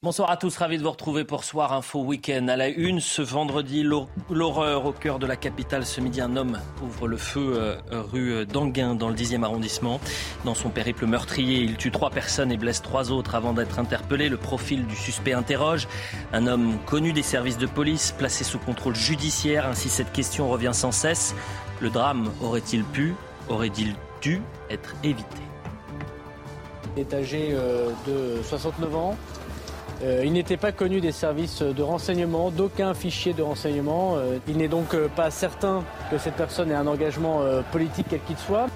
Bonsoir à tous, ravi de vous retrouver pour Soir Info Week-end. À la une, ce vendredi, l'horreur au cœur de la capitale. Ce midi, un homme ouvre le feu euh, rue d'Anguin dans le 10e arrondissement. Dans son périple meurtrier, il tue trois personnes et blesse trois autres avant d'être interpellé. Le profil du suspect interroge. Un homme connu des services de police, placé sous contrôle judiciaire. Ainsi, cette question revient sans cesse. Le drame aurait-il pu, aurait-il dû être évité? Est âgé euh, de 69 ans. Euh, il n'était pas connu des services de renseignement, d'aucun fichier de renseignement. Euh, il n'est donc euh, pas certain que cette personne ait un engagement politique quel qu'il soit.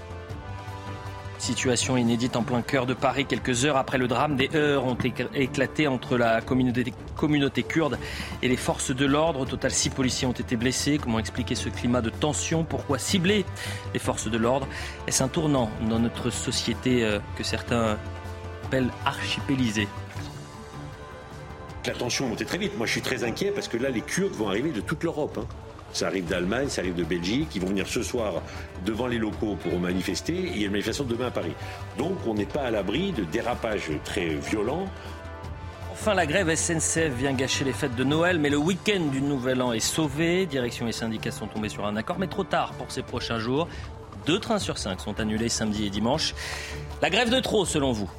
Situation inédite en plein cœur de Paris. Quelques heures après le drame, des heurts ont éclaté entre la communauté, kurde et les forces de l'ordre. Au total, six policiers ont été blessés. Comment expliquer ce climat de tension? Pourquoi cibler les forces de l'ordre? Est-ce un tournant dans notre société que certains appellent archipélisée? La tension montait très vite. Moi, je suis très inquiet parce que là, les Kurdes vont arriver de toute l'Europe. Hein. Ça arrive d'Allemagne, ça arrive de Belgique. Ils vont venir ce soir devant les locaux pour manifester. Et il y a une manifestation demain à Paris. Donc, on n'est pas à l'abri de dérapages très violents. Enfin, la grève SNCF vient gâcher les fêtes de Noël, mais le week-end du Nouvel An est sauvé. Direction et syndicats sont tombés sur un accord, mais trop tard pour ces prochains jours. Deux trains sur cinq sont annulés samedi et dimanche. La grève de trop, selon vous?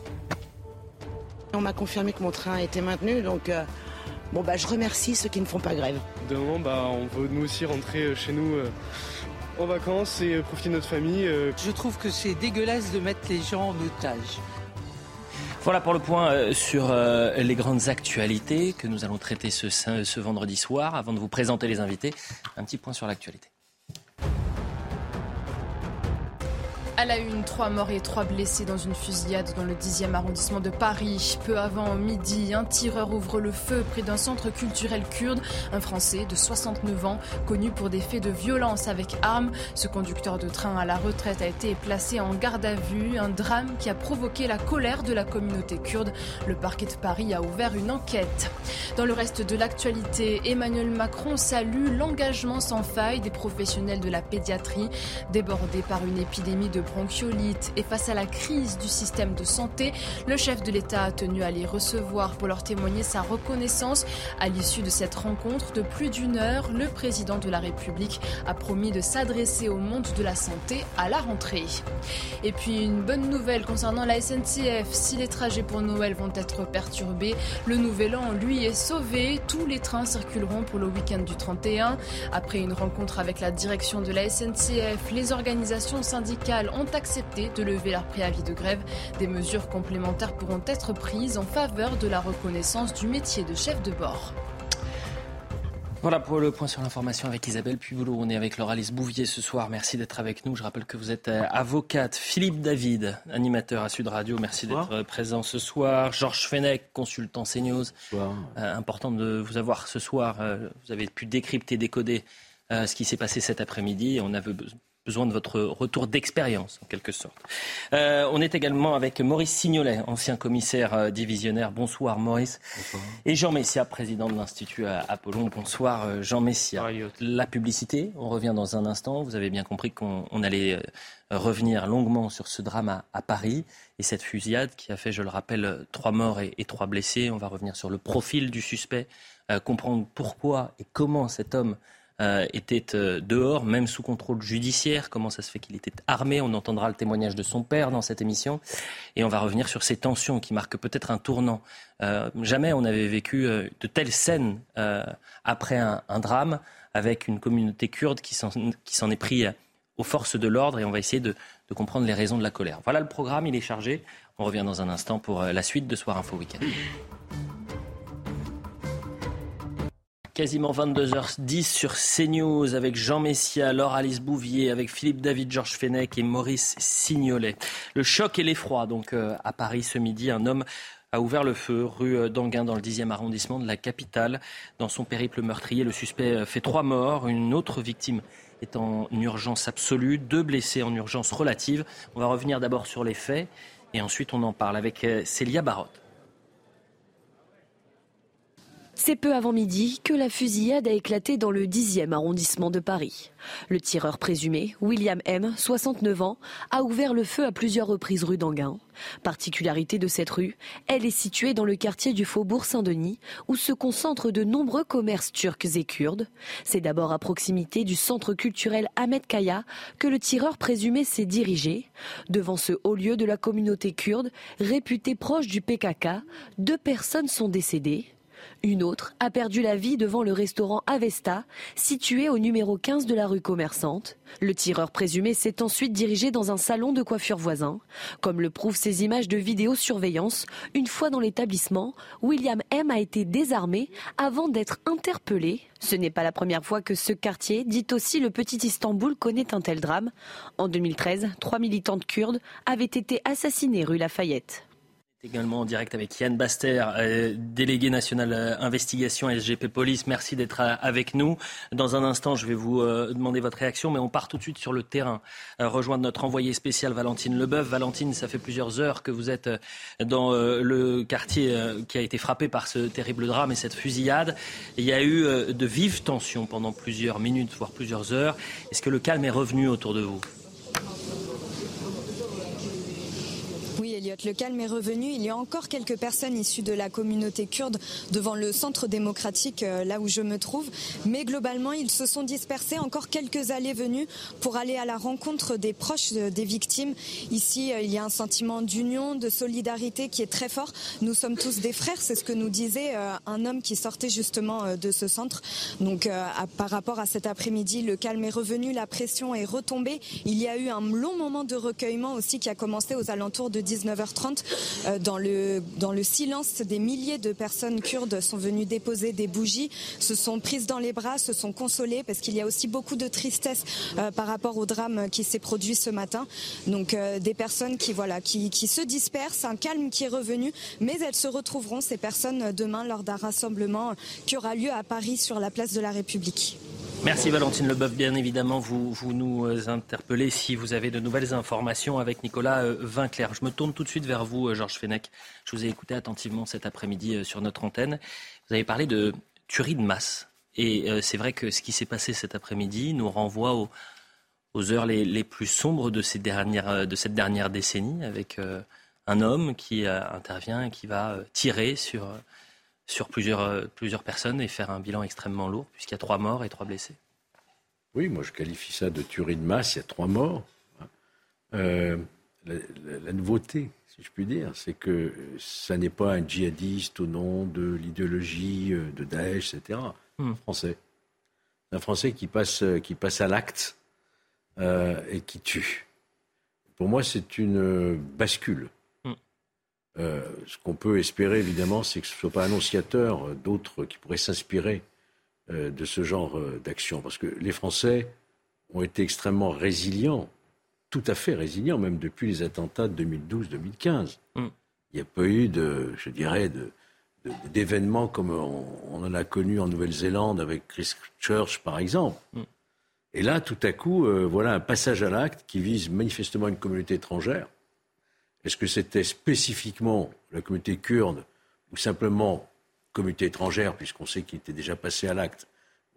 On m'a confirmé que mon train a été maintenu, donc euh, bon bah je remercie ceux qui ne font pas grève. De moment, bah, on veut nous aussi rentrer euh, chez nous euh, en vacances et profiter de notre famille. Je trouve que c'est dégueulasse de mettre les gens en otage. Voilà pour le point sur les grandes actualités que nous allons traiter ce, ce vendredi soir. Avant de vous présenter les invités, un petit point sur l'actualité. À la une, trois morts et trois blessés dans une fusillade dans le 10e arrondissement de Paris. Peu avant midi, un tireur ouvre le feu près d'un centre culturel kurde. Un Français de 69 ans, connu pour des faits de violence avec armes. Ce conducteur de train à la retraite a été placé en garde à vue. Un drame qui a provoqué la colère de la communauté kurde. Le parquet de Paris a ouvert une enquête. Dans le reste de l'actualité, Emmanuel Macron salue l'engagement sans faille des professionnels de la pédiatrie, débordés par une épidémie de bronchiolite et face à la crise du système de santé, le chef de l'État a tenu à les recevoir pour leur témoigner sa reconnaissance. À l'issue de cette rencontre de plus d'une heure, le président de la République a promis de s'adresser au monde de la santé à la rentrée. Et puis une bonne nouvelle concernant la SNCF, si les trajets pour Noël vont être perturbés, le nouvel an lui est sauvé, tous les trains circuleront pour le week-end du 31. Après une rencontre avec la direction de la SNCF, les organisations syndicales ont accepté de lever leur préavis de grève. Des mesures complémentaires pourront être prises en faveur de la reconnaissance du métier de chef de bord. Voilà pour le point sur l'information avec Isabelle Puboulot. On est avec Lauralice Bouvier ce soir. Merci d'être avec nous. Je rappelle que vous êtes euh, avocate. Philippe David, animateur à Sud Radio. Merci d'être euh, présent ce soir. Georges Fenech, consultant CNews. Euh, important de vous avoir ce soir. vous avez pu décrypter, décoder ce qui s'est passé cet après-midi. On avait besoin de votre retour d'expérience, en quelque sorte. Euh, on est également avec Maurice Signolet, ancien commissaire euh, divisionnaire. Bonsoir Maurice. Bonsoir. Et Jean Messia, président de l'Institut Apollon. Bonsoir euh, Jean Messia. La publicité, on revient dans un instant. Vous avez bien compris qu'on allait revenir longuement sur ce drame à, Paris et cette fusillade qui a fait, je le rappelle, trois morts et, et trois blessés. On va revenir sur le profil du suspect, comprendre pourquoi et comment cet homme euh, était euh, dehors, même sous contrôle judiciaire. Comment ça se fait qu'il était armé? On entendra le témoignage de son père dans cette émission. Et on va revenir sur ces tensions qui marquent peut-être un tournant. Euh, jamais on n'avait vécu de telles scènes après un, drame avec une communauté kurde qui s'en est pris aux forces de l'ordre et on va essayer de, de, comprendre les raisons de la colère. Voilà le programme, il est chargé. On revient dans un instant pour la suite de Soir Info Week-end. Quasiment 22h10 sur CNews avec Jean Messia, Laure Alice Bouvier, avec Philippe David, Georges Fenech et Maurice Signolet. Le choc et l'effroi, donc euh, à Paris ce midi, un homme a ouvert le feu rue euh, d'Anguin dans le 10e arrondissement de la capitale. Dans son périple meurtrier, le suspect euh, fait trois morts. Une autre victime est en urgence absolue, deux blessés en urgence relative. On va revenir d'abord sur les faits et ensuite on en parle avec Célia Barotte. C'est peu avant midi que la fusillade a éclaté dans le 10e arrondissement de Paris. Le tireur présumé, William M., 69 ans, a ouvert le feu à plusieurs reprises rue d'Anguin. Particularité de cette rue, elle est située dans le quartier du Faubourg Saint-Denis, où se concentrent de nombreux commerces turcs et kurdes. C'est d'abord à proximité du centre culturel Ahmed Kaya que le tireur présumé s'est dirigé. Devant ce haut lieu de la communauté kurde, réputé proche du PKK, deux personnes sont décédées. Une autre a perdu la vie devant le restaurant Avesta, situé au numéro 15 de la rue commerçante. Le tireur présumé s'est ensuite dirigé dans un salon de coiffure voisin. Comme le prouvent ces images de vidéosurveillance, une fois dans l'établissement, William M a été désarmé avant d'être interpellé. Ce n'est pas la première fois que ce quartier, dit aussi le petit Istanbul, connaît un tel drame. En 2013, trois militantes kurdes avaient été assassinées rue Lafayette. Également en direct avec Yann Baster, euh, délégué national euh, investigation SGP Police. Merci d'être euh, avec nous. Dans un instant, je vais vous demander votre réaction, mais on part tout de suite sur le terrain. rejoindre notre envoyé spécial Valentine Leboeuf. Valentine, ça fait plusieurs heures que vous êtes dans le quartier qui a été frappé par ce terrible drame et cette fusillade. Il y a eu de vives tensions pendant plusieurs minutes, voire plusieurs heures. Est-ce que le calme est revenu autour de vous? Le calme est revenu. Il y a encore quelques personnes issues de la communauté kurde devant le centre démocratique, euh, là où je me trouve. Mais globalement, ils se sont dispersés. Encore quelques allées-venues pour aller à la rencontre des proches euh, des victimes. Ici, euh, il y a un sentiment d'union, de solidarité qui est très fort. Nous sommes tous des frères. C'est ce que nous disait un homme qui sortait justement de ce centre. Donc, par rapport à cet après-midi, le calme est revenu, la pression est retombée. Il y a eu un long moment de recueillement aussi qui a commencé aux alentours de 19h 30 euh, dans le, dans le silence, des milliers de personnes kurdes sont venues déposer des bougies, se sont prises dans les bras, se sont consolées parce qu'il y a aussi beaucoup de tristesse euh, par rapport au drame qui s'est produit ce matin. Donc euh, des personnes qui, voilà, qui se dispersent, un calme qui est revenu, mais elles se retrouveront, ces personnes, demain lors d'un rassemblement qui aura lieu à Paris sur la place de la République. Merci Valentine Leboeuf. Bien évidemment, vous, vous nous euh, interpellez si vous avez de nouvelles informations avec Nicolas euh, Vinclair. Je me tourne tout de suite vers vous, euh, Georges Fenech. Je vous ai écouté attentivement cet après-midi sur notre antenne. Vous avez parlé de tuerie de masse. Et c'est vrai que ce qui s'est passé cet après-midi nous renvoie aux, heures les, plus sombres de, cette dernière décennie, avec un homme qui intervient et qui va tirer sur sur plusieurs, euh, plusieurs personnes et faire un bilan extrêmement lourd, puisqu'il y a trois morts et trois blessés. Oui, moi je qualifie ça de tuerie de masse, il y a trois morts. Euh, la, nouveauté, si je puis dire, c'est que ça n'est pas un djihadiste au nom de l'idéologie euh, de Daesh, etc. Un Français. Un Français qui passe, qui passe à l'acte et qui tue. Pour moi, c'est une bascule. Euh, ce qu'on peut espérer, évidemment, c'est que ce ne soit pas annonciateur d'autres qui pourraient s'inspirer euh, de ce genre euh, d'action. Parce que les Français ont été extrêmement résilients, tout à fait résilients, même depuis les attentats de 2012-2015. Mm. Il n'y a pas eu de, je dirais, d'événements comme on, en a connu en Nouvelle-Zélande avec Christchurch, par exemple. Mm. Et là, tout à coup, voilà un passage à l'acte qui vise manifestement une communauté étrangère est-ce que c'était spécifiquement la communauté kurde ou simplement communauté étrangère, puisqu'on sait qu'il était déjà passé à l'acte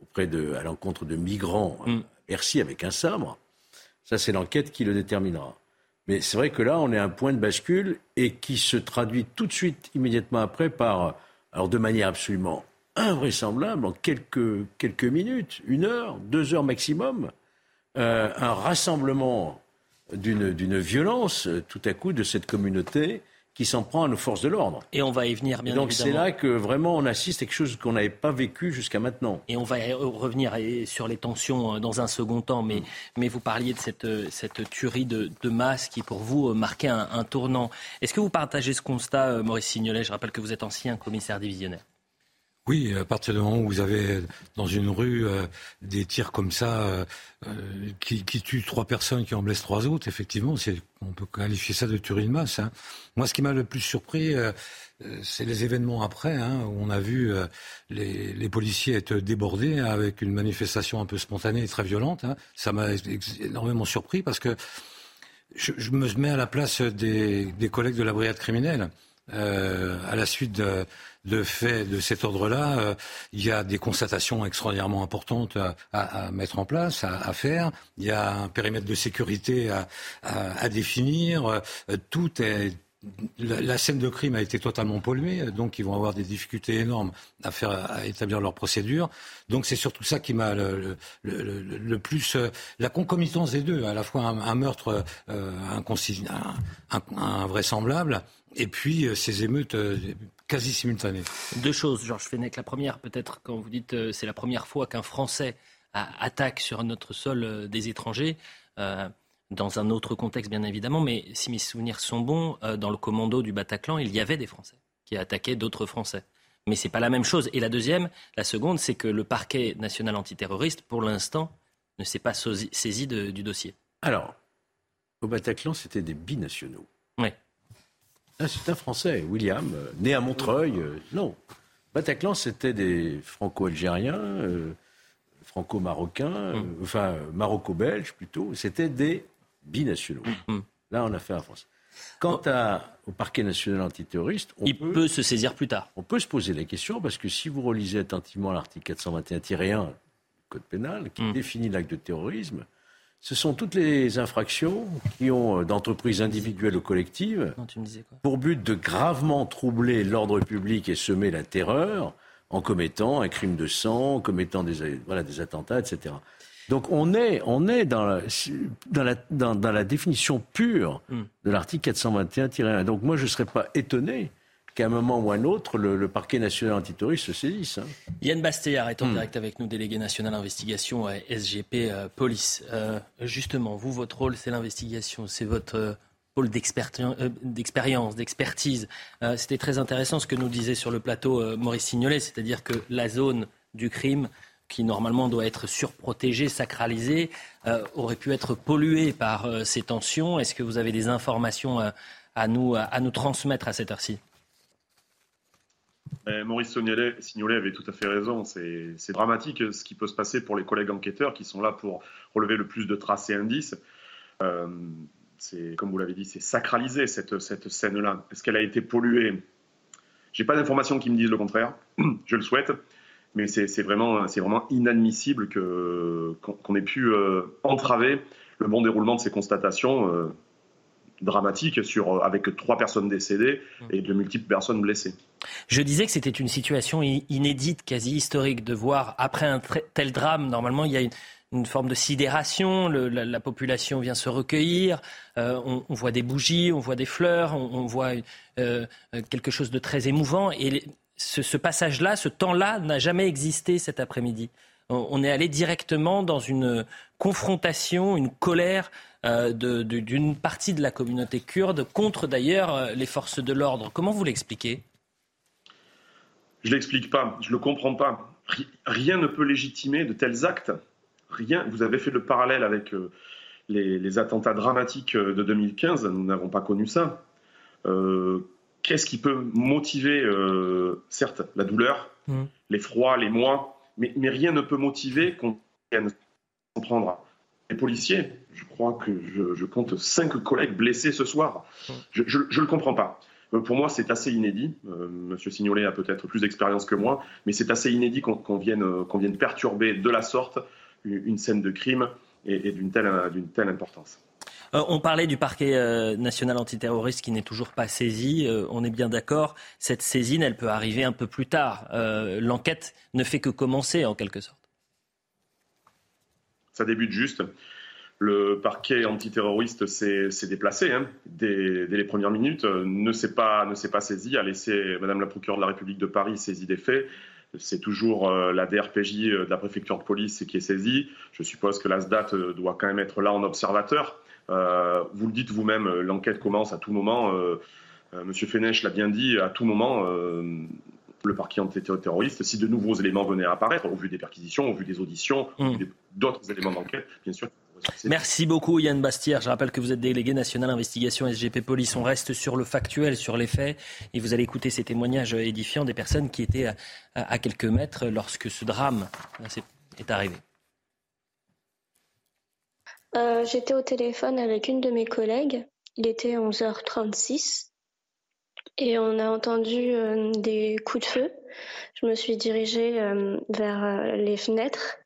auprès de, à l'encontre de migrants, mm. Merci avec un sabre? Ça, c'est l'enquête qui le déterminera. Mais c'est vrai que là, on est à un point de bascule et qui se traduit tout de suite, immédiatement après, par, alors de manière absolument invraisemblable, en quelques, quelques minutes, une heure, deux heures maximum, euh, un rassemblement d'une violence euh, tout à coup de cette communauté qui s'en prend à nos forces de l'ordre. Et on va y venir, bien donc c'est là que vraiment on assiste à quelque chose qu'on n'avait pas vécu jusqu'à maintenant. Et on va revenir sur les tensions euh, dans un second temps, mais, mais vous parliez de cette, euh, cette tuerie de, de masse qui, pour vous, marquait un, un tournant. Est-ce que vous partagez ce constat, Maurice Signolet? Je rappelle que vous êtes ancien commissaire divisionnaire. Oui, à partir du moment où vous avez dans une rue euh, des tirs comme ça euh, euh, qui, tuent trois personnes, qui en blessent trois autres, effectivement, on peut qualifier ça de tuerie de masse. Hein. Moi, ce qui m'a le plus surpris, c'est les événements après, hein, où on a vu les, policiers être débordés avec une manifestation un peu spontanée et très violente. Hein. Ça m'a énormément surpris parce que je, me mets à la place des, des collègues de la brigade criminelle. À la suite de, de faits de cet ordre-là, euh, il y a des constatations extraordinairement importantes à, mettre en place, à, faire. Il y a un périmètre de sécurité à, définir. Euh, tout est la, scène de crime a été totalement polluée, donc ils vont avoir des difficultés énormes à faire à établir leur procédure. Donc c'est surtout ça qui m'a le, plus la concomitance des deux, à la fois un, meurtre euh, invraisemblable et puis ces émeutes quasi simultanée. Deux choses, Georges Fenech. La première, peut-être, quand vous dites euh, c'est la première fois qu'un Français attaque sur notre sol euh, des étrangers, euh, dans un autre contexte bien évidemment, mais si mes souvenirs sont bons, dans le commando du Bataclan, il y avait des Français qui attaquaient d'autres Français. Mais ce n'est pas la même chose. Et la deuxième, la seconde, c'est que le parquet national antiterroriste, pour l'instant, ne s'est pas saisi du dossier. Alors, au Bataclan, c'était des binationaux. Ah, c'est un Français, William, euh, né à Montreuil. Euh, non. Bataclan, c'était des franco-algériens, euh, franco-marocains, hum. enfin maroco-belges plutôt. C'était des binationaux. Hum. Là, on a fait un Français. Quant au parquet national antiterroriste, on il peut, se saisir plus tard. On peut se poser la question parce que si vous relisez attentivement l'article 421-1 du Code pénal qui définit l'acte de terrorisme, ce sont toutes les infractions qui ont, euh, d'entreprises individuelles ou collectives, pour but de gravement troubler l'ordre public et semer la terreur en commettant un crime de sang, en commettant des, voilà, des attentats, etc. Donc on est, on est dans, la, dans, la, dans, la définition pure hmm. de l'article 421-1. Donc moi je ne serais pas étonné qu'à un moment ou à un autre, le, parquet national antiterroriste se saisisse. Hein. Yann Bastéard est en hmm. direct avec nous, délégué national d'investigation à SGP euh, Police. Euh, justement, vous, votre rôle, c'est l'investigation, c'est votre euh, pôle d'expérience, d'expertise. C'était très intéressant ce que nous disait sur le plateau Maurice Signolet, c'est-à-dire que la zone du crime qui normalement doit être surprotégée, sacralisée, aurait pu être polluée par ces tensions. Est-ce que vous avez des informations à, nous, à nous transmettre à cette heure-ci? Maurice Signolet, avait tout à fait raison. C'est dramatique ce qui peut se passer pour les collègues enquêteurs qui sont là pour relever le plus de traces et indices. Euh, comme vous l'avez dit, c'est sacralisé cette, scène-là. Est-ce qu'elle a été polluée? J'ai pas d'informations qui me disent le contraire. Je le souhaite, mais c'est vraiment, inadmissible qu'on ait pu euh, entraver le bon déroulement de ces constatations. Euh, dramatique sur, avec trois personnes décédées et de multiples personnes blessées. Je disais que c'était une situation inédite, quasi historique, de voir après un tel drame, normalement il y a une, forme de sidération, la, population vient se recueillir, euh, on, voit des bougies, on voit des fleurs, on, voit euh, quelque chose de très émouvant. Et ce, ce passage-là, ce temps-là n'a jamais existé cet après-midi. On est allé directement dans une confrontation, une colère euh, d'une partie de la communauté kurde contre d'ailleurs euh, les forces de l'ordre. Comment vous l'expliquez? Je ne l'explique pas, je ne le comprends pas. Rien ne peut légitimer de tels actes. Rien. Vous avez fait le parallèle avec euh, les, attentats dramatiques de 2015. Nous n'avons pas connu ça. Qu'est-ce qui peut motiver, certes, la douleur, mmh. l'effroi, les mois, mais, rien ne peut motiver qu'on vienne s'en prendre les policiers. Je crois que je, compte cinq collègues blessés ce soir. Je ne le comprends pas. Euh, pour moi, c'est assez inédit. Euh, Monsieur Signolet a peut-être plus d'expérience que moi, mais c'est assez inédit qu'on vienne, euh, vienne perturber de la sorte une scène de crime et, d'une telle, telle importance. On parlait du parquet national antiterroriste qui n'est toujours pas saisi. on est bien d'accord. Cette saisine, elle peut arriver un peu plus tard. L'enquête ne fait que commencer en quelque sorte ça débute juste. Le parquet antiterroriste s'est déplacé hein, dès, les premières minutes, ne s'est pas, saisi, a laissé Madame la procureure de la République de Paris saisir des faits. C'est toujours euh, la DRPJ euh, de la préfecture de police qui est saisie. Je suppose que la SDAT euh, doit quand même être là en observateur. Vous le dites vous-même, l'enquête commence à tout moment. Monsieur Fenech l'a bien dit, à tout moment, le parquet antiterroriste, si de nouveaux éléments venaient à apparaître, au vu des perquisitions, au vu des auditions, au vu d'autres éléments d'enquête, bien sûr. Merci beaucoup Yann Bastière. Je rappelle que vous êtes délégué national investigation SGP Police. On reste sur le factuel, sur les faits, et vous allez écouter ces témoignages édifiants des personnes qui étaient à, quelques mètres lorsque ce drame est arrivé. Euh, j'étais au téléphone avec une de mes collègues. Il était 11h36 et on a entendu euh, des coups de feu. Je me suis dirigée euh, vers les fenêtres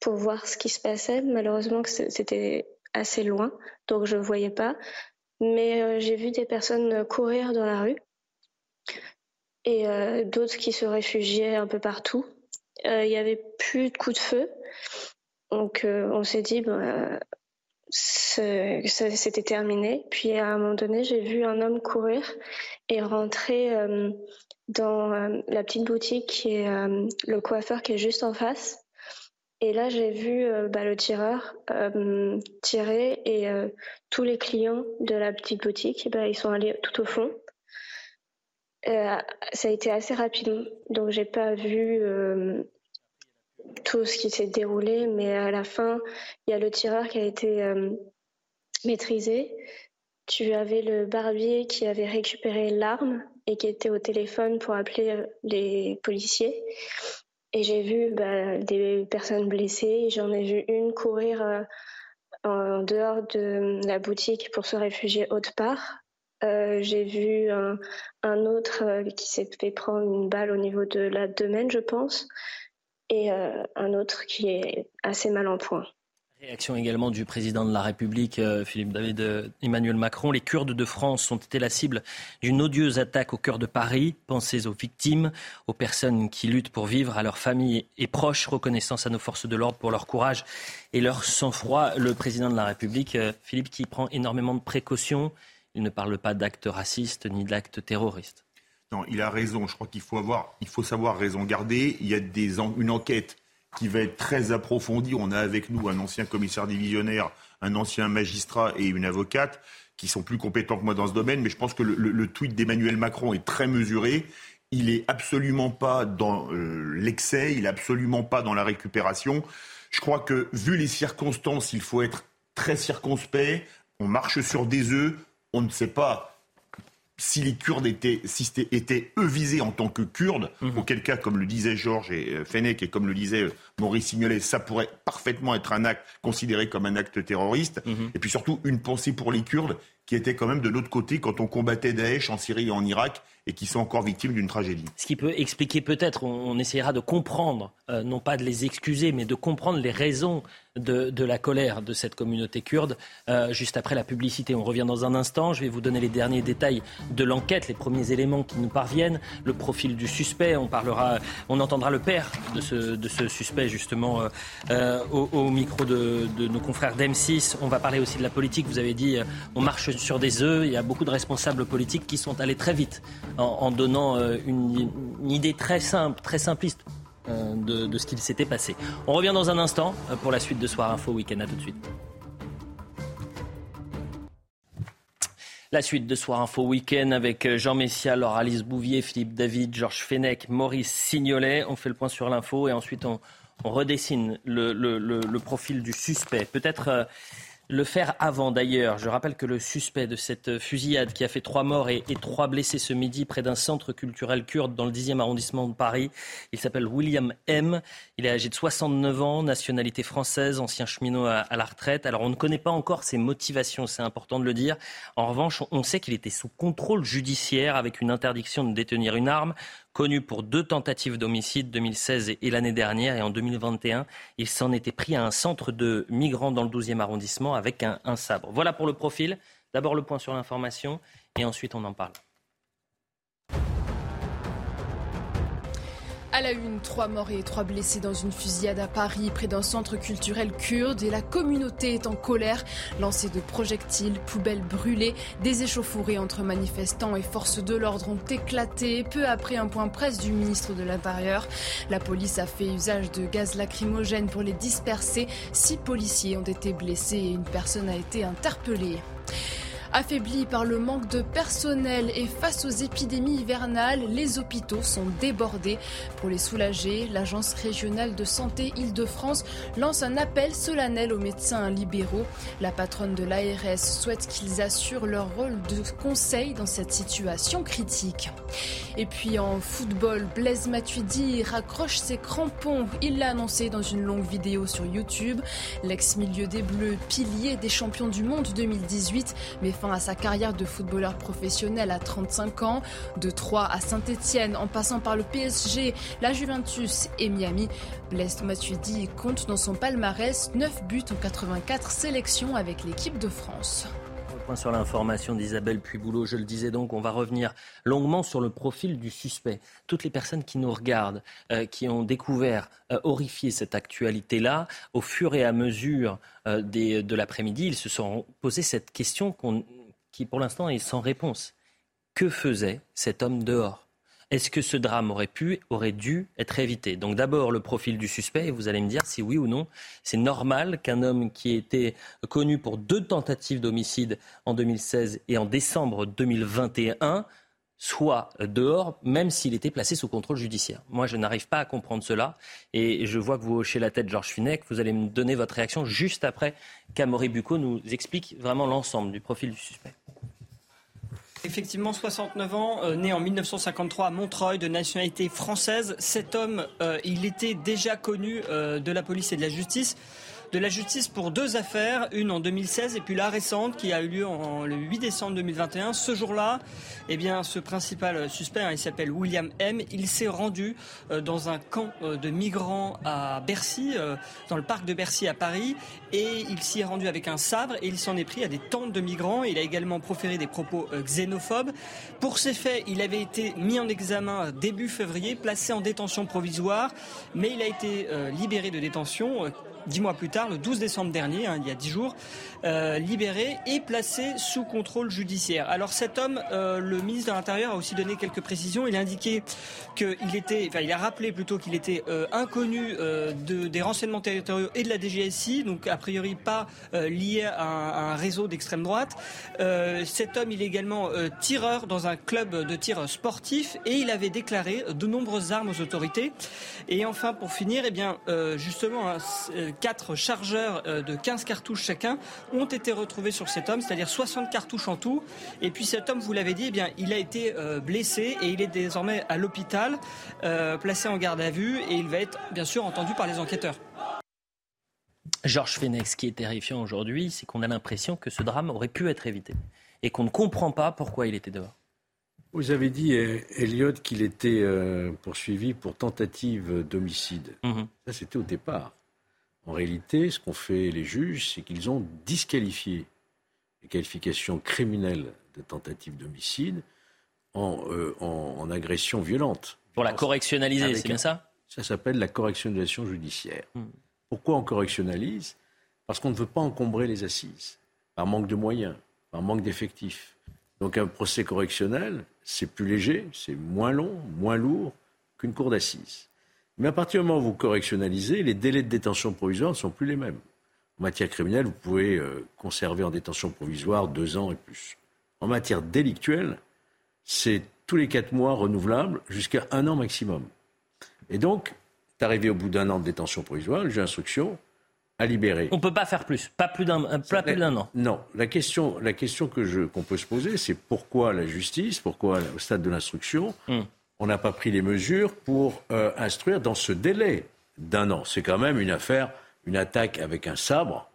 pour voir ce qui se passait. Malheureusement, c'était assez loin, donc je ne voyais pas. Mais j'ai vu des personnes courir dans la rue et d'autres qui se réfugiaient un peu partout. Il n'y avait plus de coups de feu. Donc on s'est dit, bah, c'était terminé. Puis à un moment donné, j'ai vu un homme courir et rentrer euh, dans euh, la petite boutique qui euh, le coiffeur qui est juste en face. Et là, j'ai vu bah, le tireur tirer et tous les clients de la petite boutique, bah, ils sont allés tout au fond. ça a été assez rapide, donc j'ai pas vu tout ce qui s'est déroulé, mais à la fin, il y a le tireur qui a été euh, maîtrisé. Tu avais le barbier qui avait récupéré l'arme et qui était au téléphone pour appeler euh, les policiers. Et j'ai vu bah, des personnes blessées. J'en ai vu une courir euh, en dehors de la boutique pour se réfugier autre part. j'ai vu un, un autre qui s'est fait prendre une balle au niveau de la l'abdomen, je pense et euh, un autre qui est assez mal en point. Réaction également du président de la République, euh, Philippe David euh, Emmanuel Macron. Les Kurdes de France ont été la cible d'une odieuse attaque au cœur de Paris. Pensez aux victimes, aux personnes qui luttent pour vivre, à leurs familles et proches. Reconnaissance à nos forces de l'ordre pour leur courage et leur sang-froid. Le président de la République, Philippe, qui prend énormément de précautions. Il ne parle pas d'actes racistes ni d'actes terroristes. Non, il a raison. Je crois qu'il faut, savoir raison garder. Il y a une enquête qui va être très approfondie. On a avec nous un ancien commissaire divisionnaire, un ancien magistrat et une avocate qui sont plus compétents que moi dans ce domaine. Mais je pense que le, tweet d'Emmanuel Macron est très mesuré. Il n'est absolument pas dans euh, l'excès, il n'est absolument pas dans la récupération. Je crois que, vu les circonstances, il faut être très circonspect. On marche sur des œufs. On ne sait pas si les Kurdes étaient, si étaient eux visés en tant que Kurdes, mhm. auquel cas, comme le disait Georges et euh, Fenech et comme le disait euh, Maurice Signolet, ça pourrait parfaitement être un acte considéré comme un acte terroriste. Mhm. Et puis surtout, une pensée pour les Kurdes qui étaient quand même de l'autre côté quand on combattait Daesh en Syrie et en Irak et qui sont encore victimes d'une tragédie. Ce qui peut expliquer peut-être, on, essaiera de comprendre, euh, non pas de les excuser, mais de comprendre les raisons de, la colère de cette communauté kurde euh, juste après la publicité. On revient dans un instant. Je vais vous donner les derniers détails de l'enquête, les premiers éléments qui nous parviennent, le profil du suspect. On parlera, on entendra le père de ce, suspect justement euh, au, micro de, nos confrères d'M6. On va parler aussi de la politique. Vous avez dit, on marche sur des œufs. Il y a beaucoup de responsables politiques qui sont allés très vite en, donnant euh, une, idée très simple, très simpliste euh, de, ce qu'il s'était passé. On revient dans un instant euh, pour la suite de Soir Info Week-end. À tout de suite. La suite de Soir Info Week-end avec Jean Messia, Laure Alice Bouvier, Philippe David, Georges Fenech, Maurice Signolet. On fait le point sur l'info et ensuite on, redessine le, profil du suspect. Peut-être le faire avant d'ailleurs. Je rappelle que le suspect de cette fusillade qui a fait trois morts et, trois blessés ce midi près d'un centre culturel kurde dans le 10e arrondissement de Paris, il s'appelle William M. Il est âgé de 69 ans, nationalité française, ancien cheminot à, à la retraite. Alors on ne connaît pas encore ses motivations, c'est important de le dire. En revanche, on sait qu'il était sous contrôle judiciaire avec une interdiction de détenir une arme connu pour deux tentatives d'homicide 2016 et, l'année dernière. Et en 2021, il s'en était pris à un centre de migrants dans le 12e arrondissement avec un, un sabre. Voilà pour le profil. D'abord le point sur l'information et ensuite on en parle. À la une, trois morts et trois blessés dans une fusillade à Paris, près d'un centre culturel kurde. Et la communauté est en colère. Lancés de projectiles, poubelles brûlées, des échauffourées entre manifestants et forces de l'ordre ont éclaté. Peu après un point presse du ministre de l'Intérieur, la police a fait usage de gaz lacrymogène pour les disperser. Six policiers ont été blessés et une personne a été interpellée. Affaiblis par le manque de personnel et face aux épidémies hivernales, les hôpitaux sont débordés. Pour les soulager, l'Agence régionale de santé Île-de-France lance un appel solennel aux médecins libéraux. La patronne de l'ARS souhaite qu'ils assurent leur rôle de conseil dans cette situation critique. Et puis en football, Blaise Matuidi raccroche ses crampons. Il l'a annoncé dans une longue vidéo sur YouTube. L'ex-milieu des Bleus, pilier des champions du monde 2018, mais à sa carrière de footballeur professionnel à 35 ans. De Troyes à Saint-Etienne, en passant par le PSG, la Juventus et Miami, Blaise Matuidi compte dans son palmarès 9 buts en 84 sélections avec l'équipe de France point sur l'information d'Isabelle Puyboulot. Je le disais donc, on va revenir longuement sur le profil du suspect. Toutes les personnes qui nous regardent, euh, qui ont découvert, euh, horrifié cette actualité-là, au fur et à mesure euh, de l'après-midi, ils se sont posé cette question qui, pour l'instant, est sans réponse. Que faisait cet homme dehors? Est-ce que ce drame aurait pu, aurait dû être évité? Donc d'abord le profil du suspect, et vous allez me dire si oui ou non, c'est normal qu'un homme qui était connu pour deux tentatives d'homicide en 2016 et en décembre 2021 soit dehors, même s'il était placé sous contrôle judiciaire. Moi, je n'arrive pas à comprendre cela. Et je vois que vous hochez la tête, Georges Funec. Vous allez me donner votre réaction juste après qu'Amaury Bucco nous explique vraiment l'ensemble du profil du suspect. Effectivement, 69 ans, euh, né en 1953 à Montreuil, de nationalité française. Cet homme, euh, il était déjà connu euh, de la police et de la justice de la justice pour deux affaires, une en 2016 et puis la récente qui a eu lieu en, le 8 décembre 2021. Ce jour-là, eh bien, ce principal suspect, hein, il s'appelle William M. Il s'est rendu euh, dans un camp euh, de migrants à Bercy, euh, dans le parc de Bercy à Paris, et il s'y est rendu avec un sabre et il s'en est pris à des tentes de migrants. Il a également proféré des propos xénophobes. Pour ces faits, il avait été mis en examen début février, placé en détention provisoire, mais il a été libéré de détention dix mois plus tard, le 12 décembre dernier, hein, il y a dix jours, euh, libéré et placé sous contrôle judiciaire. Alors cet homme, euh, le ministre de l'Intérieur a aussi donné quelques précisions. Il a indiqué qu'il était, enfin il a rappelé plutôt qu'il était euh, inconnu de, des renseignements territoriaux et de la DGSI, donc a priori pas lié à un, à un réseau d'extrême droite. cet homme, il est également tireur dans un club de tir sportif et il avait déclaré de nombreuses armes aux autorités. Et enfin, pour finir, eh bien justement, hein, quatre chargeurs euh, de 15 cartouches chacun ont été retrouvés sur cet homme, c'est-à-dire 60 cartouches en tout. Et puis cet homme, vous l'avez dit, eh bien, il a été euh, blessé et il est désormais à l'hôpital, euh, placé en garde à vue et il va être bien sûr entendu par les enquêteurs. Georges Fenech, ce qui est terrifiant aujourd'hui, c'est qu'on a l'impression que ce drame aurait pu être évité et qu'on ne comprend pas pourquoi il était dehors. Vous avez dit, Elliot, qu'il était poursuivi pour tentative d'homicide. Mhm. Ça, c'était au départ. En réalité, ce qu'ont fait les juges, c'est qu'ils ont disqualifié les qualifications criminelles de tentative d'homicide en, euh, agression violente. Pour la correctionnaliser, c'est bien ça Ça s'appelle la correctionnalisation judiciaire. Hmm. Pourquoi on correctionnalise? Parce qu'on ne veut pas encombrer les assises, par manque de moyens, par manque d'effectifs. Donc un procès correctionnel, c'est plus léger, c'est moins long, moins lourd qu'une cour d'assises. Mais à partir du moment où vous correctionnalisez, les délais de détention provisoire ne sont plus les mêmes. En matière criminelle, vous pouvez euh, conserver en détention provisoire deux ans et plus. En matière délictuelle, c'est tous les quatre mois renouvelable jusqu'à un an maximum. Et donc, arrivé au bout d'un an de détention provisoire, le juge d'instruction a libéré. On ne peut pas faire plus, pas plus d'un, an. Non, la question, la question que qu'on peut se poser, c'est pourquoi la justice, pourquoi au stade de l'instruction, hmm on n'a pas pris les mesures pour euh, instruire dans ce délai d'un an. C'est quand même une affaire, une attaque avec un sabre.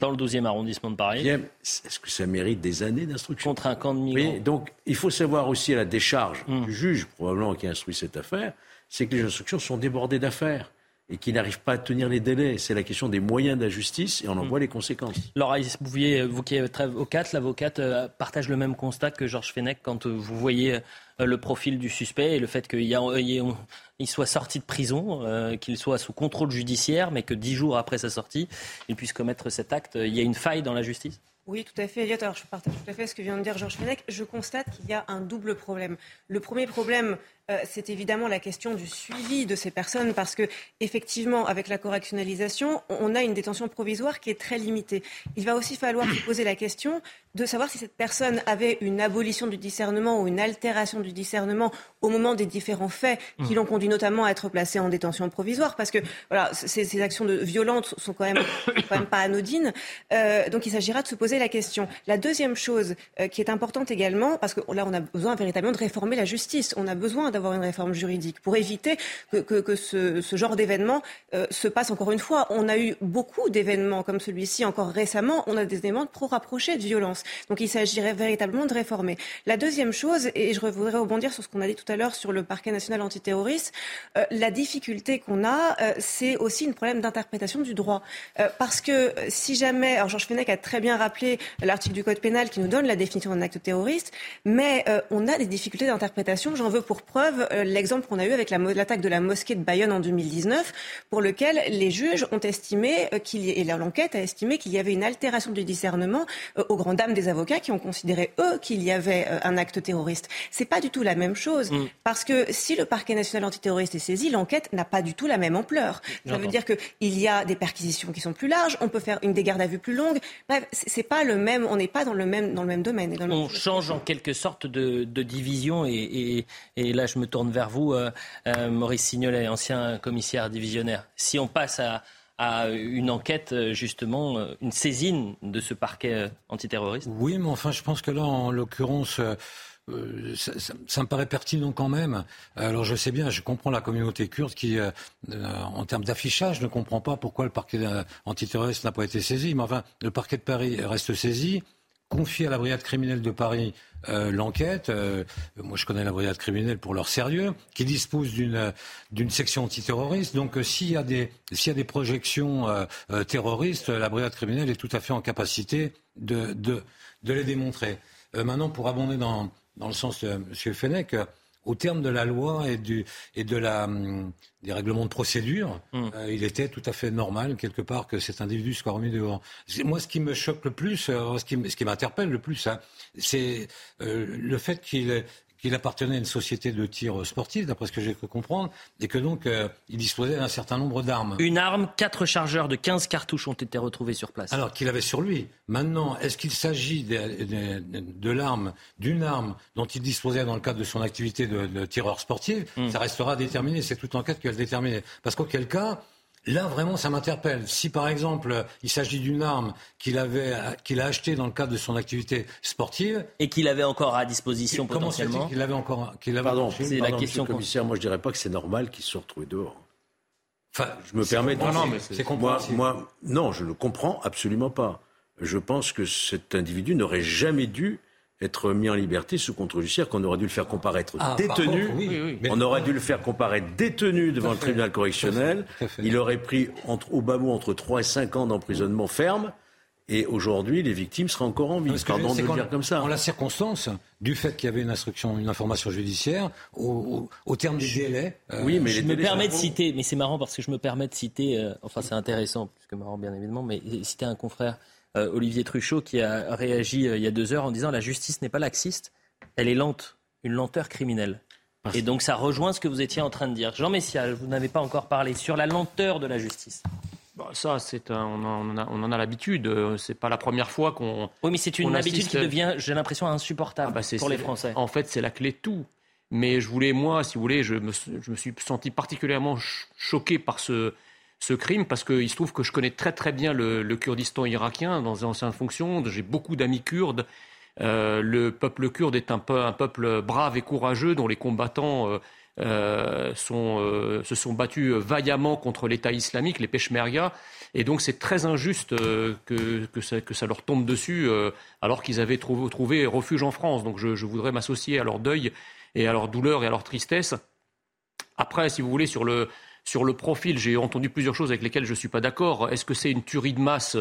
Dans le 12e arrondissement de Paris. Est-ce que ça mérite des années d'instruction? Contre un camp de migrants. donc, il faut savoir aussi à la décharge hum. du juge, probablement, qui a instruit cette affaire, c'est que les instructions sont débordées d'affaires et qui n'arrivent pas à tenir les délais. C'est la question des moyens de la justice et on en hmm. voit les conséquences. Laura Bouvier, vous qui êtes avocate, l'avocate euh, partage le même constat que Georges Fenech quand euh, vous voyez euh, le profil du suspect et le fait qu'il soit sorti de prison, qu'il soit sous contrôle judiciaire, mais que dix jours après sa sortie, il puisse commettre cet acte. Il y a une faille dans la justice? Oui, tout à fait, Elliot. Alors, je partage tout à fait ce que vient de dire Georges Fenech. Je constate qu'il y a un double problème. Le premier problème, euh, c'est évidemment la question du suivi de ces personnes, parce que effectivement, avec la correctionnalisation, on a une détention provisoire qui est très limitée. Il va aussi falloir se poser la question de savoir si cette personne avait une abolition du discernement ou une altération du discernement au moment des différents faits qui mmh. l'ont conduit notamment à être placé en détention provisoire, parce que voilà, ces, ces actions de violentes sont quand même, quand même pas anodines. Euh, donc il s'agira de se poser la question. La deuxième chose euh, qui est importante également, parce que là on a besoin véritablement de réformer la justice, on a besoin d'avoir une réforme juridique pour éviter que, que, ce, ce, genre d'événement euh, se passe encore une fois. On a eu beaucoup d'événements comme celui-ci encore récemment, on a des éléments trop rapprochés de violence. Donc il s'agirait véritablement de réformer. La deuxième chose, et je voudrais rebondir sur ce qu'on a dit tout à l'heure sur le parquet national antiterroriste, euh, la difficulté qu'on a, euh, c'est aussi un problème d'interprétation du droit. Parce que si jamais, alors Georges Fenech a très bien rappelé l'article du Code pénal qui nous donne la définition d'un acte terroriste, mais on a des difficultés d'interprétation. J'en veux pour preuve l'exemple qu'on a eu avec l'attaque de la mosquée de Bayonne en 2019, pour lequel les juges ont estimé qu'il y, et l'enquête a estimé qu'il y avait une altération du discernement aux grandes dames des avocats qui ont considéré, eux, qu'il y avait euh, un acte terroriste. C'est pas du tout la même chose. Mm. Parce que si le parquet national antiterroriste est saisi, l'enquête n'a pas du tout la même ampleur. Ça veut dire qu'il y a des perquisitions qui sont plus larges, on peut faire une des gardes à vue plus longue. Bref, c'est pas le même, on n'est pas dans le même, dans le même domaine. on change en quelque sorte de, division et, là je me tourne vers vous, euh, euh, Maurice Signolet, ancien commissaire divisionnaire. Si on passe à une enquête, euh, justement, une saisine de ce parquet antiterroriste? Oui, mais enfin, je pense que là, en l'occurrence, ça, me paraît pertinent quand même. Alors je sais bien, je comprends la communauté kurde qui, en termes d'affichage, ne comprend pas pourquoi le parquet antiterroriste n'a pas été saisi. Mais enfin, le parquet de Paris reste saisi confier à la brigade criminelle de Paris euh, l'enquête. Euh, moi, je connais la brigade criminelle pour leur sérieux, qui dispose d'une d'une section antiterroriste. Donc, euh, s'il y a des y a des projections terroristes, la brigade criminelle est tout à fait en capacité de de, de les démontrer. maintenant, pour abonder dans dans le sens de M. Fenech, au terme de la loi et, du, et de la, hum, des règlements de procédure, hum. euh, il était tout à fait normal, quelque part, que cet individu soit remis dehors. Moi, ce qui me choque le plus, euh, ce qui, ce qui m'interpelle le plus, hein, c'est euh, le fait qu'il qu'il appartenait à une société de tir sportif, d'après ce que j'ai pu comprendre, et que donc euh, il disposait d'un certain nombre d'armes. Une arme, quatre chargeurs de 15 cartouches ont été retrouvés sur place. Alors qu'il avait sur lui. Maintenant, est-ce qu'il s'agit de, l'arme, d'une arme dont il disposait dans le cadre de son activité de, tireur sportif? Hmm. Ça restera déterminé. C'est toute enquête qui va le déterminer. Parce qu'auquel cas, Là, vraiment, ça m'interpelle. Si, par exemple, il s'agit d'une arme qu'il avait, qu'il a achetée dans le cadre de son activité sportive. Et qu'il avait encore à disposition comment potentiellement. qu'il avait encore, qu'il avait Pardon, c'est la question. commissaire, moi, je dirais pas que c'est normal qu'il se soit retrouvé dehors. Enfin, je me permets de. Non, mais c'est moi, moi, non, je ne comprends absolument pas. Je pense que cet individu n'aurait jamais dû être mis en liberté sous contrôle judiciaire, qu'on aurait dû le faire comparaître ah, détenu. On aurait dû le faire comparaître détenu devant le tribunal correctionnel. Il aurait pris entre, au bas entre 3 et 5 ans d'emprisonnement ferme. Et aujourd'hui, les victimes seraient encore en vie. Pardon de le dire comme ça. En la circonstance du fait qu'il y avait une instruction, une information judiciaire, au, terme du délai. Euh, oui, mais je me permets de citer, mais c'est marrant parce que je me permets de citer, euh, enfin c'est intéressant, plus que marrant bien évidemment, mais citer un confrère euh, Olivier Truchot, qui a réagi euh, il y a deux heures en disant la justice n'est pas laxiste, elle est lente, une lenteur criminelle. Et donc ça rejoint ce que vous étiez en train de dire. Jean Messia, vous n'avez pas encore parlé sur la lenteur de la justice. Bah, ça, c'est on, en a, on en a l'habitude. Euh, c'est pas la première fois qu'on. Oui, mais c'est une habitude qui devient, j'ai l'impression, insupportable ah bah, pour les Français. En fait, c'est la clé de tout. Mais je voulais, moi, si vous voulez, je me, je me suis senti particulièrement choqué par ce, ce crime parce qu'il se trouve que je connais très très bien le, Kurdistan irakien dans ses anciennes fonctions. J'ai beaucoup d'amis kurdes. Euh, le peuple kurde est un, un, peuple brave et courageux dont les combattants euh, euh, se sont battus vaillamment contre l'État islamique, les Peshmerga. Et donc c'est très injuste que, ça, leur tombe dessus alors qu'ils avaient trouvé, trouvé, refuge en France. Donc je, je voudrais m'associer à leur deuil et à leur douleur et à leur tristesse. Après, si vous voulez, sur le, sur le profil, j'ai entendu plusieurs choses avec lesquelles je ne suis pas d'accord. Est-ce que c'est une tuerie de masse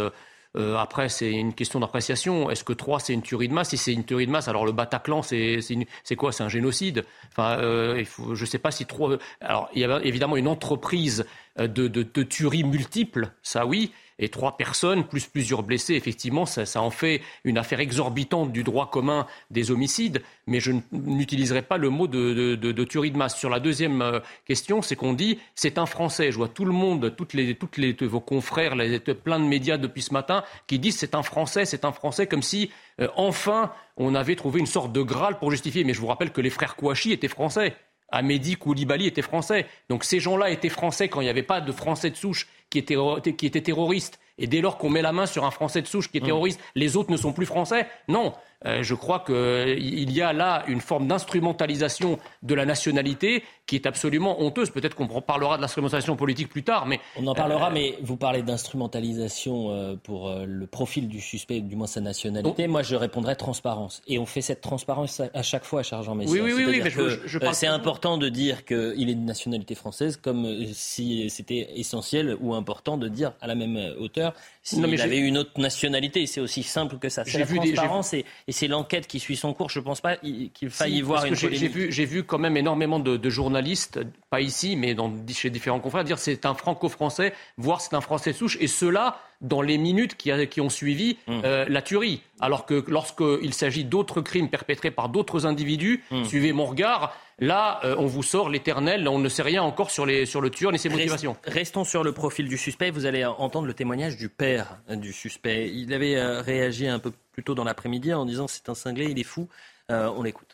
euh, après, c'est une question d'appréciation. Est-ce que 3, c'est une tuerie de masse? Si c'est une tuerie de masse, alors le Bataclan, c'est quoi? C'est un génocide? Enfin, euh, il faut, Je ne sais pas si 3... Alors, il y a évidemment une entreprise euh, de, de, de tueries multiples, ça oui, Et trois personnes, plus plusieurs blessés, effectivement, ça, en fait une affaire exorbitante du droit commun des homicides. Mais je n'utiliserai pas le mot de, de, de, tuerie de masse. Sur la deuxième euh, question, c'est qu'on dit c'est un Français. Je vois tout le monde, toutes les, toutes les, vos confrères, les, plein de médias depuis ce matin qui disent c'est un Français, c'est un Français, comme si euh, enfin on avait trouvé une sorte de Graal pour justifier. Mais je vous rappelle que les frères Kouachi étaient Français. Amédi Koulibaly était français. Donc ces gens-là étaient français quand il n'y avait pas de Français de souche qui étaient terroristes. Et dès lors qu'on met la main sur un Français de souche qui est mmh. terroriste, les autres ne sont plus français Non. Euh, je crois qu'il y a là une forme d'instrumentalisation de la nationalité qui est absolument honteuse. Peut-être qu'on parlera de l'instrumentalisation politique plus tard, mais on en parlera. Euh, mais vous parlez d'instrumentalisation euh, pour le profil du suspect, du moins sa nationalité. Moi, je répondrais transparence. Et on fait cette transparence à chaque fois, cher Jean Messia. Oui, oui, oui. je, c'est important de dire qu'il est de nationalité française, comme si c'était essentiel ou important de dire à la même hauteur s'il avait une autre nationalité. C'est aussi simple que ça. C'est la transparence et, c'est l'enquête qui suit son cours. Je ne pense pas qu'il faille y voir une J'ai vu, vu, quand même énormément de, journalistes, pas ici, mais dans, chez différents confrères, dire c'est un franco-français, voire c'est un français souche. Et cela dans les minutes qui, qui ont suivi mmh. euh, la tuerie. Alors que lorsqu'il s'agit d'autres crimes perpétrés par d'autres individus, mmh. suivez mon regard, là, euh, on vous sort l'éternel, on ne sait rien encore sur, les, sur le tueur ni ses motivations. Restons sur le profil du suspect. Vous allez entendre le témoignage du père du suspect. Il avait euh, réagi un peu plus tôt dans l'après-midi en disant c'est un cinglé, il est fou. on l'écoute.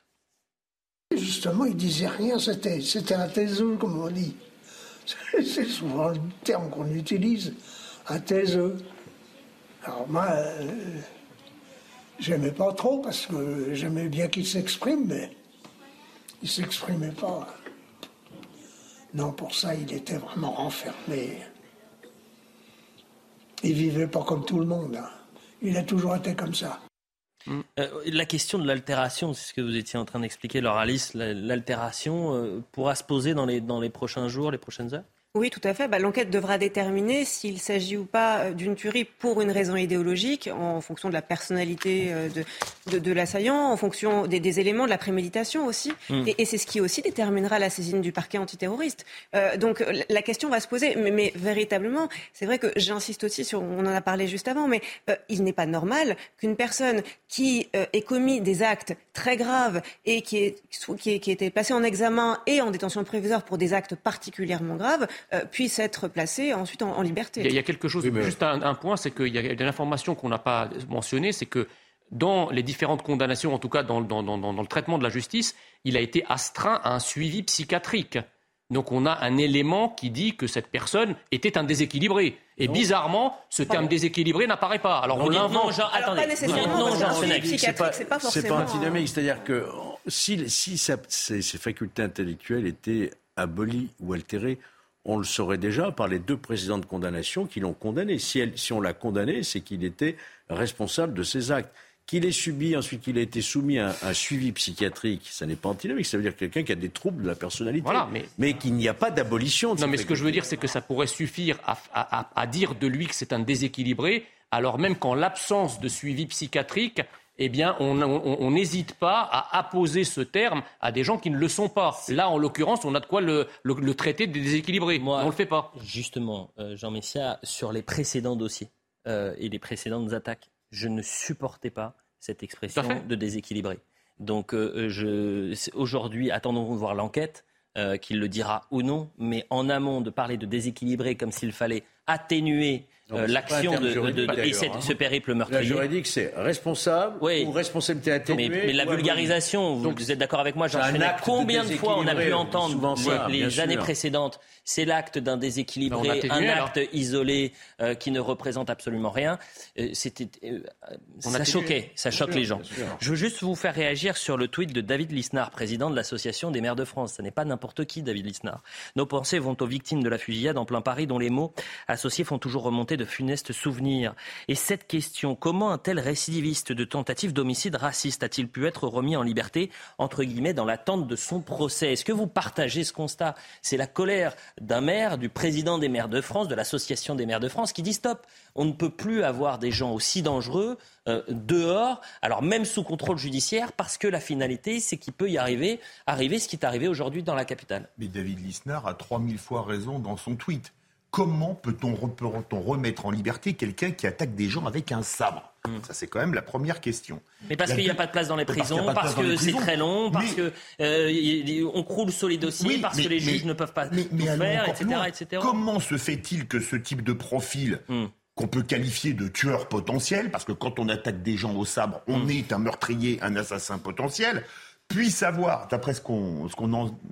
Justement, il disait rien, c'était, un taiseux, comme on dit. C'est souvent le terme qu'on utilise un taiseux. Alors moi, euh, j'aimais pas trop parce que j'aimais bien qu'il s'exprime, mais il s'exprimait pas. Non, pour ça, il était vraiment renfermé. Il vivait pas comme tout le monde. Hein. Il a toujours été comme ça. Euh, la question de l'altération, c'est ce que vous étiez en train d'expliquer, Laura l'altération euh, pourra se poser dans les prochains jours, les prochaines heures? Oui, tout à fait. Bah, l'enquête devra déterminer s'il s'agit ou pas euh, d'une tuerie pour une raison idéologique, en fonction de la personnalité euh, de, de, l'assaillant, en fonction des, éléments de la préméditation aussi. Hmm. Et, c'est ce qui aussi déterminera la saisine du parquet antiterroriste. Euh, donc la question va se poser. Mais, véritablement, c'est vrai que j'insiste aussi sur, on en a parlé juste avant, mais il n'est pas normal qu'une personne qui ait commis des actes très graves et qui, est, qui, qui était passée en examen et en détention provisoire pour des actes particulièrement graves, euh, puisse être placé ensuite en, liberté. Il y, a, quelque chose, juste un, point, c'est qu'il y a une information qu'on n'a pas mentionnée, c'est que dans les différentes condamnations, en tout cas dans, le traitement de la justice, il a été astreint à un suivi psychiatrique. Donc on a un élément qui dit que cette personne était un déséquilibré. Et bizarrement, ce terme déséquilibré n'apparaît pas. Alors on l'invente. Non, attendez. Pas nécessairement. Non, c'est pas forcément. C'est pas antinomique. C'est-à-dire que si, si ces facultés intellectuelles étaient abolies ou altérées, on le saurait déjà par les deux précédentes condamnations qui l'ont condamné. Si, on l'a condamné, c'est qu'il était responsable de ses actes. Qu'il ait subi, ensuite qu'il ait été soumis à un, suivi psychiatrique, ça n'est pas antinomique, ça veut dire quelqu'un qui a des troubles de la personnalité. mais, qu'il n'y a pas d'abolition. non, mais ce que je veux dire, c'est que ça pourrait suffire à dire de lui que c'est un déséquilibré, alors même qu'en l'absence de suivi psychiatrique, eh bien, on n'hésite pas à apposer ce terme à des gens qui ne le sont pas. Là, en l'occurrence, on a de quoi le, traiter des déséquilibrés. on ne le fait pas. Justement, euh, Jean Messia, sur les précédents dossiers euh, et les précédentes attaques, je ne supportais pas cette expression de déséquilibré. Donc, euh, aujourd'hui, attendons de voir l'enquête. qu'il le dira ou non, mais en amont de parler de déséquilibré comme s'il fallait atténuer euh, l'action de, hein. ce périple meurtrier. La juridique, c'est responsable ou responsabilité atténuée. Mais, la vulgarisation, vous, êtes d'accord avec moi, Jean Combien de fois on a pu entendre les, années précédentes C'est l'acte d'un déséquilibré, un acte isolé euh, qui ne représente absolument rien. Euh, c'était, ça choquait, ça choque les gens. Je veux juste vous faire réagir sur le tweet de David Lisnard, président de l'Association des maires de France. Ce n'est pas n'importe qui, David Lisnard. Nos pensées vont aux victimes de la fusillade en plein Paris, dont les mots associés font toujours remonter de funestes souvenirs. Et cette question, comment un tel récidiviste de tentative d'homicide raciste a-t-il pu être remis en liberté, entre guillemets, dans l'attente de son procès? Est-ce que vous partagez ce constat? C'est la colère d'un maire, du président des maires de France, de l'association des maires de France, qui dit stop, on ne peut plus avoir des gens aussi dangereux euh, dehors, alors même sous contrôle judiciaire, parce que la finalité, c'est qu'il peut y arriver, arriver ce qui est arrivé aujourd'hui dans la capitale. Mais David Lisnard a 3000 fois raison dans son tweet Comment peut-on remettre en liberté quelqu'un qui attaque des gens avec un sabre? Hmm. Ça, c'est quand même la première question. Mais parce qu'il n'y a pas de place dans les prisons, parce, que c'est très long, parce qu'on euh, croule sur les dossiers, parce que les juges ne peuvent pas tout faire, etc., Comment se fait-il que ce type de profil hmm. qu'on peut qualifier de tueur potentiel, parce que quand on attaque des gens au sabre, on hmm. est un meurtrier, un assassin potentiel, puisse avoir, d'après ce qu'on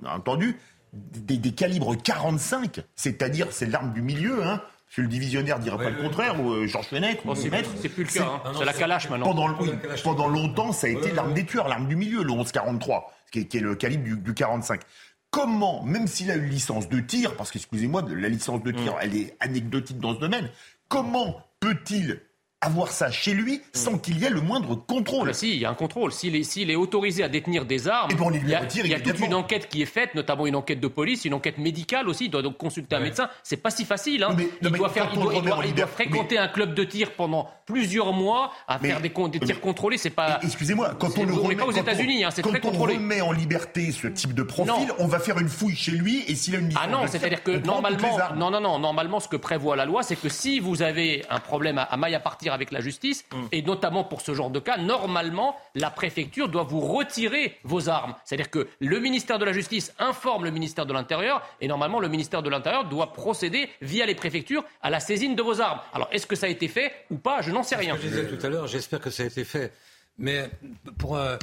a entendu, des, calibres 45, c'est-à-dire c'est l'arme du milieu, hein. Monsieur le divisionnaire dirait pas le contraire, ou euh, Georges Fenech, ou C'est plus le cas, hein. c'est la calache maintenant. Pendant, pendant longtemps, ça a été l'arme des tueurs, l'arme du milieu, le 11-43, qui, est, le calibre du, 45 comment, même s'il a une licence de tir, parce qu'excusez-moi, la licence de tir, mm. elle est anecdotique dans ce domaine, comment peut-il avoir ça chez lui sans mm. qu'il y ait le moindre contrôle. si, il y a un contrôle. S'il est, autorisé à détenir des armes, eh ben, il, y a, toute une enquête qui est faite, notamment une enquête de police, une enquête médicale aussi. Il doit donc consulter un médecin. C'est pas si facile. Hein. il, doit fréquenter un club de tir pendant plusieurs mois à faire des, tirs contrôlés. C'est pas. Excusez-moi, quand on le remet, pas aux États-Unis. Hein, c'est très contrôlé. on remet en liberté ce type de profil, on va faire une fouille chez lui et s'il a une Ah non, c'est-à-dire que normalement, non, non, non, normalement, ce que prévoit la loi, c'est que si vous avez un problème à maille à partir avec la justice, mm. et notamment pour ce genre de cas, normalement, la préfecture doit vous retirer vos armes. C'est-à-dire que le ministère de la Justice informe le ministère de l'Intérieur, et normalement, le ministère de l'Intérieur doit procéder via les préfectures à la saisine de vos armes. Alors, est-ce que ça a été fait ou pas Je n'en sais rien. Ce que je disais tout à l'heure, j'espère que ça a été fait. Mais pour. Euh,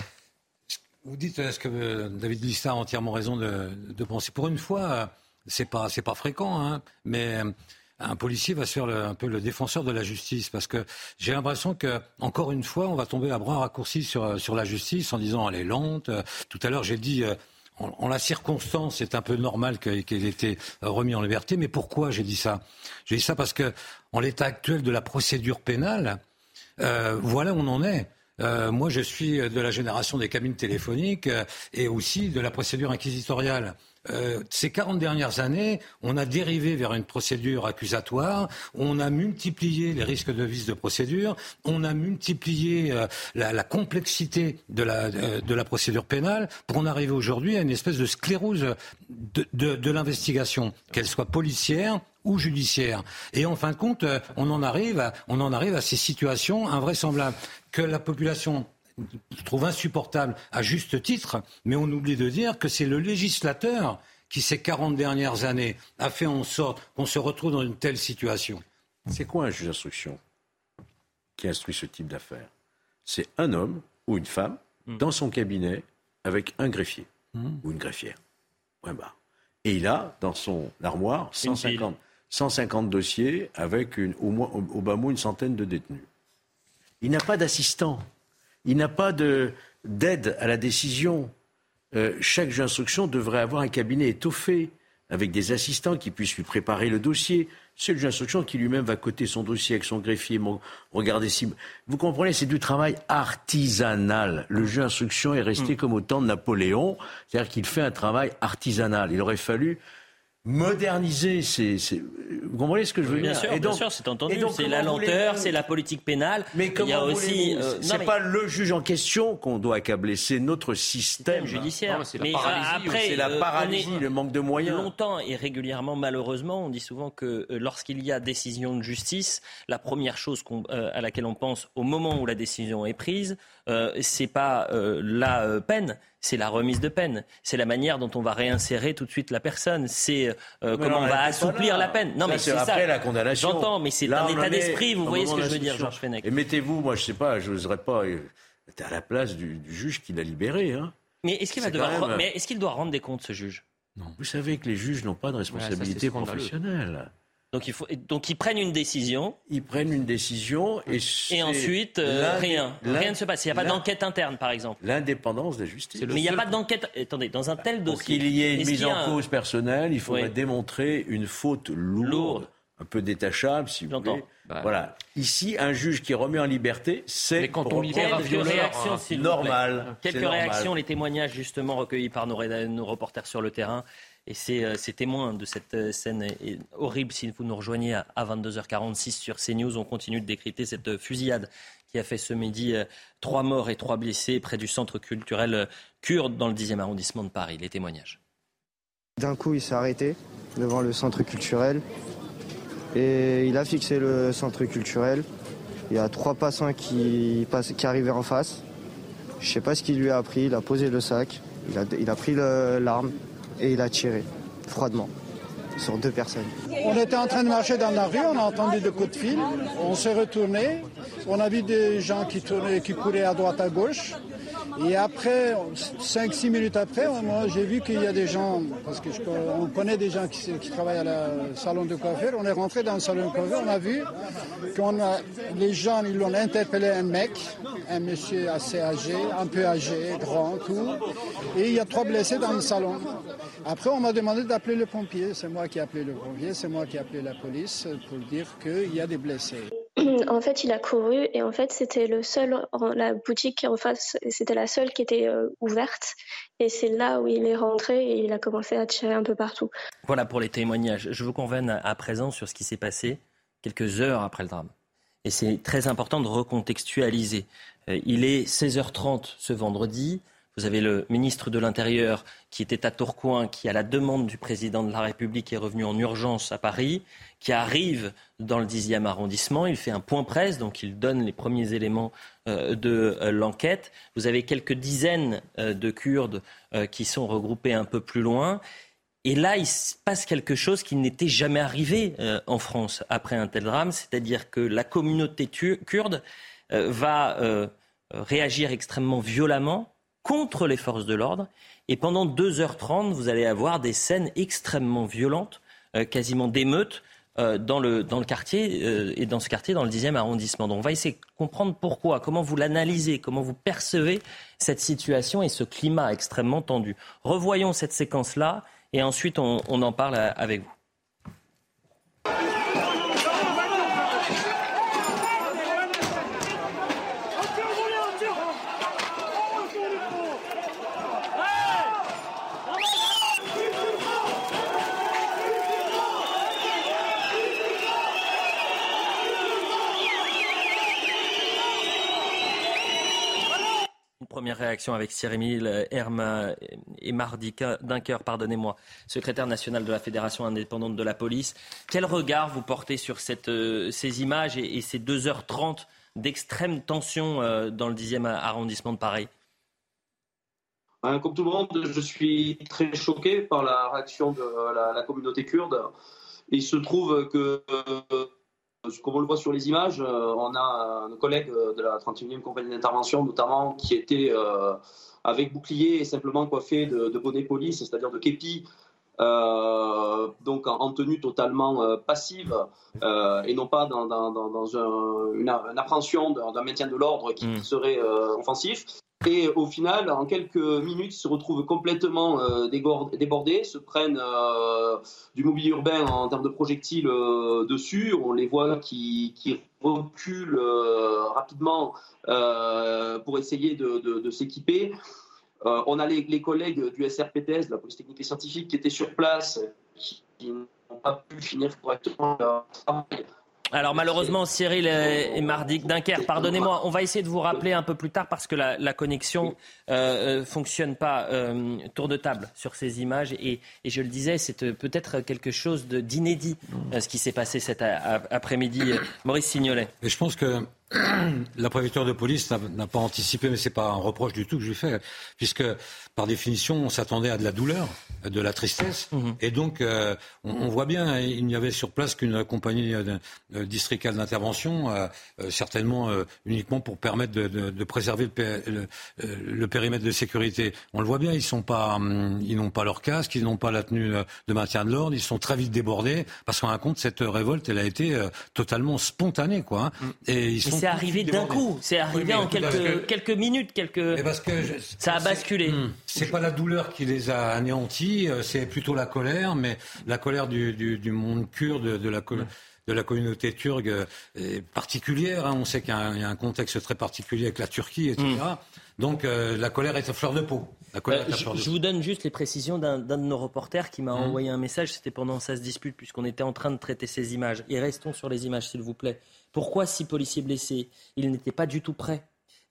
vous dites, est-ce que euh, David Lista a entièrement raison de, penser? Pour une fois, euh, c'est pas, c'est pas fréquent, hein, mais un policier va se faire un peu le défenseur de la justice parce que j'ai l'impression que encore une fois on va tomber à bras raccourcis sur, sur la justice en disant elle est lente. Tout à l'heure j'ai dit euh, en, la circonstance c'est un peu normal qu'elle ait été remis en liberté. Mais pourquoi j'ai dit ça? J'ai dit ça parce que en l'état actuel de la procédure pénale, euh, voilà où on en est. Euh, moi, je suis de la génération des cabines téléphoniques et aussi de la procédure inquisitoriale. Euh, ces 40 dernières années, on a dérivé vers une procédure accusatoire, on a multiplié les risques de vice de procédure, on a multiplié euh, la, complexité de la, euh, de la procédure pénale pour en arriver aujourd'hui à une espèce de sclérose de, de l'investigation, qu'elle soit policière ou judiciaire. Et en fin de compte, on en arrive à, on en arrive à ces situations invraisemblables que la population trouve insupportable à juste titre, mais on oublie de dire que c'est le législateur qui, ces 40 dernières années, a fait en sorte qu'on se retrouve dans une telle situation. C'est quoi un juge d'instruction qui instruit ce type d'affaires? C'est un homme ou une femme hmm. dans son cabinet avec un greffier hmm. ou une greffière. Et il a dans son armoire 150, 150 dossiers avec une, au, moins, au bas mot une centaine de détenus. Il n'a pas d'assistant. Il n'a pas d'aide à la décision. Euh, chaque juge d'instruction devrait avoir un cabinet étoffé avec des assistants qui puissent lui préparer le dossier. C'est le juge d'instruction qui lui-même va coter son dossier avec son greffier, regarder si... Vous comprenez, c'est du travail artisanal. Le juge d'instruction est resté mm. comme au temps de Napoléon, c'est-à-dire qu'il fait un travail artisanal. Il aurait fallu moderniser c'est vous comprenez ce que je veux dire sûr, et donc, bien sûr c'est entendu c'est la lenteur c'est la politique pénale. Mais il y a aussi euh, c'est pas le juge en question qu'on doit accabler c'est notre système. Judiciaire. C'est la paralysie, c'est la euh, paralysie le manque de moyens. longtemps et régulièrement malheureusement on dit souvent que euh, lorsqu'il y a décision de justice la première chose à laquelle on pense au moment où la décision est prise c'est pas la peine c'est la remise de peine, c'est la manière dont on va réinsérer tout de suite la personne, c'est euh, comment on va assouplir la peine. Non, mais c'est après la condamnation. J'entends, mais c'est un état d'esprit. Vous voyez ce que je veux dire, Georges Fenech. Et mettez-vous, moi, je sais pas, je n'oserais pas être à la place du, juge qui l'a libéré. Hein. Mais est-ce qu'il va devoir, mais est-ce qu'il doit rendre des comptes, ce juge? Non. Vous savez que les juges n'ont pas de responsabilité professionnelle. Donc, il faut, donc ils prennent une décision. Ils prennent une décision et, et ensuite euh, rien. Rien ne se passe. Il n'y a pas d'enquête interne, par exemple. L'indépendance de la justice. Mais il n'y a pas d'enquête. Attendez, dans un tel dossier. Pour qu'il y ait une mise en cause personnelle, il faudrait démontrer une faute lourde, un peu détachable, si vous voulez. Bah, voilà. Ici, un juge qui remet en liberté, c'est quand on libère un violeur normal. Quelques réactions, les témoignages justement recueillis par nos, nos reporters sur le terrain. Et euh, ces, témoins de cette euh, scène horrible, si vous nous rejoignez à, 22h46 sur CNews, on continue de décrypter cette euh, fusillade qui a fait ce midi trois morts et trois blessés près du centre culturel kurde dans le 10e arrondissement de Paris. Les témoignages. D'un coup, il s'est arrêté devant le centre culturel. et il a fixé le centre culturel. Il y a trois passants qui, qui arrivaient en face. Je sais pas ce qu'il lui a appris. Il a posé le sac, il a pris l'arme et il a tiré froidement sur deux personnes. On était en train de marcher dans la rue, on a entendu des coups de fil, on s'est retourné, on a vu des gens qui tournaient, qui couraient à droite à gauche. Et après, 5-6 minutes après, moi j'ai vu qu'il y a des gens, parce qu'on connaît des gens qui, travaillent à la salon de coiffure, on est rentré dans le salon de coiffure, on a vu qu'on a, les gens, ils l'ont interpellé un mec, un monsieur assez âgé, un peu âgé, grand, tout, et il y a trois blessés dans le salon. Après, on m'a demandé d'appeler le pompier, c'est moi qui ai appelé le pompier, c'est moi qui ai appelé la police pour dire qu'il y a des blessés. en fait, il a couru et en fait, c'était le seul, la boutique en face, c'était la seule qui était euh, ouverte. Et c'est là où il est rentré et il a commencé à tirer un peu partout. Voilà pour les témoignages. Je vous convainc à présent sur ce qui s'est passé quelques heures après le drame. Et c'est très important de recontextualiser. Euh, il est 16h30 ce vendredi. Vous avez le ministre de l'Intérieur qui était à Tourcoing, qui, à la demande du président de la République, est revenu en urgence à Paris, qui arrive dans le 10e arrondissement. Il fait un point presse, donc il donne les premiers éléments euh, de euh, l'enquête. Vous avez quelques dizaines euh, de Kurdes qui sont regroupés un peu plus loin. Et là, il se passe quelque chose qui n'était jamais arrivé en France après un tel drame, c'est-à-dire que la communauté kurde va réagir extrêmement violemment contre les forces de l'ordre. Et pendant 2h30, vous allez avoir des scènes extrêmement violentes, euh, quasiment d'émeutes, euh, dans, le, dans le quartier, euh, et dans ce quartier, dans le 10e arrondissement. Donc on va essayer de comprendre pourquoi, comment vous l'analysez, comment vous percevez cette situation et ce climat extrêmement tendu. Revoyons cette séquence-là, et ensuite on en parle avec vous. Première réaction avec Cyril Herma et Mardi Dunker, pardonnez-moi, secrétaire national de la Fédération indépendante de la police. Quel regard vous portez sur euh, ces images et, ces 2h30 d'extrême tension euh, dans le 10e arrondissement de Paris? Ben, Comme tout le monde, je suis très choqué par la réaction de la, la communauté kurde. Il se trouve que comme on le voit sur les images, euh, on a un collègue euh, de la 31e compagnie d'intervention, notamment, qui était euh, avec bouclier et simplement coiffé de, de bonnet police, c'est-à-dire de képi, donc en, tenue totalement passive et non pas dans, une, appréhension d'un maintien de l'ordre qui mmh. serait offensif. Et au final, en quelques minutes, ils se retrouvent complètement euh, débordés, se prennent euh, du mobilier urbain en termes de projectiles euh, dessus. On les voit qui, reculent rapidement pour essayer de, s'équiper. on a les, collègues du SRPTS, de la police technique et scientifique, qui étaient sur place, qui n'ont pas pu finir correctement leur travail alors malheureusement, Cyril et Mardic Dunkerque, pardonnez-moi, on va essayer de vous rappeler un peu plus tard parce que la, connexion euh, euh, fonctionne pas. Euh, tour de table sur ces images et, je le disais, c'est peut-être quelque chose d'inédit ce qui s'est passé cet après-midi. Maurice Signolet. Mais je pense que la préfecture de police n'a pas anticipé, mais c'est pas un reproche du tout que je lui fais, puisque par définition, on s'attendait à de la douleur, de la tristesse, mhm. et donc euh, on, voit bien, il n'y avait sur place qu'une compagnie euh, districale d'intervention, euh, certainement uniquement pour permettre de, préserver le, périmètre de sécurité. On le voit bien, ils sont pas, hum, ils n'ont pas leur casque, ils n'ont pas la tenue de maintien de l'ordre, ils sont très vite débordés, parce qu'en un compte, cette révolte, elle a été totalement spontanée, quoi. Hein. Mm. et ils c'est arrivé d'un coup. C'est arrivé en quelques, quelques minutes, quelques. parce que ça a basculé. Hmm. C'est pas la douleur qui les a anéantis, euh, c'est plutôt la colère, mais la colère du, du, monde kurde, de, la de la communauté turque euh, est particulière. Hein. On sait qu'il y, a un contexte très particulier avec la Turquie, etc. Hmm. Donc euh, la colère est à fleur de peau. Je, vous donne juste les précisions d'un de nos reporters qui m'a hmm. envoyé un message. C'était pendant sa dispute, puisqu'on était en train de traiter ces images. Et restons sur les images, s'il vous plaît. Pourquoi six policiers blessés? Ils n'étaient pas du tout prêts.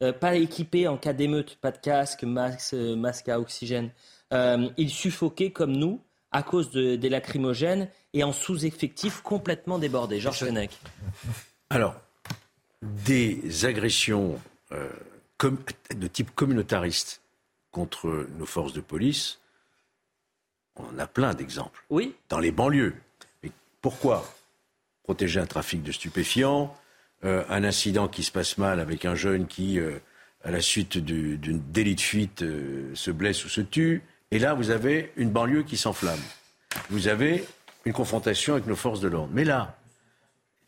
Euh, pas équipés en cas d'émeute, pas de casque, masque, euh, masque à oxygène. Euh, ils suffoquaient comme nous à cause de, des lacrymogènes et en sous-effectif complètement débordé. Georges Fenech. Alors, des agressions euh, de type communautariste contre nos forces de police, on a plein d'exemples. Oui. Dans les banlieues. Mais pourquoi Protéger un trafic de stupéfiants, euh, un incident qui se passe mal avec un jeune qui, euh, à la suite d'une délit de fuite, se blesse ou se tue. Et là, vous avez une banlieue qui s'enflamme. Vous avez une confrontation avec nos forces de l'ordre. Mais là,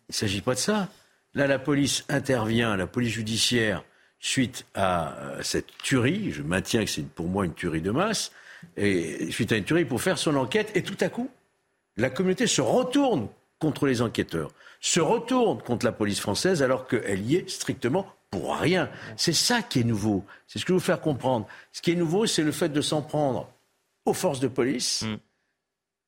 il ne s'agit pas de ça. Là, la police intervient, la police judiciaire, suite à cette tuerie. Je maintiens que c'est pour moi une tuerie de masse. Et suite à une tuerie, pour faire son enquête. Et tout à coup, la communauté se retourne contre les enquêteurs, se retourne contre la police française alors qu'elle y est strictement pour rien. C'est ça qui est nouveau. C'est ce que je veux vous faire comprendre. Ce qui est nouveau, c'est le fait de s'en prendre aux forces de police. Mm.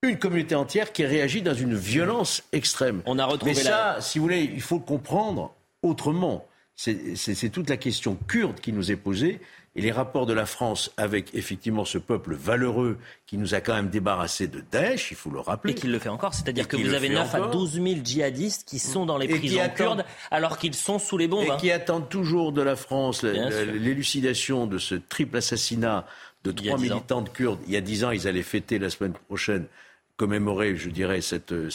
Une communauté entière qui réagit dans une violence extrême. On a retrouvé Mais ça, si vous voulez, il faut le comprendre autrement. C'est toute la question kurde qui nous est posée et les rapports de la France avec effectivement ce peuple valeureux qui nous a quand même débarrassé de Daesh, il faut le rappeler. Et qui le fait encore, c'est-à-dire que vous avez 9 à 12 000 djihadistes qui sont dans les prisons kurdes alors qu'ils sont sous les bombes. Et hein. qui attendent toujours de la France l'élucidation de ce triple assassinat de trois militants de kurdes. Il y a dix ans, ils allaient fêter la semaine prochaine commémorer, je dirais, cette, euh,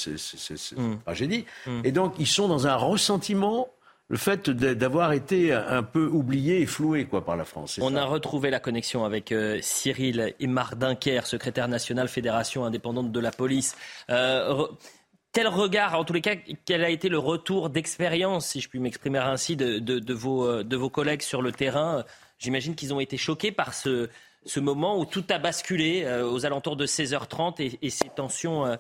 mm. tragédie. Mm. Et donc, ils sont dans un ressentiment le fait d'avoir été un peu oublié et floué quoi, par la France. On a retrouvé la connexion avec euh, Cyril Imar Dunker, secrétaire national Fédération indépendante de la police. Euh, quel regard, en tous les cas, quel a été le retour d'expérience, si je puis m'exprimer ainsi, de, de, vos, de vos collègues sur le terrain? J'imagine qu'ils ont été choqués par ce, ce moment où tout a basculé euh, aux alentours de 16h30 et, ces tensions euh,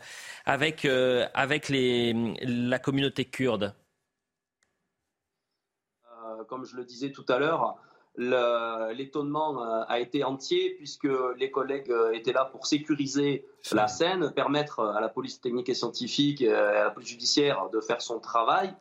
avec, euh, avec les, la communauté kurde Comme je le disais tout à l'heure, l'étonnement a été entier puisque les collègues étaient là pour sécuriser la scène, permettre à la police technique et scientifique et à la police judiciaire de faire son travail.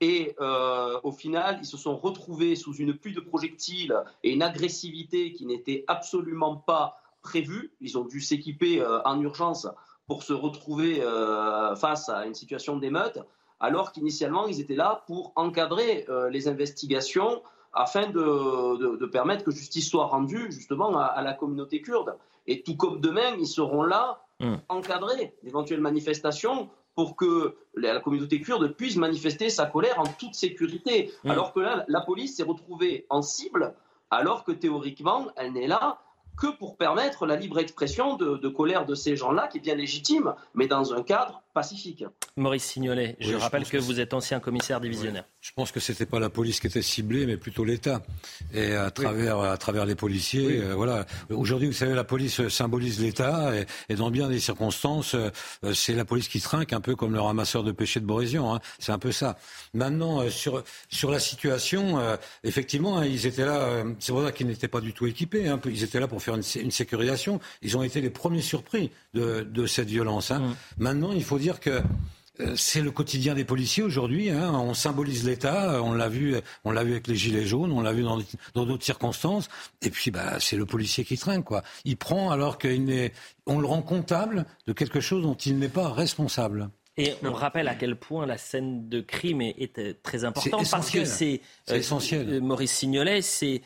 Et euh, au final, ils se sont retrouvés sous une pluie de projectiles et une agressivité qui n'était absolument pas prévue. Ils ont dû s'équiper euh, en urgence pour se retrouver euh, face à une situation d'émeute, alors qu'initialement, ils étaient là pour encadrer les investigations afin de, de, permettre que justice soit rendue justement à, la communauté kurde. Et tout comme demain, ils seront là pour mmh. encadrer d'éventuelles manifestations pour que la communauté kurde puisse manifester sa colère en toute sécurité. Mm. Alors que là, la police s'est retrouvée en cible, alors que théoriquement, elle n'est là que pour permettre la libre expression de, colère de ces gens-là, qui est bien légitime, mais dans un cadre pacifique. Maurice Signolet, je rappelle que, vous êtes ancien commissaire divisionnaire. Je pense que ce n'était pas la police qui était ciblée, mais plutôt l'État. Et à travers, à travers les policiers, euh, voilà. Aujourd'hui, vous savez, la police symbolise l'État, et, dans bien des circonstances, euh, c'est la police qui trinque, un peu comme le ramasseur de péché de Borésion. Hein. C'est un peu ça. Maintenant, euh, sur, sur la situation, effectivement, hein, ils étaient là, c'est pour ça qu'ils n'étaient pas du tout équipés. Hein. Ils étaient là pour faire une, une, sécurisation. Ils ont été les premiers surpris de, de cette violence. Hein. Mmh. Maintenant, il faut dire que euh, c'est le quotidien des policiers aujourd'hui. Hein. On symbolise l'État. On l'a vu, on l'a vu avec les gilets jaunes. On l'a vu dans, d'autres circonstances. Et puis, bah, c'est le policier qui traîne, quoi. Il prend alors qu'on on le rend comptable de quelque chose dont il n'est pas responsable. Et on rappelle à quel point la scène de crime est, euh, très importante parce que c'est, euh, essentiel. Maurice Signolet, c'est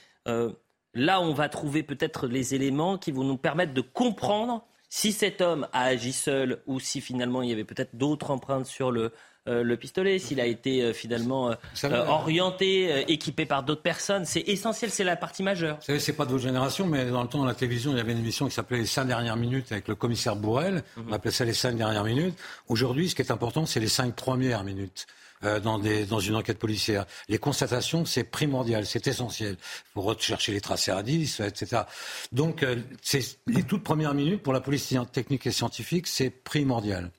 là on va trouver peut-être les éléments qui vont nous permettre de comprendre si cet homme a agi seul ou si finalement il y avait peut-être d'autres empreintes sur le, euh, pistolet, s'il a été euh, finalement euh, orienté, équipé par d'autres personnes. C'est essentiel, c'est la partie majeure. Vous savez, c'est pas de votre génération, mais dans le temps, à la télévision, il y avait une émission qui s'appelait Les cinq dernières minutes avec le commissaire Bourrel. Mhm. On appelait ça les cinq dernières minutes. Aujourd'hui, ce qui est important, c'est les cinq premières minutes. Euh, dans, des, dans une enquête policière. Les constatations, c'est primordial, c'est essentiel. Faut rechercher les tracés indices, etc. Donc, euh, c'est les toutes premières minutes pour la police technique et scientifique, c'est primordial.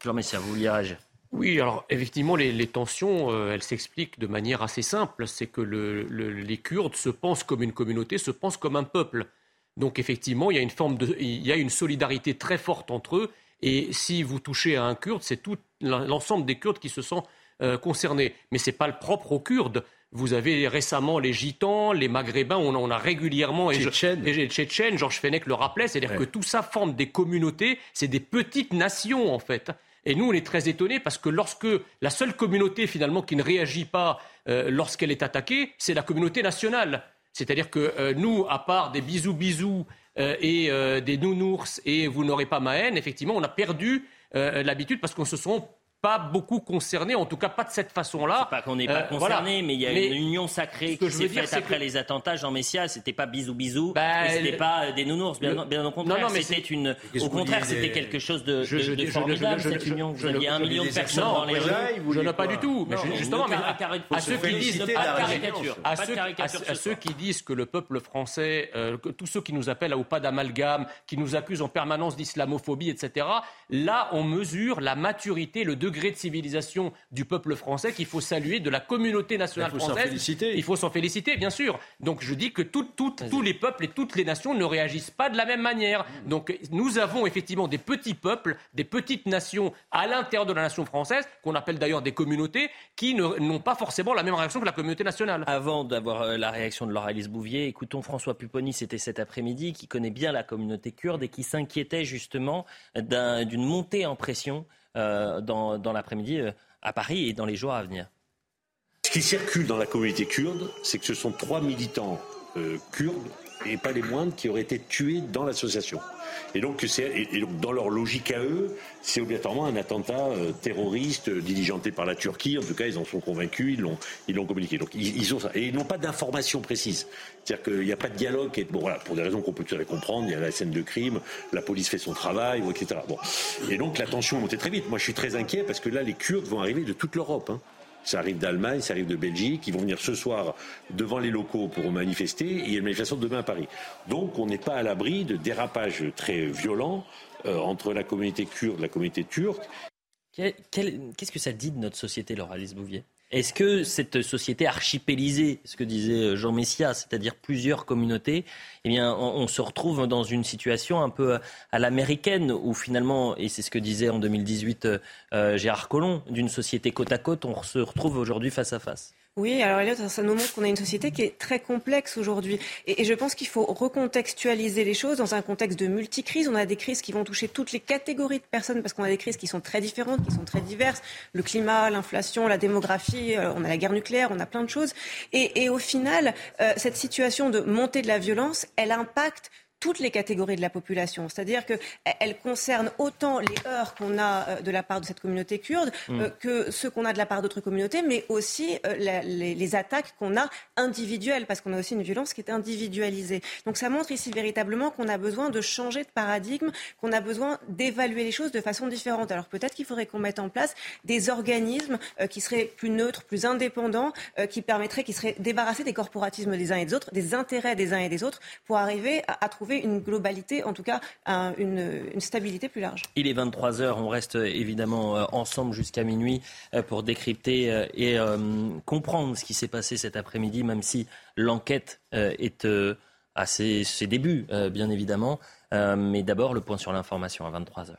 Claude Messia, vous vouliez réagir? Oui, alors effectivement, les, tensions, euh, elles s'expliquent de manière assez simple. C'est que le, les Kurdes se pensent comme une communauté, se pensent comme un peuple. Donc effectivement, il y a une forme de, il y a une solidarité très forte entre eux. Et si vous touchez à un Kurde, c'est tout l'ensemble des Kurdes qui se sent euh, concernés. Mais ce n'est pas le propre aux Kurdes. Vous avez récemment les Gitans, les Maghrébins, on en a régulièrement, et les Tchétchènes, Georges Fenech le rappelait, c'est-à-dire que tout ça forme des communautés, c'est des petites nations en fait. Et nous, on est très étonnés parce que lorsque la seule communauté finalement qui ne réagit pas euh, lorsqu'elle est attaquée, c'est la communauté nationale. C'est-à-dire que euh, nous, à part des bisous bisous euh, et des nounours et vous n'aurez pas ma haine, effectivement, on a perdu l'habitude parce qu'on se sent pas beaucoup concernés, en tout cas pas de cette façon-là. Pas qu'on n'est pas euh, concerné, mais il y a une union sacrée qui s'est faite après les attentats. Jean Messia, c'était pas bisous bisous, bah, c'était pas des nounours, bien, au contraire. Non, non, mais c'était une, au contraire, c'était quelque chose de, je, de, de formidable cette union. Vous aviez un million de personnes dans les rues. Je n'ai pas du tout. Mais justement, à ceux qui disent, à ceux qui disent que le peuple français, euh, tous ceux qui nous appellent au pas d'amalgame, qui nous accusent en permanence d'islamophobie, etc. Là, on mesure la maturité, le degré degré de civilisation du peuple français qu'il faut saluer, de la communauté nationale française. Il faut s'en féliciter. Il faut s'en féliciter, bien sûr. Donc je dis que tous les peuples et toutes les nations ne réagissent pas de la même manière. Donc nous avons effectivement des petits peuples, des petites nations à l'intérieur de la nation française, qu'on appelle d'ailleurs des communautés, qui n'ont pas forcément la même réaction que la communauté nationale. Avant d'avoir euh, la réaction de Laura Alice Bouvier, écoutons François Pupponi, c'était cet après-midi, qui connaît bien la communauté kurde et qui s'inquiétait justement d'une montée en pression dans, dans l'après-midi euh, à Paris et dans les jours à venir. Ce qui circule dans la communauté kurde, c'est que ce sont trois militants euh, kurdes, et pas les moindres, qui auraient été tués dans l'association. Et donc, dans leur logique à eux, c'est obligatoirement un attentat euh, terroriste euh, diligenté par la Turquie. En tout cas, ils en sont convaincus, ils l'ont, ils communiqué. Donc, ils, ont ça. Et ils n'ont pas d'informations précises. C'est-à-dire qu'il n'y a pas de dialogue. Et, bon, voilà, pour des raisons qu'on peut tout à fait comprendre, il y a la scène de crime, la police fait son travail, etc. Bon. Et donc, la tension est montée très vite. Moi, je suis très inquiet parce que là, les Kurdes vont arriver de toute l'Europe. Hein. Ça arrive d'Allemagne, ça arrive de Belgique. Ils vont venir ce soir devant les locaux pour manifester. Et il y a une manifestation demain à Paris. Donc on n'est pas à l'abri de dérapages très violents euh, entre la communauté kurde et la communauté turque. Qu'est-ce que ça dit de notre société, Laura Bouvier est-ce que cette société archipélisée, ce que disait Jean Messia, c'est-à-dire plusieurs communautés, eh bien, on, se retrouve dans une situation un peu à l'américaine où finalement, et c'est ce que disait en 2018 euh, Gérard Collomb, d'une société côte à côte, on se retrouve aujourd'hui face à face? Oui, alors Elliot, ça nous montre qu'on a une société qui est très complexe aujourd'hui. Et, je pense qu'il faut recontextualiser les choses dans un contexte de multicrises. On a des crises qui vont toucher toutes les catégories de personnes parce qu'on a des crises qui sont très différentes, qui sont très diverses. Le climat, l'inflation, la démographie, euh, on a la guerre nucléaire, on a plein de choses. Et, au final, euh, cette situation de montée de la violence, elle impacte toutes les catégories de la population. C'est-à-dire qu'elle concerne autant les heurts qu'on a euh, de la part de cette communauté kurde mm. euh, que ceux qu'on a de la part d'autres communautés, mais aussi euh, les, attaques qu'on a individuelles, parce qu'on a aussi une violence qui est individualisée. Donc ça montre ici véritablement qu'on a besoin de changer de paradigme, qu'on a besoin d'évaluer les choses de façon différente. Alors peut-être qu'il faudrait qu'on mette en place des organismes qui seraient plus neutres, plus indépendants, qui permettraient, qui seraient débarrassés des corporatismes des uns et des autres, des intérêts des uns et des autres, pour arriver à trouver une globalité, en tout cas une, stabilité plus large. Il est 23 heures, on reste évidemment euh, ensemble jusqu'à minuit euh, pour décrypter euh, et comprendre ce qui s'est passé cet après-midi, même si l'enquête est à ses, ses débuts, bien évidemment. mais d'abord, le point sur l'information à 23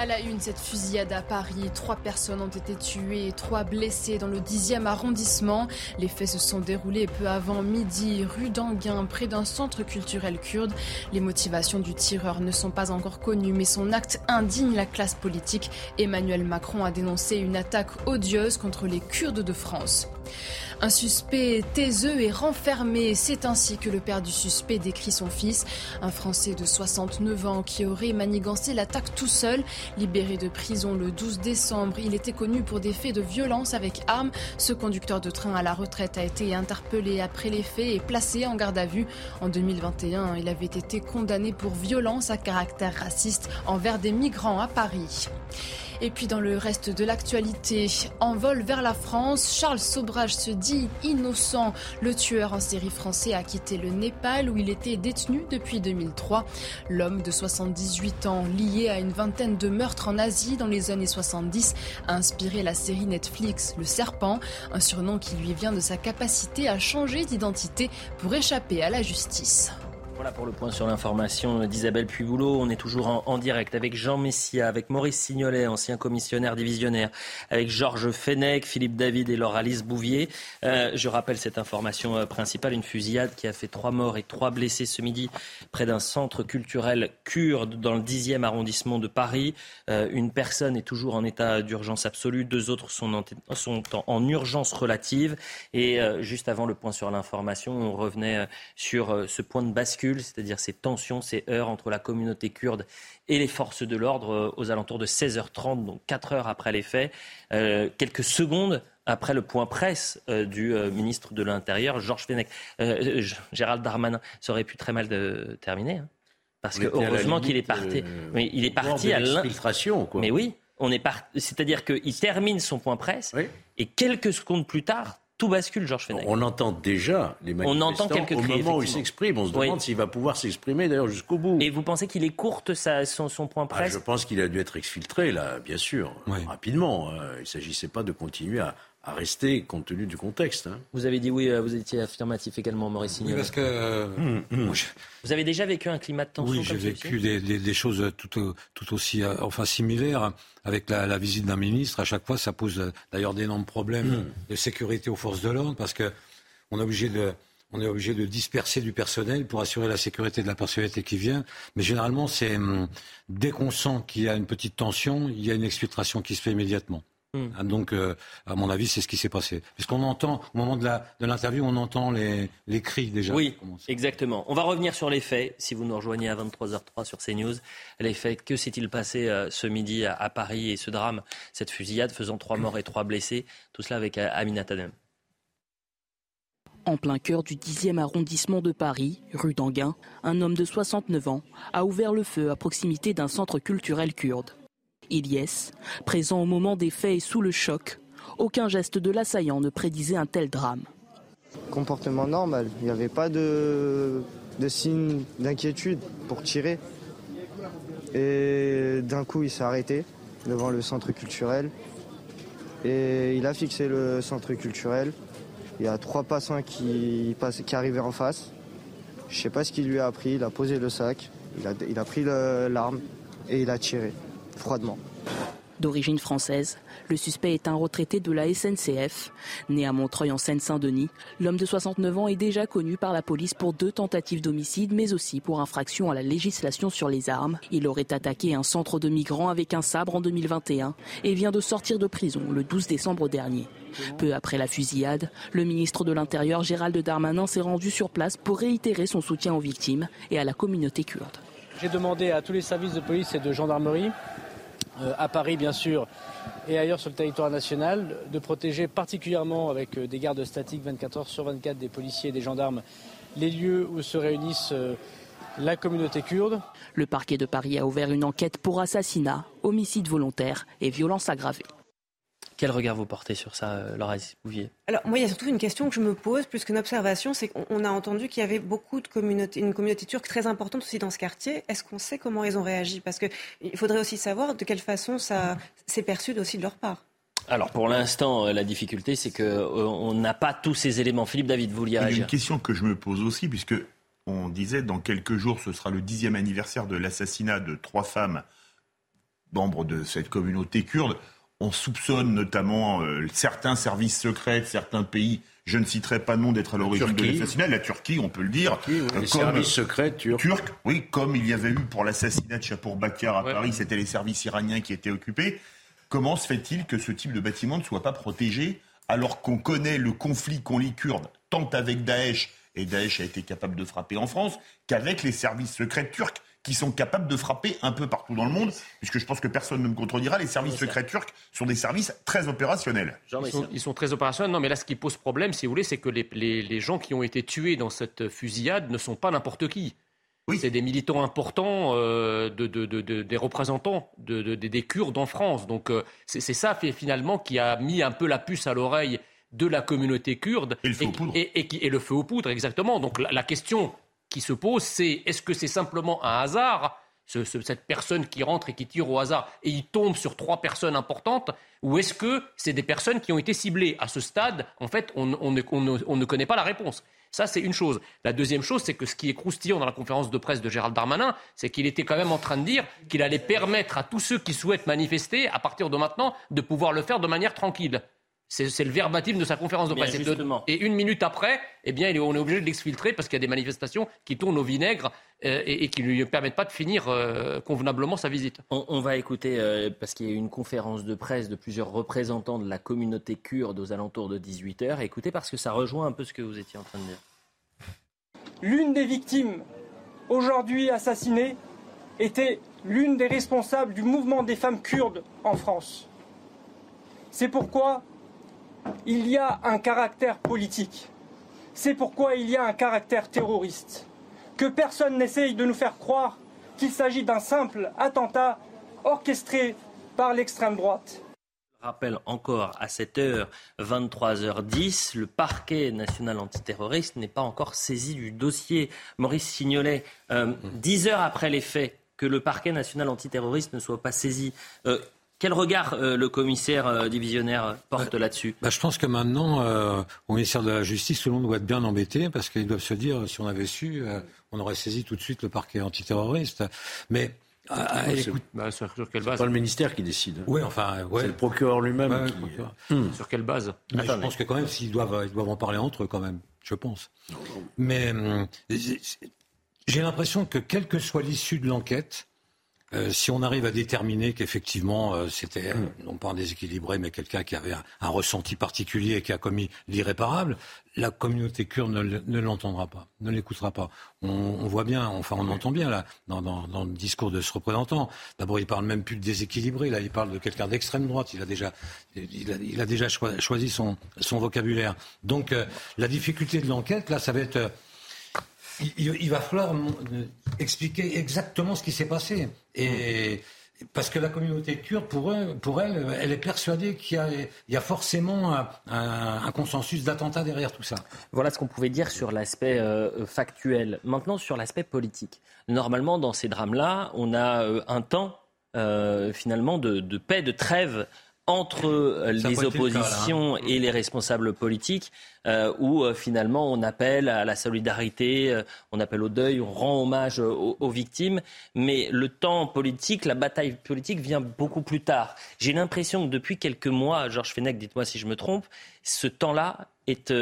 À la une, cette fusillade à Paris. Trois personnes ont été tuées et trois blessées dans le 10e arrondissement. Les faits se sont déroulés peu avant midi, rue d'Anguin, près d'un centre culturel kurde. Les motivations du tireur ne sont pas encore connues, mais son acte indigne la classe politique. Emmanuel Macron a dénoncé une attaque odieuse contre les Kurdes de France. Un suspect taiseux et renfermé, c'est ainsi que le père du suspect décrit son fils, un Français de 69 ans qui aurait manigancé l'attaque tout seul. Libéré de prison le 12 décembre, il était connu pour des faits de violence avec armes. Ce conducteur de train à la retraite a été interpellé après les faits et placé en garde à vue. En 2021, il avait été condamné pour violence à caractère raciste envers des migrants à Paris. Et puis dans le reste de l'actualité, en vol vers la France, Charles Sobrage se dit innocent. Le tueur en série français a quitté le Népal où il était détenu depuis 2003. L'homme de 78 ans, lié à une vingtaine de meurtres en Asie dans les années 70, a inspiré la série Netflix Le Serpent, un surnom qui lui vient de sa capacité à changer d'identité pour échapper à la justice. Voilà pour le point sur l'information d'Isabelle Puyboulot. On est toujours en, direct avec Jean Messia, avec Maurice Signolet, ancien commissionnaire divisionnaire, avec Georges Fenech, Philippe David et Laure-Alice Bouvier. Euh, je rappelle cette information euh, principale, une fusillade qui a fait trois morts et trois blessés ce midi près d'un centre culturel kurde dans le 10e arrondissement de Paris. Euh, une personne est toujours en état d'urgence absolue, deux autres sont en urgence relative. Et juste avant le point sur l'information, on revenait sur ce point de bascule c'est-à-dire ces tensions, ces heurts entre la communauté kurde et les forces de l'ordre euh, aux alentours de 16h30, donc 4 heures après les faits, euh, quelques secondes après le point presse euh, du ministre de l'Intérieur, Georges Fenech. Gérald Darmanin, ça aurait pu très mal de terminer. Hein, parce que heureusement qu'il est parti. mais il est parti à l'infiltration. Mais oui, on est C'est-à-dire qu'il termine son point presse et quelques secondes plus tard, tout bascule, Georges Fenech. On entend déjà les manifestants on entend quelques au moment où il s'exprime. On se demande s'il va pouvoir s'exprimer d'ailleurs jusqu'au bout. Et vous pensez qu'il est courte son, point ah, presse Je pense qu'il a dû être exfiltré, là, bien sûr, rapidement. Euh, il ne s'agissait pas de continuer à, à rester compte tenu du contexte. Hein. Vous avez dit oui, euh, vous étiez affirmatif également, Maurice Oui, parce que euh, hum, hum. vous avez déjà vécu un climat de tension. Oui, j'ai vécu des, choses tout, tout aussi, euh, enfin similaires avec la, visite d'un ministre. À chaque fois, ça pose d'ailleurs d'énormes problèmes hum. de sécurité aux forces de l'ordre parce que on est obligé de on est obligé de disperser du personnel pour assurer la sécurité de la personnalité qui vient. Mais généralement, c'est dès qu'on sent qu'il y a une petite tension, il y a une exfiltration qui se fait immédiatement. Hmm. Ah, donc, euh, à mon avis, c'est ce qui s'est passé. Puisqu'on entend, au moment de l'interview, on entend les, les, cris déjà. Oui, exactement. On va revenir sur les faits, si vous nous rejoignez à 23h03 sur CNews. Les faits, que s'est-il passé euh, ce midi à, Paris et ce drame, cette fusillade faisant trois morts et trois blessés Tout cela avec euh, Amina Tadem. En plein cœur du 10e arrondissement de Paris, rue d'Anguin, un homme de 69 ans a ouvert le feu à proximité d'un centre culturel kurde. Ilyes, présent au moment des faits et sous le choc, aucun geste de l'assaillant ne prédisait un tel drame. Comportement normal, il n'y avait pas de, signe d'inquiétude pour tirer. Et d'un coup, il s'est arrêté devant le centre culturel. Et il a fixé le centre culturel. Il y a trois passants qui, qui arrivaient en face. Je ne sais pas ce qu'il lui a appris. Il a posé le sac, il a, il a pris l'arme et il a tiré D'origine française, le suspect est un retraité de la SNCF. Né à Montreuil en Seine-Saint-Denis, l'homme de 69 ans est déjà connu par la police pour deux tentatives d'homicide, mais aussi pour infraction à la législation sur les armes. Il aurait attaqué un centre de migrants avec un sabre en 2021 et vient de sortir de prison le 12 décembre dernier. Peu après la fusillade, le ministre de l'Intérieur Gérald Darmanin s'est rendu sur place pour réitérer son soutien aux victimes et à la communauté kurde. J'ai demandé à tous les services de police et de gendarmerie euh, à Paris bien sûr et ailleurs sur le territoire national, de protéger particulièrement avec euh, des gardes statiques 24 heures sur 24 des policiers et des gendarmes les lieux où se réunissent euh, la communauté kurde. Le parquet de Paris a ouvert une enquête pour assassinat, homicide volontaire et violence aggravée. Quel regard vous portez sur ça, euh, Laura Bouvier? Alors, moi, il y a surtout une question que je me pose, plus qu'une observation, c'est qu'on a entendu qu'il y avait beaucoup de communautés, une communauté turque très importante aussi dans ce quartier. Est-ce qu'on sait comment ils ont réagi? Parce qu'il faudrait aussi savoir de quelle façon ça s'est perçu aussi de leur part. Alors pour l'instant, euh, la difficulté, c'est qu'on euh, n'a pas tous ces éléments. Philippe David, vous vouliez réagir Il y a une question que je me pose aussi, puisque on disait dans quelques jours, ce sera le dixième anniversaire de l'assassinat de trois femmes membres de cette communauté kurde on soupçonne notamment euh, certains services secrets de certains pays. Je ne citerai pas de nom d'être à l'origine de l'assassinat. La Turquie, on peut le dire. Euh, les services secrets turcs. Oui, comme il y avait eu pour l'assassinat de Chapour Bakar à Paris, c'était les services iraniens qui étaient occupés. Comment se fait-il que ce type de bâtiment ne soit pas protégé alors qu'on connaît le conflit qu'ont les Kurdes, tant avec Daesh, et Daesh a été capable de frapper en France, qu'avec les services secrets turcs? Qui sont capables de frapper un peu partout dans le monde, puisque je pense que personne ne me contredira, les services secrets turcs sont des services très opérationnels. Ils sont, très opérationnels. Non, mais là, ce qui pose problème, si vous voulez, c'est que les, gens qui ont été tués dans cette fusillade ne sont pas n'importe qui. Oui. C'est des militants importants, euh, de, des représentants des Kurdes en France. Donc euh, c'est ça finalement qui a mis un peu la puce à l'oreille de la communauté kurde. Et le feu aux poudres. Et, le feu aux poudres, exactement. Donc la question qui se pose, c'est est-ce que c'est simplement un hasard cette personne qui rentre et qui tire au hasard et il tombe sur trois personnes importantes ou est-ce que c'est des personnes qui ont été ciblées? À ce stade, en fait, on, ne, connaît pas la réponse. Ça, c'est une chose. La deuxième chose, c'est que ce qui est croustillant dans la conférence de presse de Gérald Darmanin, c'est qu'il était quand même en train de dire qu'il allait permettre à tous ceux qui souhaitent manifester, à partir de maintenant, de pouvoir le faire de manière tranquille. C'est le verbatim de sa conférence de presse. Et une minute après, eh bien, on est obligé de l'exfiltrer parce qu'il y a des manifestations qui tournent au vinaigre euh, et, qui ne lui permettent pas de finir euh, convenablement sa visite. On, va écouter, euh, parce qu'il y a eu une conférence de presse de plusieurs représentants de la communauté kurde aux alentours de 18h. Écoutez, parce que ça rejoint un peu ce que vous étiez en train de dire. L'une des victimes aujourd'hui assassinées était l'une des responsables du mouvement des femmes kurdes en France. C'est pourquoi il y a un caractère politique. C'est pourquoi il y a un caractère terroriste. Que personne n'essaye de nous faire croire qu'il s'agit d'un simple attentat orchestré par l'extrême droite. Rappelle encore à cette heure, 23h10, le parquet national antiterroriste n'est pas encore saisi du dossier. Maurice Signolet, euh, dix heures après les faits, que le parquet national antiterroriste ne soit pas saisi. Euh, quel regard euh, le commissaire euh, divisionnaire porte bah, là-dessus? bah, Je pense que maintenant, euh, au ministère de la Justice, tout le monde doit être bien embêté parce qu'ils doivent se dire, si on avait su, on aurait saisi tout de suite le parquet antiterroriste. Mais écoute, bah, sur, quelle base pas le ministère qui décide. Oui, enfin, c'est le procureur lui-même. Hmm. Sur quelle base? Je pense que quand même, s'ils doivent, ils doivent en parler entre eux quand même. Je pense. Mais hum, j'ai l'impression que quelle que soit l'issue de l'enquête, euh, si on arrive à déterminer qu'effectivement euh, c'était hmm. non pas un déséquilibré, mais quelqu'un qui avait un, ressenti particulier et qui a commis l'irréparable, la communauté kurde ne, l'entendra pas, ne l'écoutera pas. On, voit bien, enfin on entend bien là dans, le discours de ce représentant. D'abord, il parle même plus de déséquilibré, là il parle de quelqu'un d'extrême droite. Il a déjà, il a, déjà choisi son, vocabulaire. Donc euh, la difficulté de l'enquête, là, ça va être il, va falloir expliquer exactement ce qui s'est passé. Et parce que la communauté kurde, pour, elle, elle est persuadée qu'il y, a forcément un, consensus d'attentat derrière tout ça. Voilà ce qu'on pouvait dire sur l'aspect euh, factuel. Maintenant, sur l'aspect politique. Normalement, dans ces drames-là, on a euh, un temps euh, finalement de, paix, de trêve entre euh, les oppositions hein. et les responsables politiques, euh, où euh, finalement on appelle à la solidarité, on appelle au deuil, on rend hommage aux, victimes, mais le temps politique, la bataille politique vient beaucoup plus tard. J'ai l'impression que depuis quelques mois, Georges Fenech, dites-moi si je me trompe, ce temps-là est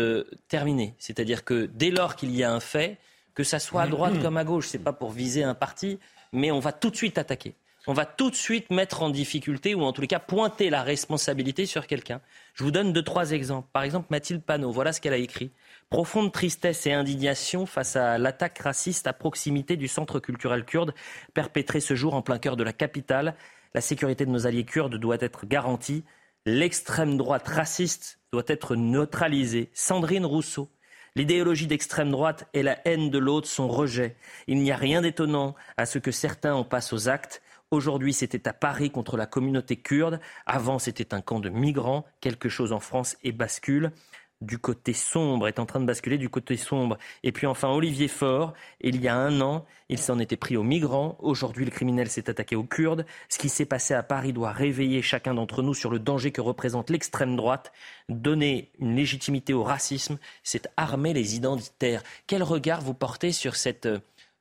terminé. C'est-à-dire que dès lors qu'il y a un fait, que ça soit à droite comme à gauche, c'est pas pour viser un parti, mais on va tout de suite attaquer on va tout de suite mettre en difficulté ou en tous les cas pointer la responsabilité sur quelqu'un. Je vous donne deux, trois exemples. Par exemple, Mathilde Panot, voilà ce qu'elle a écrit. Profonde tristesse et indignation face à l'attaque raciste à proximité du centre culturel kurde perpétré ce jour en plein cœur de la capitale. La sécurité de nos alliés kurdes doit être garantie. L'extrême droite raciste doit être neutralisée. Sandrine Rousseau. L'idéologie d'extrême droite et la haine de l'autre sont rejet. Il n'y a rien d'étonnant à ce que certains en passent aux actes. Aujourd'hui, c'était à Paris contre la communauté kurde. Avant, c'était un camp de migrants. Quelque chose en France et bascule du côté sombre, est en train de basculer du côté sombre. Et puis enfin, Olivier Faure, il y a un an, il s'en était pris aux migrants. Aujourd'hui, le criminel s'est attaqué aux Kurdes. Ce qui s'est passé à Paris doit réveiller chacun d'entre nous sur le danger que représente l'extrême droite. Donner une légitimité au racisme, c'est armer les identitaires. Quel regard vous portez sur cette, euh,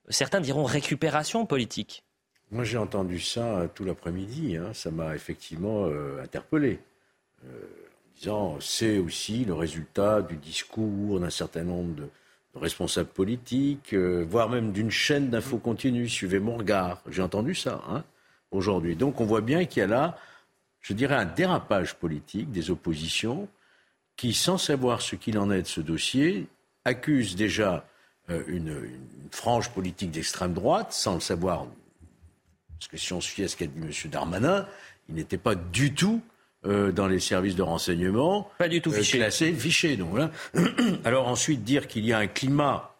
certains diront, récupération politique? Moi, j'ai entendu ça euh, tout l'après-midi. Hein. Ça m'a effectivement euh, interpellé. Euh, en disant, c'est aussi le résultat du discours d'un certain nombre de, responsables politiques, voire même d'une chaîne d'infos continues. Suivez mon regard. J'ai entendu ça hein, aujourd'hui. Donc, on voit bien qu'il y a là, je dirais, un dérapage politique des oppositions qui, sans savoir ce qu'il en est de ce dossier, accusent déjà une frange politique d'extrême droite, sans le savoir parce que si on suit ce qu'a dit M. Darmanin, il n'était pas du tout euh, dans les services de renseignement. Pas du tout euh, fiché. classé, fiché. Donc, Alors ensuite, dire qu'il y a un climat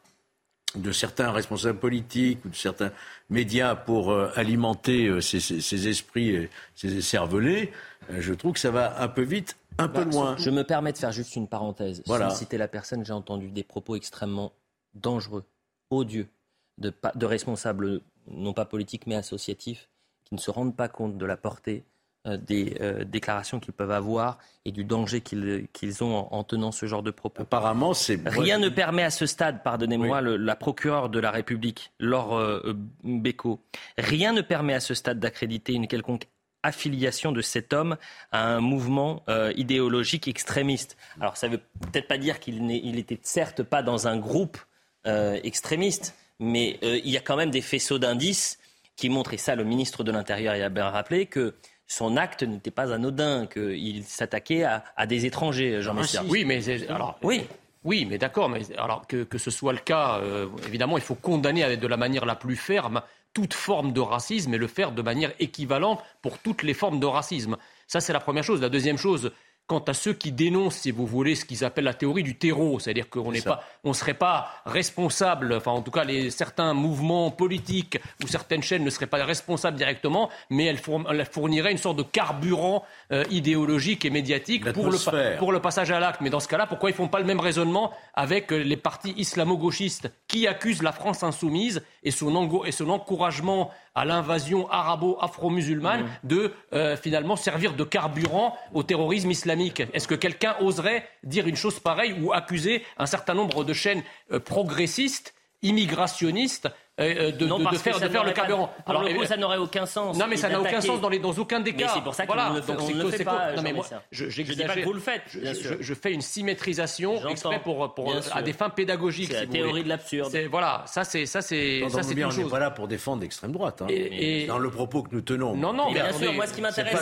de certains responsables politiques ou de certains médias pour euh, alimenter ces, esprits, ces cervelés, je trouve que ça va un peu vite, un peu bah, loin. Je me permets de faire juste une parenthèse. Voilà. Sans citer la personne, j'ai entendu des propos extrêmement dangereux, odieux, de, de responsables, non pas politiques mais associatifs, qui ne se rendent pas compte de la portée euh, des euh, déclarations qu'ils peuvent avoir et du danger qu'ils ont en, tenant ce genre de propos. Apparemment, c'est... Rien ne permet à ce stade, pardonnez-moi, la procureure de la République, Laure euh, rien ne permet à ce stade d'accréditer une quelconque affiliation de cet homme à un mouvement idéologique extrémiste. Alors ça ne veut peut-être pas dire qu'il n'était certes pas dans un groupe extrémiste, mais il y a quand même des faisceaux d'indices qui montrent, et ça le ministre de l'Intérieur a bien rappelé, que son acte n'était pas anodin, qu'il s'attaquait à, des étrangers, Jean Messia. Oui, mais alors, oui. Oui, mais d'accord, mais alors que, ce soit le cas, euh, évidemment, il faut condamner de la manière la plus ferme toute forme de racisme et le faire de manière équivalente pour toutes les formes de racisme. Ça, c'est la première chose. La deuxième chose, quant à ceux qui dénoncent, si vous voulez, ce qu'ils appellent la théorie du terreau, c'est-à-dire qu'on n'est pas, on serait pas responsable, enfin en tout cas les, certains mouvements politiques ou certaines chaînes ne seraient pas responsables directement, mais elles, fourniraient une sorte de carburant euh, idéologique et médiatique pour le, pour le passage à l'acte. Mais dans ce cas-là, pourquoi ils font pas le même raisonnement avec euh, les partis islamo-gauchistes qui accusent la France insoumise et son, et son encouragement à l'invasion arabo-afro-musulmane mmh. de euh, finalement servir de carburant au terrorisme islamique. Est-ce que quelqu'un oserait dire une chose pareille ou accuser un certain nombre de chaînes euh, progressistes, immigrationnistes, euh, euh, de, non, de, faire, de faire le carburant. Alors, le coup, ça n'aurait aucun sens. Non, mais ça n'a aucun sens dans, les, dans aucun des cas. c'est pour ça qu'on voilà. ne, le, fait pas. Non, mais moi, je, je dis pas que vous le faites. Je, je, fais une symétrisation exprès pour, pour à des fins pédagogiques. C'est si la théorie de l'absurde. Voilà, ça c'est ça c'est ça c'est. On n'est pas là pour défendre l'extrême droite. Hein. Et, dans le propos que nous tenons. Non, non, bien sûr. Moi, ce qui m'intéresse,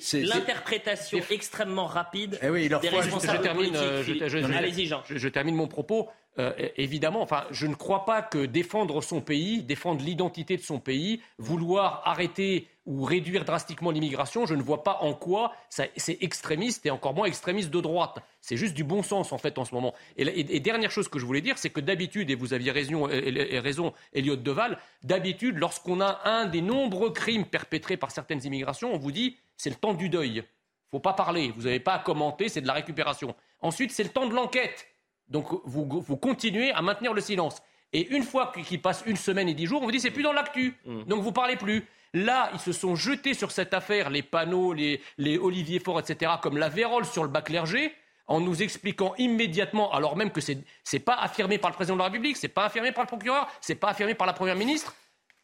c'est l'interprétation extrêmement rapide eh des responsables politiques. Allez-y, Jean. Je termine mon propos. Euh, évidemment, enfin, je ne crois pas que défendre son pays, défendre l'identité de son pays, vouloir arrêter ou réduire drastiquement l'immigration, je ne vois pas en quoi c'est extrémiste et encore moins extrémiste de droite. C'est juste du bon sens en fait en ce moment. Et, dernière chose que je voulais dire, c'est que d'habitude, et vous aviez raison, et, raison Elliot Deval, d'habitude, lorsqu'on a un des nombreux crimes perpétrés par certaines immigrations, on vous dit c'est le temps du deuil. Il faut pas parler, vous n'avez pas à commenter, c'est de la récupération. Ensuite, c'est le temps de l'enquête. Donc vous, continuez à maintenir le silence. Et une fois qu'il passe une semaine et dix jours, on vous dit c'est plus dans l'actu. Mm. Donc vous parlez plus. Là, ils se sont jetés sur cette affaire, les panneaux, les, Olivier Faure, etc., comme la vérole sur le bac clergé, en nous expliquant immédiatement, alors même que ce n'est pas affirmé par le président de la République, c'est pas affirmé par le procureur, c'est pas affirmé par la première ministre.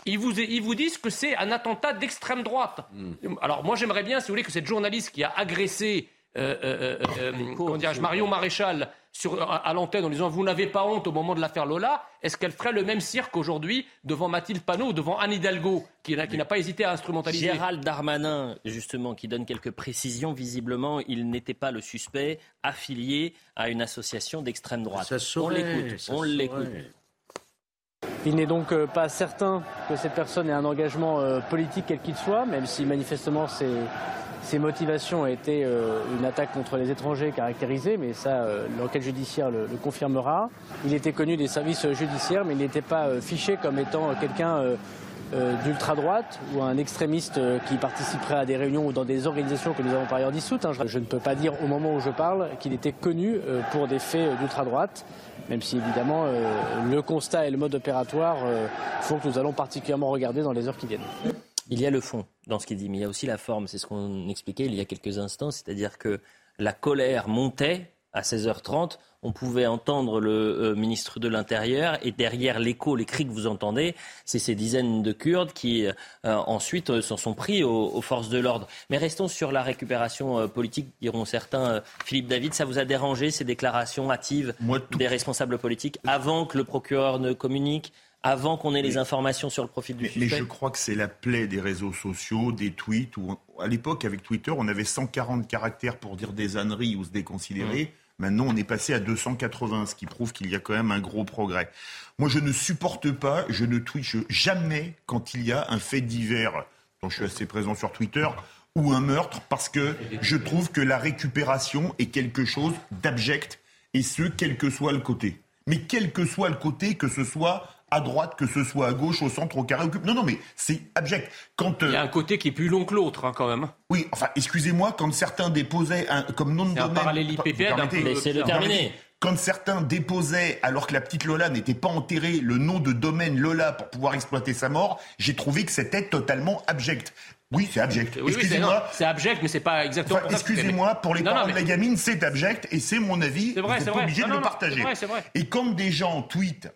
Ils vous, ils vous disent que c'est un attentat d'extrême droite. Mm. Alors moi j'aimerais bien, si vous voulez, que cette journaliste qui a agressé euh, euh, euh, Marion Maréchal à, l'antenne en disant Vous n'avez pas honte au moment de l'affaire Lola, est-ce qu'elle ferait le même cirque aujourd'hui devant Mathilde Panot ou devant Anne Hidalgo, qui, n'a pas hésité à instrumentaliser? Gérald Darmanin, justement, qui donne quelques précisions, visiblement, il n'était pas le suspect affilié à une association d'extrême droite. on l'écoute, on l'écoute. Il n'est donc pas certain que cette personne ait un engagement politique quel qu'il soit, même si manifestement c'est ses motivations été euh, une attaque contre les étrangers caractérisée, mais ça, euh, l'enquête judiciaire le, confirmera. Il était connu des services judiciaires, mais il n'était pas euh, fiché comme étant quelqu'un d'ultra-droite ou un extrémiste qui participerait à des réunions ou dans des organisations que nous avons par ailleurs dissoutes. Hein. Je ne peux pas dire au moment où je parle qu'il était connu pour des faits d'ultra-droite, même si évidemment le constat et le mode opératoire font que nous allons particulièrement regarder dans les heures qui viennent. Il y a le fond dans ce qu'il dit, mais il y a aussi la forme. C'est ce qu'on expliquait il y a quelques instants, c'est-à-dire que la colère montait à 16h30. On pouvait entendre le euh, ministre de l'Intérieur et derrière l'écho, les cris que vous entendez, c'est ces dizaines de Kurdes qui euh, ensuite euh, s'en sont pris aux, forces de l'ordre. Mais restons sur la récupération politique, diront certains. Philippe David, ça vous a dérangé ces déclarations hâtives des responsables politiques avant que le procureur ne communique avant qu'on ait les informations sur le profil du mais, suspect Mais je crois que c'est la plaie des réseaux sociaux, des tweets. Où, à l'époque, avec Twitter, on avait 140 caractères pour dire des âneries ou se déconsidérer. Mmh. Maintenant, on est passé à 280, ce qui prouve qu'il y a quand même un gros progrès. Moi, je ne supporte pas, je ne tweete jamais quand il y a un fait divers, dont je suis assez présent sur Twitter, ou un meurtre, parce que je trouve que la récupération est quelque chose d'abject, et ce, quel que soit le côté. Mais quel que soit le côté, que ce soit à droite, que ce soit à gauche, au centre, au carré, au Non, non, mais c'est abject. Quand, Il y a un côté qui est plus long que l'autre, hein, quand même. Oui, enfin, excusez-moi, quand certains déposaient un, comme nom de domaine... un parallèle IPPN, c'est le terminé. quand certains déposaient, alors que la petite Lola n'était pas enterrée, le nom de domaine Lola pour pouvoir exploiter sa mort, j'ai trouvé que c'était totalement abject. Oui, c'est abject. excusez-moi. C'est abject, mais c'est pas exactement. excusez-moi, pour les parents de la gamine, c'est abject et c'est mon avis. Vous n'êtes pas obligé de le partager. Et quand des gens tweetent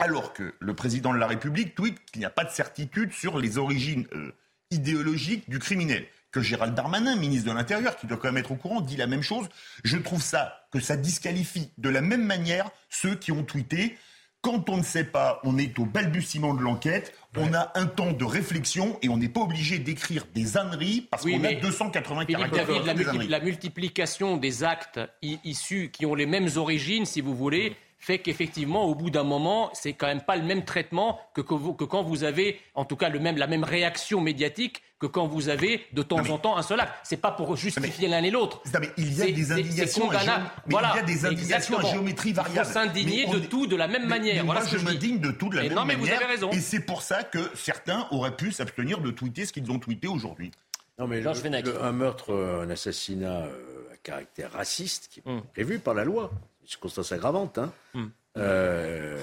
alors que le président de la République tweet qu'il n'y a pas de certitude sur les origines euh, idéologiques du criminel. Que Gérald Darmanin, ministre de l'Intérieur, qui doit quand même être au courant, dit la même chose. Je trouve ça que ça disqualifie de la même manière ceux qui ont tweeté. Quand on ne sait pas, on est au balbutiement de l'enquête, on a un temps de réflexion et on n'est pas obligé d'écrire des âneries parce qu'on a 280 caractères. la, la, multiplication des actes issus qui ont les mêmes origines, si vous voulez, fait qu'effectivement, au bout d'un moment, c'est quand même pas le même traitement que, que, quand vous avez, en tout cas, le même, la même réaction médiatique que quand vous avez de temps en temps un seul acte. C'est pas pour justifier l'un et l'autre. Il y a des indignations, à, voilà, il y a des indignations à géométrie variable. Il faut s'indigner de tout de la même manière. moi, je m'indigne de tout de la même non, mais Vous avez raison. Et c'est pour ça que certains auraient pu s'abstenir de tweeter ce qu'ils ont tweeté aujourd'hui. Non, mais un meurtre, un assassinat euh, à caractère raciste qui est hum. prévu par la loi circonstance aggravante, hein, hmm. euh,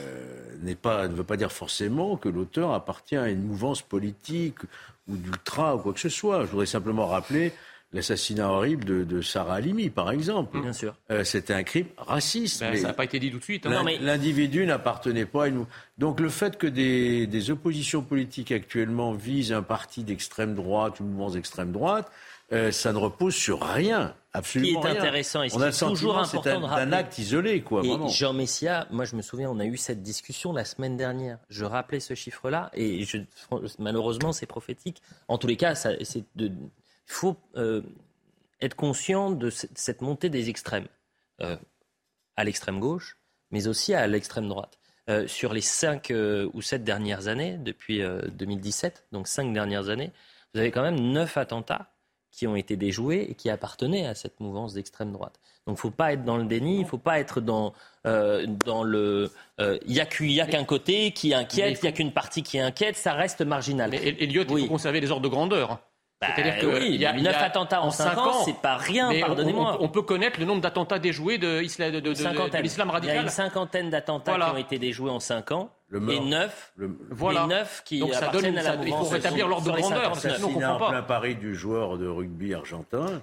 pas, ne veut pas dire forcément que l'auteur appartient à une mouvance politique ou d'ultra ou quoi que ce soit. Je voudrais simplement rappeler l'assassinat horrible de, Sarah Halimi, par exemple. Bien sûr. Euh, c'était un crime raciste. Ben, ça n'a pas été dit tout de suite. Hein. L'individu n'appartenait pas à une... Donc le fait que des, des oppositions politiques actuellement visent un parti d'extrême droite, une mouvance d'extrême droite, euh, ça ne repose sur rien. Absolument Ce qui est intéressant et ce toujours important un, un acte isolé, quoi. Et Jean Messia, moi je me souviens, on a eu cette discussion la semaine dernière. Je rappelais ce chiffre-là et je, malheureusement c'est prophétique. En tous les cas, il faut euh, être conscient de cette montée des extrêmes, euh, à l'extrême gauche, mais aussi à l'extrême droite. sur les cinq ou sept dernières années, depuis 2017, donc cinq dernières années, vous avez quand même neuf attentats qui ont été déjoués et qui appartenaient à cette mouvance d'extrême droite. Donc il ne faut pas être dans le déni, il ne faut pas être dans, euh, dans le... Il euh, n'y a qu'un côté qui inquiète, il n'y a qu'une partie qui inquiète, ça reste marginal. Mais Elliot, il faut conserver les ordres de grandeur. Bah, C'est-à-dire que oui, il y a 9 attentats en 5 ans, c'est pas rien, pardonnez-moi. On, peut connaître le nombre d'attentats déjoués de, l'islam radical. Il y a une cinquantaine d'attentats qui ont été déjoués en 5 ans. Le et 9, voilà. et 9 qui Donc ça donne, à la Il faut rétablir l'ordre de grandeur. Sinon, on comprend pas. plein Paris du joueur de rugby argentin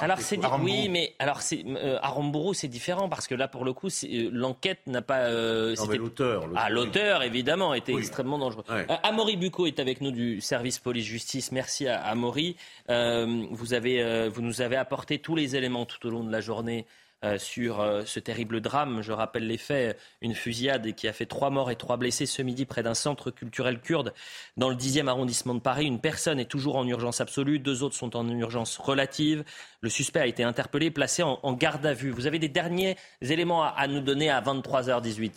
alors c'est oui, mais alors c'est euh, Aramburu c'est différent parce que là pour le coup euh, l'enquête n'a pas. Euh, l'auteur. Ah l'auteur évidemment était extrêmement dangereux. Ouais. Euh, Amaury Bucco est avec nous du service police justice. Merci à Amaury. vous avez vous nous avez apporté tous les éléments tout au long de la journée euh, sur euh, ce terrible drame. Je rappelle les faits. Une fusillade qui a fait trois morts et trois blessés ce midi près d'un centre culturel kurde dans le 10e arrondissement de Paris. Une personne est toujours en urgence absolue, deux autres sont en urgence relative. Le suspect a été interpellé, placé en, garde à vue. Vous avez des derniers éléments à, nous donner à 23h18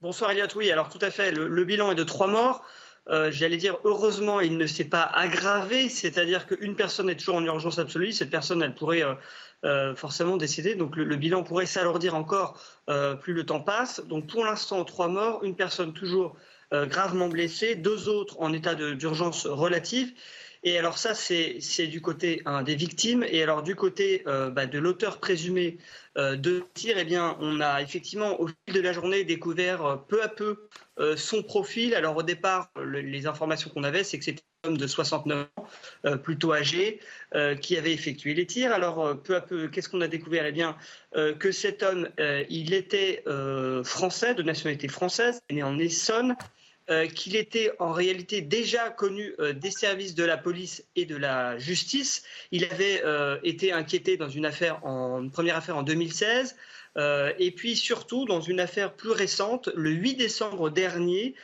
Bonsoir Eliott, oui, alors tout à fait. Le, bilan est de trois morts. Euh, j'allais dire, heureusement, il ne s'est pas aggravé, c'est-à-dire qu'une personne est toujours en urgence absolue. Cette personne, elle pourrait euh, forcément décédé. Donc le, bilan pourrait s'alourdir encore euh, plus le temps passe. Donc pour l'instant, trois morts, une personne toujours euh, gravement blessée, deux autres en état d'urgence relative. Et alors ça, c'est du côté des victimes. Et alors du côté bah, de l'auteur présumé de tir, eh bien, on a effectivement au fil de la journée découvert peu à peu son profil. Alors au départ, les informations qu'on avait, c'est que c'était homme de 69 ans, euh, plutôt âgé, euh, qui avait effectué les tirs. Alors, euh, peu à peu, qu'est-ce qu'on a découvert? Eh bien, que cet homme, il était français, de nationalité française, né en Essonne, qu'il était en réalité déjà connu des services de la police et de la justice. Il avait été inquiété dans une affaire, en, une première affaire en 2016. et puis surtout dans une affaire plus récente, le 8 décembre dernier,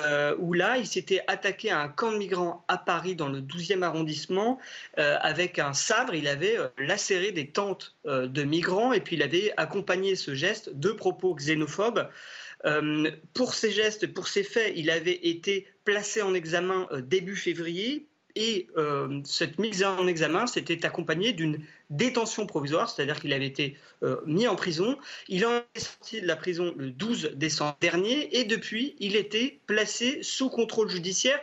euh, où là, il s'était attaqué à un camp de migrants à Paris, dans le 12e arrondissement, euh, avec un sabre. Il avait euh, lacéré des tentes de migrants et puis il avait accompagné ce geste de propos xénophobes. Pour ces gestes, pour ces faits, il avait été placé en examen début février et euh, cette mise en examen s'était accompagnée d'une détention provisoire, c'est-à-dire qu'il avait été euh, mis en prison. Il en est sorti de la prison le 12 décembre dernier et depuis, il était placé sous contrôle judiciaire.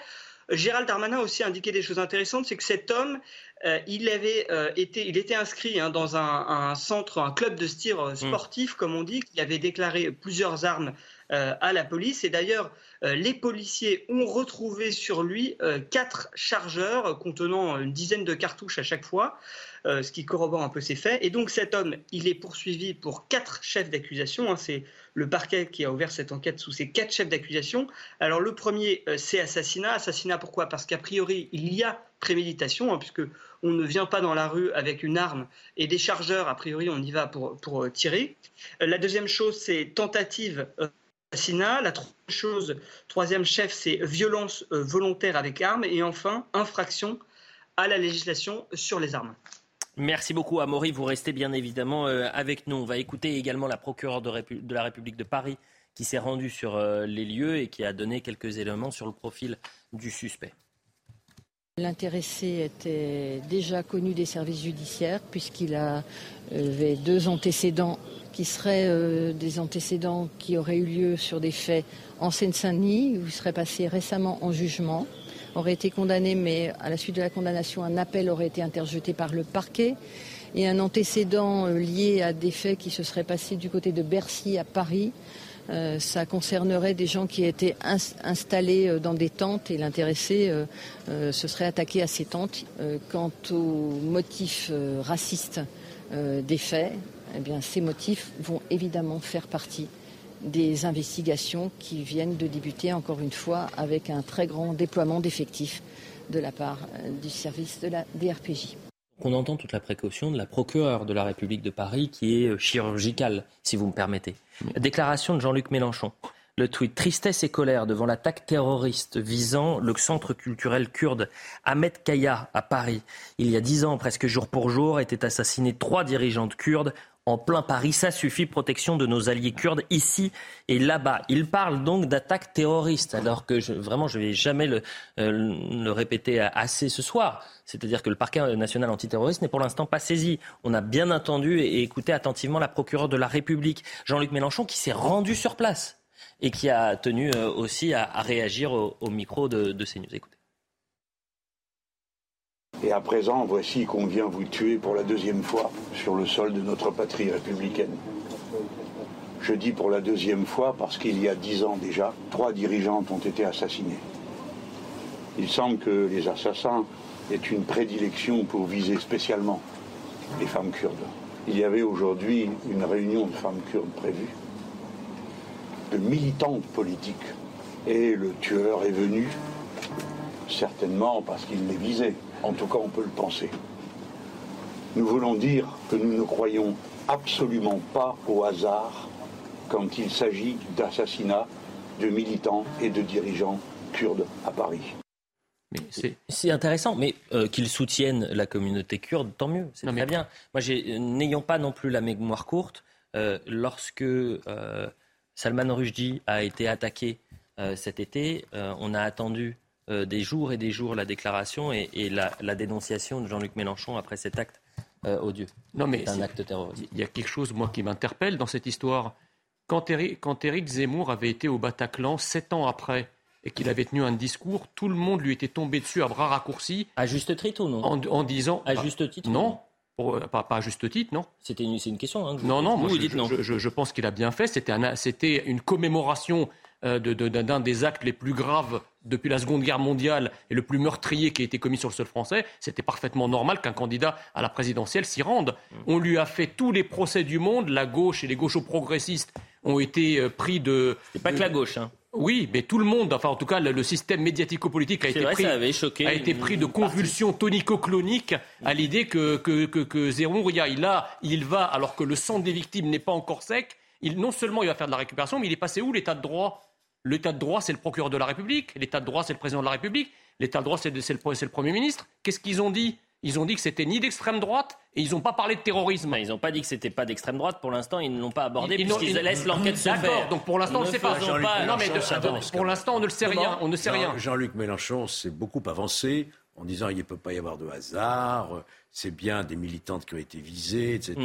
Gérald Darmanin a aussi indiqué des choses intéressantes, c'est que cet homme, euh, il avait euh, été, il était inscrit hein, dans un, centre, un club de tir euh, sportif, comme on dit, qui avait déclaré plusieurs armes à la police. Et d'ailleurs, les policiers ont retrouvé sur lui quatre chargeurs contenant une dizaine de cartouches à chaque fois. Euh, ce qui corrobore un peu ces faits. Et donc cet homme, il est poursuivi pour quatre chefs d'accusation. Hein. c'est le parquet qui a ouvert cette enquête sous ces quatre chefs d'accusation. Alors le premier, euh, c'est assassinat. Assassinat pourquoi? Parce qu'a priori, il y a préméditation, hein, puisque on ne vient pas dans la rue avec une arme et des chargeurs. A priori, on y va pour, pour euh, tirer. la deuxième chose, c'est tentative. Assassinat. La troisième chose, troisième chef, c'est violence volontaire avec arme. Et enfin, infraction à la législation sur les armes. Merci beaucoup, Amaury. Vous restez bien évidemment euh, avec nous. On va écouter également la procureure de, la République de Paris qui s'est rendue sur euh, les lieux et qui a donné quelques éléments sur le profil du suspect. L'intéressé était déjà connu des services judiciaires puisqu'il avait deux antécédents qui seraient euh, des antécédents qui auraient eu lieu sur des faits en Seine-Saint-Denis où il serait passé récemment en jugement aurait été condamné, mais à la suite de la condamnation, un appel aurait été interjeté par le parquet. Et un antécédent euh, lié à des faits qui se seraient passés du côté de Bercy à Paris. Euh, ça concernerait des gens qui étaient installés euh, dans des tentes et l'intéressé se serait attaqué à ces tentes. quant aux motifs racistes des faits, eh bien, ces motifs vont évidemment faire partie des investigations qui viennent de débuter, encore une fois, avec un très grand déploiement d'effectifs de la part euh, du service de la DRPJ. On entend toute la précaution de la procureure de la République de Paris qui est euh, chirurgicale, si vous me permettez. déclaration de Jean-Luc Mélenchon. Le tweet Tristesse et colère devant l'attaque terroriste visant le centre culturel kurde Ahmed Kaya à Paris. Il y a dix ans, presque jour pour jour, étaient assassinés trois dirigeantes kurdes en plein Paris. Ça suffit, protection de nos alliés kurdes ici et là-bas. Il parle donc d'attaque terroriste, alors que je, vraiment, je ne vais jamais le, euh, le, répéter assez ce soir. C'est-à-dire que le parquet national antiterroriste n'est pour l'instant pas saisi. On a bien entendu et écouté attentivement la procureure de la République, Jean-Luc Mélenchon, qui s'est rendu sur place et qui a tenu euh, aussi à, réagir au, micro de, de CNews. Écoutez. Et à présent, voici qu'on vient vous tuer pour la deuxième fois sur le sol de notre patrie républicaine. Je dis pour la deuxième fois parce qu'il y a dix ans déjà, trois dirigeantes ont été assassinées. Il semble que les assassins aient une prédilection pour viser spécialement les femmes kurdes. Il y avait aujourd'hui une réunion de femmes kurdes prévue, de militantes politiques, et le tueur est venu, certainement parce qu'il les visait. En tout cas, on peut le penser. Nous voulons dire que nous ne croyons absolument pas au hasard quand il s'agit d'assassinats de militants et de dirigeants kurdes à Paris. C'est intéressant, mais euh, qu'ils soutiennent la communauté kurde, tant mieux, c'est très bien. Moi, n'ayant pas non plus la mémoire courte, euh, lorsque euh, Salman Rushdie a été attaqué cet été, on a attendu euh, des jours et des jours la déclaration et, la, dénonciation de Jean-Luc Mélenchon après cet acte euh, odieux. Non, mais un acte terroriste. Il y a quelque chose, moi, qui m'interpelle dans cette histoire. Quand Éric, Zemmour avait été au Bataclan sept ans après et qu'il avait tenu un discours, tout le monde lui était tombé dessus à bras raccourcis. À juste titre ou non? En, disant. À juste titre Non. Euh, pas, à juste titre, non. C'était une, c'est une question. Hein, non, non, moi, je, dites non. Je, pense qu'il a bien fait. C'était, c'était une commémoration euh, d'un des actes les plus graves depuis la Seconde Guerre mondiale et le plus meurtrier qui a été commis sur le sol français, c'était parfaitement normal qu'un candidat à la présidentielle s'y rende. Mm. On lui a fait tous les procès du monde, la gauche et les gauchos-progressistes ont été euh, pris de... C'est pas que la gauche, hein. Oui, mais tout le monde, enfin en tout cas le, système médiatico-politique a, été pris, a été pris de convulsions tonico-cloniques à l'idée que, que, que, que il, a, il va, alors que le sang des victimes n'est pas encore sec, il, non seulement il va faire de la récupération, mais il est passé où l'état de droit? L'état de droit, c'est le procureur de la République. L'état de droit, c'est le président de la République. L'état de droit, c'est le, Premier ministre. Qu'est-ce qu'ils ont dit? Ils ont dit que c'était ni d'extrême droite et ils n'ont pas parlé de terrorisme. ils n'ont pas dit que c'était pas d'extrême droite. Pour l'instant, ils ne l'ont pas abordé puisqu'ils laissent l'enquête se faire. D'accord. Donc pour l'instant, on ne sait pas. non, mais pour l'instant, on ne le sait rien. On ne sait rien. Jean-Luc Mélenchon s'est beaucoup avancé en disant il ne peut pas y avoir de hasard. C'est bien des militantes qui ont été visées, etc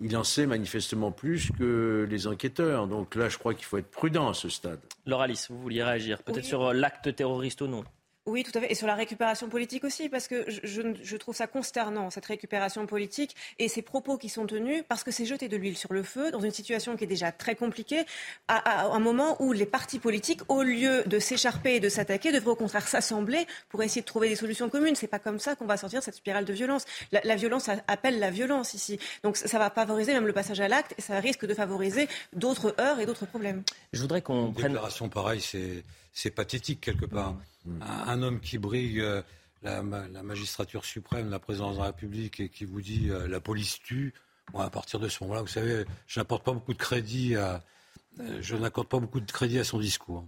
il en sait manifestement plus que les enquêteurs. Donc là, je crois qu'il faut être prudent à ce stade. Laura Alice, vous vouliez réagir peut-être sur euh, l'acte terroriste ou non? Oui, tout à fait. Et sur la récupération politique aussi, parce que je, je, trouve ça consternant, cette récupération politique et ces propos qui sont tenus, parce que c'est jeter de l'huile sur le feu dans une situation qui est déjà très compliquée, à, un moment où les partis politiques, au lieu de s'écharper et de s'attaquer, devraient au contraire s'assembler pour essayer de trouver des solutions communes. C'est pas comme ça qu'on va sortir de cette spirale de violence. La, violence appelle la violence ici. Donc ça va favoriser même le passage à l'acte et ça risque de favoriser d'autres heurts et d'autres problèmes. Je voudrais qu'on prenne... Une déclaration pareille, c'est pathétique quelque part. Un, homme qui brigue euh, la, magistrature suprême, la présidence de la République et qui vous dit euh, la police tue, à partir de ce moment-là, vous savez, je n'apporte pas beaucoup de crédit à, euh, je n'accorde pas beaucoup de crédit à son discours.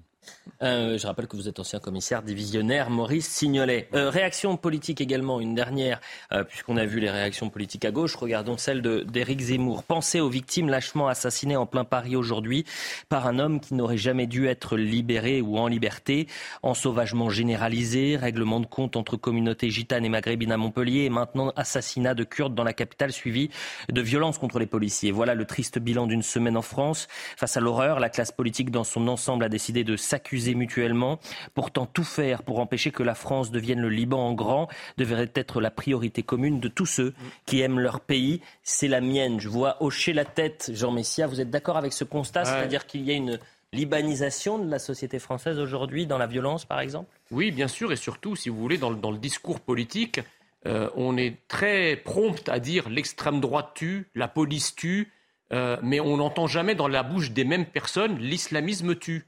Euh, je rappelle que vous êtes ancien commissaire divisionnaire Maurice Signolet. Euh, réaction politique également, une dernière, euh, puisqu'on a vu les réactions politiques à gauche. Regardons celle d'Éric Zemmour. Pensez aux victimes lâchement assassinées en plein Paris aujourd'hui par un homme qui n'aurait jamais dû être libéré ou en liberté. Ensauvagement généralisé, règlement de compte entre communautés gitanes et maghrébines à Montpellier et maintenant assassinat de Kurdes dans la capitale suivi de violences contre les policiers. Voilà le triste bilan d'une semaine en France. Face à l'horreur, la classe politique dans son ensemble a décidé de s'accuser mutuellement. Pourtant, tout faire pour empêcher que la France devienne le Liban en grand devrait être la priorité commune de tous ceux qui aiment leur pays. C'est la mienne. Je vois hocher la tête Jean Messia. Vous êtes d'accord avec ce constat? C'est-à-dire qu'il y a une libanisation de la société française aujourd'hui dans la violence, par exemple? Oui, bien sûr, et surtout, si vous voulez, dans le, discours politique, euh, on est très prompt à dire l'extrême droite tue, la police tue, euh, mais on n'entend jamais dans la bouche des mêmes personnes l'islamisme tue.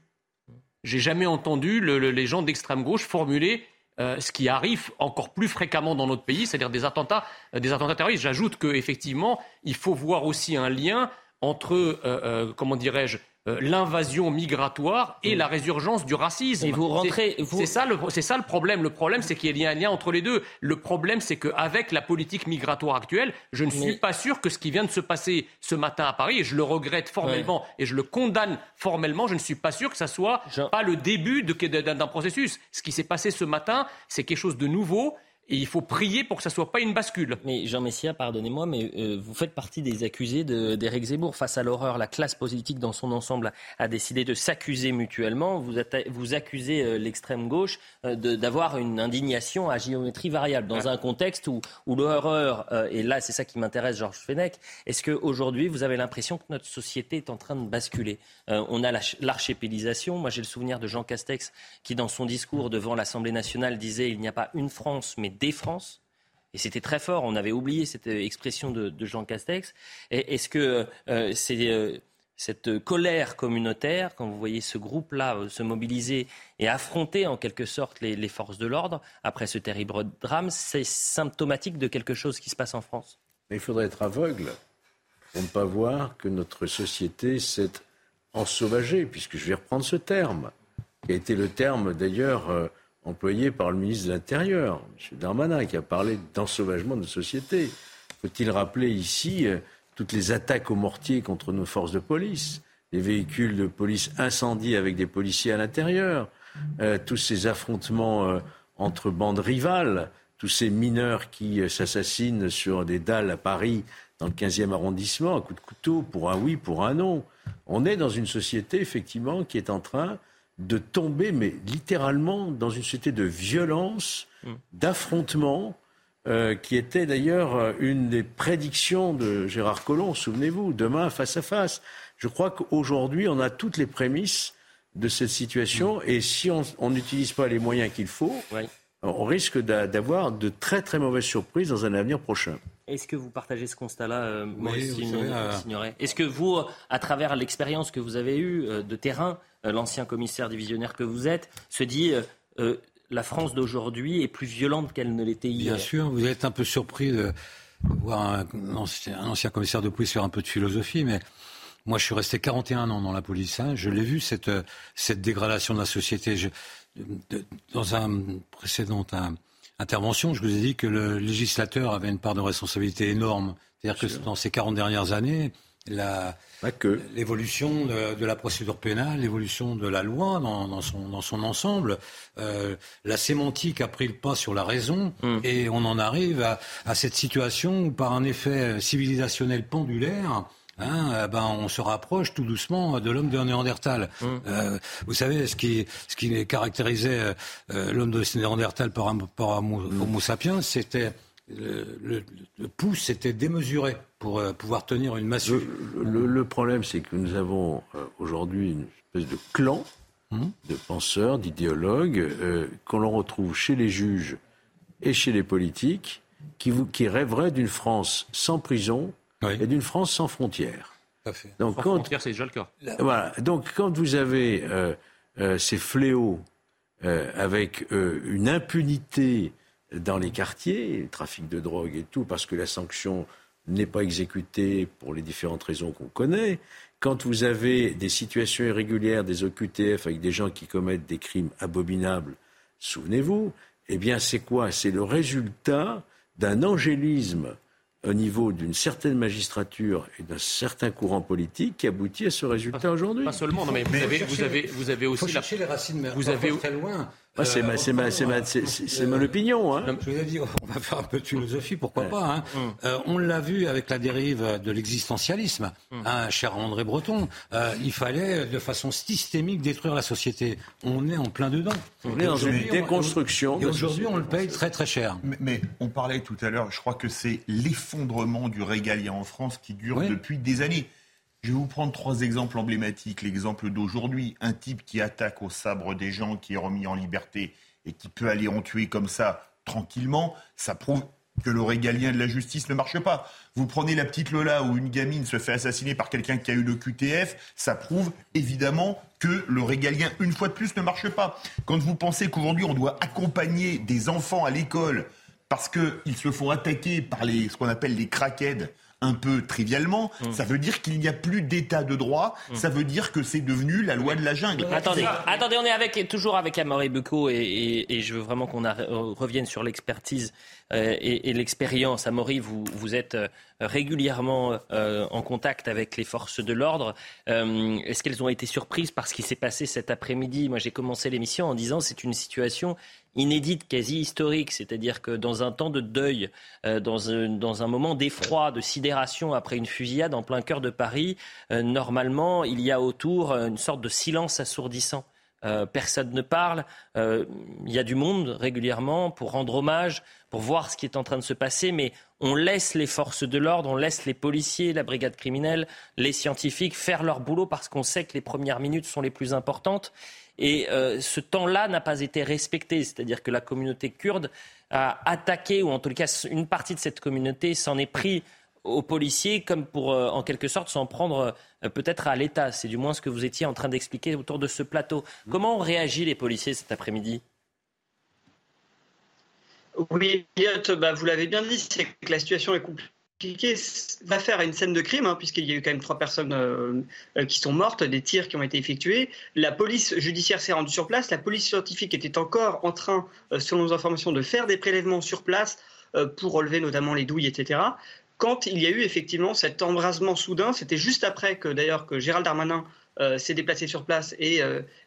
J'ai jamais entendu les gens d'extrême gauche formuler euh, ce qui arrive encore plus fréquemment dans notre pays, c'est-à-dire des attentats, euh, des attentats terroristes. J'ajoute qu'effectivement, il faut voir aussi un lien entre, euh, comment dirais-je, euh, l'invasion migratoire et la résurgence du racisme. Et vous rentrez. C'est ça, le, ça le problème. Le problème, c'est qu'il y a un lien entre les deux. Le problème, c'est qu'avec la politique migratoire actuelle, je ne suis pas sûr que ce qui vient de se passer ce matin à Paris, et je le regrette formellement et je le condamne formellement, je ne suis pas sûr que ça soit pas le début d'un processus. Ce qui s'est passé ce matin, c'est quelque chose de nouveau et il faut prier pour que ça ne soit pas une bascule. Mais Jean Messia, pardonnez-moi, mais euh, vous faites partie des accusés d'Éric Zemmour. Face à l'horreur, la classe politique dans son ensemble a décidé de s'accuser mutuellement. Vous, vous accusez euh, l'extrême gauche euh, d'avoir une indignation à géométrie variable dans un contexte où, où l'horreur, et là c'est ça qui m'intéresse, Georges Fenech, est-ce qu'aujourd'hui vous avez l'impression que notre société est en train de basculer? On a l'archipélisation. Moi j'ai le souvenir de Jean Castex qui dans son discours devant l'Assemblée nationale disait il n'y a pas une France mais des France. Et c'était très fort. On avait oublié cette euh, expression de, Jean Castex. Est-ce que euh, euh, cette colère communautaire, quand vous voyez ce groupe-là se mobiliser et affronter en quelque sorte les, forces de l'ordre après ce terrible drame, c'est symptomatique de quelque chose qui se passe en France? Il faudrait être aveugle pour ne pas voir que notre société s'est ensauvagée, puisque je vais reprendre ce terme, qui a été le terme d'ailleurs employé par le ministre de l'Intérieur, M. Darmanin, qui a parlé d'ensauvagement de société. Faut-il rappeler ici euh, toutes les attaques au mortier contre nos forces de police, les véhicules de police incendiés avec des policiers à l'intérieur, euh, tous ces affrontements euh, entre bandes rivales, tous ces mineurs qui s'assassinent sur des dalles à Paris dans le 15e arrondissement à coups de couteau pour un oui, pour un non. On est dans une société effectivement qui est en train de tomber, mais littéralement, dans une société de violence, mm. d'affrontement, euh, qui était d'ailleurs euh, une des prédictions de Gérard Collomb, souvenez-vous, demain face à face. Je crois qu'aujourd'hui, on a toutes les prémices de cette situation, mm. et si on n'utilise pas les moyens qu'il faut, on risque d'avoir de très très mauvaises surprises dans un avenir prochain. Est-ce que vous partagez ce constat-là, euh, Maurice Est-ce que vous, à travers l'expérience que vous avez eue de terrain, euh, l'ancien commissaire divisionnaire que vous êtes, se dit euh, euh, la France d'aujourd'hui est plus violente qu'elle ne l'était hier. Bien sûr, vous êtes un peu surpris de voir un, ancien, commissaire de police faire un peu de philosophie, mais moi je suis resté 41 ans dans la police. Hein. je l'ai vu, cette, cette dégradation de la société. dans un précédent intervention, je vous ai dit que le législateur avait une part de responsabilité énorme. C'est-à-dire que dans ces 40 dernières années, l'évolution de, la procédure pénale, l'évolution de la loi dans, son, ensemble. Euh, la sémantique a pris le pas sur la raison hmm. et on en arrive à, cette situation où, par un effet civilisationnel pendulaire, hein, ben, on se rapproche tout doucement de l'homme de Néandertal. Mmh. Euh, vous savez, ce qui, ce qui caractérisait euh, l'homme de Néandertal par, rapport mmh. Homo sapiens, c'était le, pouce était démesuré pour euh, pouvoir tenir une massue. Le, problème, c'est que nous avons aujourd'hui une espèce de clan mmh. de penseurs, d'idéologues, qu'on retrouve chez les juges et chez les politiques, qui, qui rêveraient d'une France sans prison, et d'une France sans frontières. Donc, sans quand, frontières, c'est déjà le cas. Voilà. Donc, quand vous avez euh, euh, ces fléaux euh, avec une impunité dans les quartiers, le trafic de drogue et tout, parce que la sanction n'est pas exécutée pour les différentes raisons qu'on connaît, quand vous avez des situations irrégulières, des OQTF avec des gens qui commettent des crimes abominables, souvenez-vous, eh bien, c'est quoi? C'est le résultat d'un angélisme au niveau d'une certaine magistrature et d'un certain courant politique qui aboutit à ce résultat aujourd'hui. Pas seulement, non, mais vous, avez, vous, avez, vous avez aussi... Faut chercher les racines vous avez... très loin. C'est ma, c'est ma, c'est ma, c'est mon opinion. Hein. Je vous ai dit, on va faire un peu de philosophie, pourquoi pas. Hein. Hum. Euh, on l'a vu avec la dérive de l'existentialisme, hum. hein, cher André Breton. Euh, il fallait de façon systémique détruire la société. On est en plein dedans. On est dans une déconstruction. Et aujourd'hui, on le paye très très cher. Mais, on parlait tout à l'heure, je crois que c'est l'effondrement du régalien en France qui dure depuis des années. Je vais vous prendre trois exemples emblématiques. L'exemple d'aujourd'hui, un type qui attaque au sabre des gens, qui est remis en liberté et qui peut aller en tuer comme ça tranquillement, ça prouve que le régalien de la justice ne marche pas. Vous prenez la petite Lola où une gamine se fait assassiner par quelqu'un qui a eu le QTF, ça prouve évidemment que le régalien, une fois de plus, ne marche pas. Quand vous pensez qu'aujourd'hui on doit accompagner des enfants à l'école parce qu'ils se font attaquer par les, ce qu'on appelle les crackheads, un peu trivialement, mm. ça veut dire qu'il n'y a plus d'état de droit, mm. ça veut dire que c'est devenu la loi de la jungle. Attendez, attendez, on est avec, toujours avec Amaury Bucco et, je veux vraiment qu'on revienne sur l'expertise euh, et, l'expérience. Amaury, vous, vous êtes euh, régulièrement euh, en contact avec les forces de l'ordre. Est-ce qu'elles ont été surprises par ce qui s'est passé cet après-midi? Moi, j'ai commencé l'émission en disant c'est une situation inédite, quasi historique, c'est-à-dire que dans un temps de deuil, euh, dans, un, moment d'effroi, de sidération après une fusillade en plein cœur de Paris, euh, normalement, il y a autour une sorte de silence assourdissant. Euh, personne ne parle. il y a du monde régulièrement pour rendre hommage, pour voir ce qui est en train de se passer, mais on laisse les forces de l'ordre, on laisse les policiers, la brigade criminelle, les scientifiques faire leur boulot parce qu'on sait que les premières minutes sont les plus importantes. Et euh, ce temps-là n'a pas été respecté, c'est-à-dire que la communauté kurde a attaqué, ou en tout cas une partie de cette communauté s'en est pris aux policiers comme pour, euh, en quelque sorte, s'en prendre euh, peut-être à l'État. C'est du moins ce que vous étiez en train d'expliquer autour de ce plateau. Comment ont réagi les policiers cet après-midi? Oui, bah, vous l'avez bien dit, c'est que la situation est compliquée va faire une scène de crime, hein, puisqu'il y a eu quand même trois personnes euh, euh, qui sont mortes, des tirs qui ont été effectués. La police judiciaire s'est rendue sur place. La police scientifique était encore en train, euh, selon nos informations, de faire des prélèvements sur place pour relever notamment les douilles, etc. Quand il y a eu effectivement cet embrasement soudain, c'était juste après que d'ailleurs que Gérald Darmanin s'est déplacé sur place et,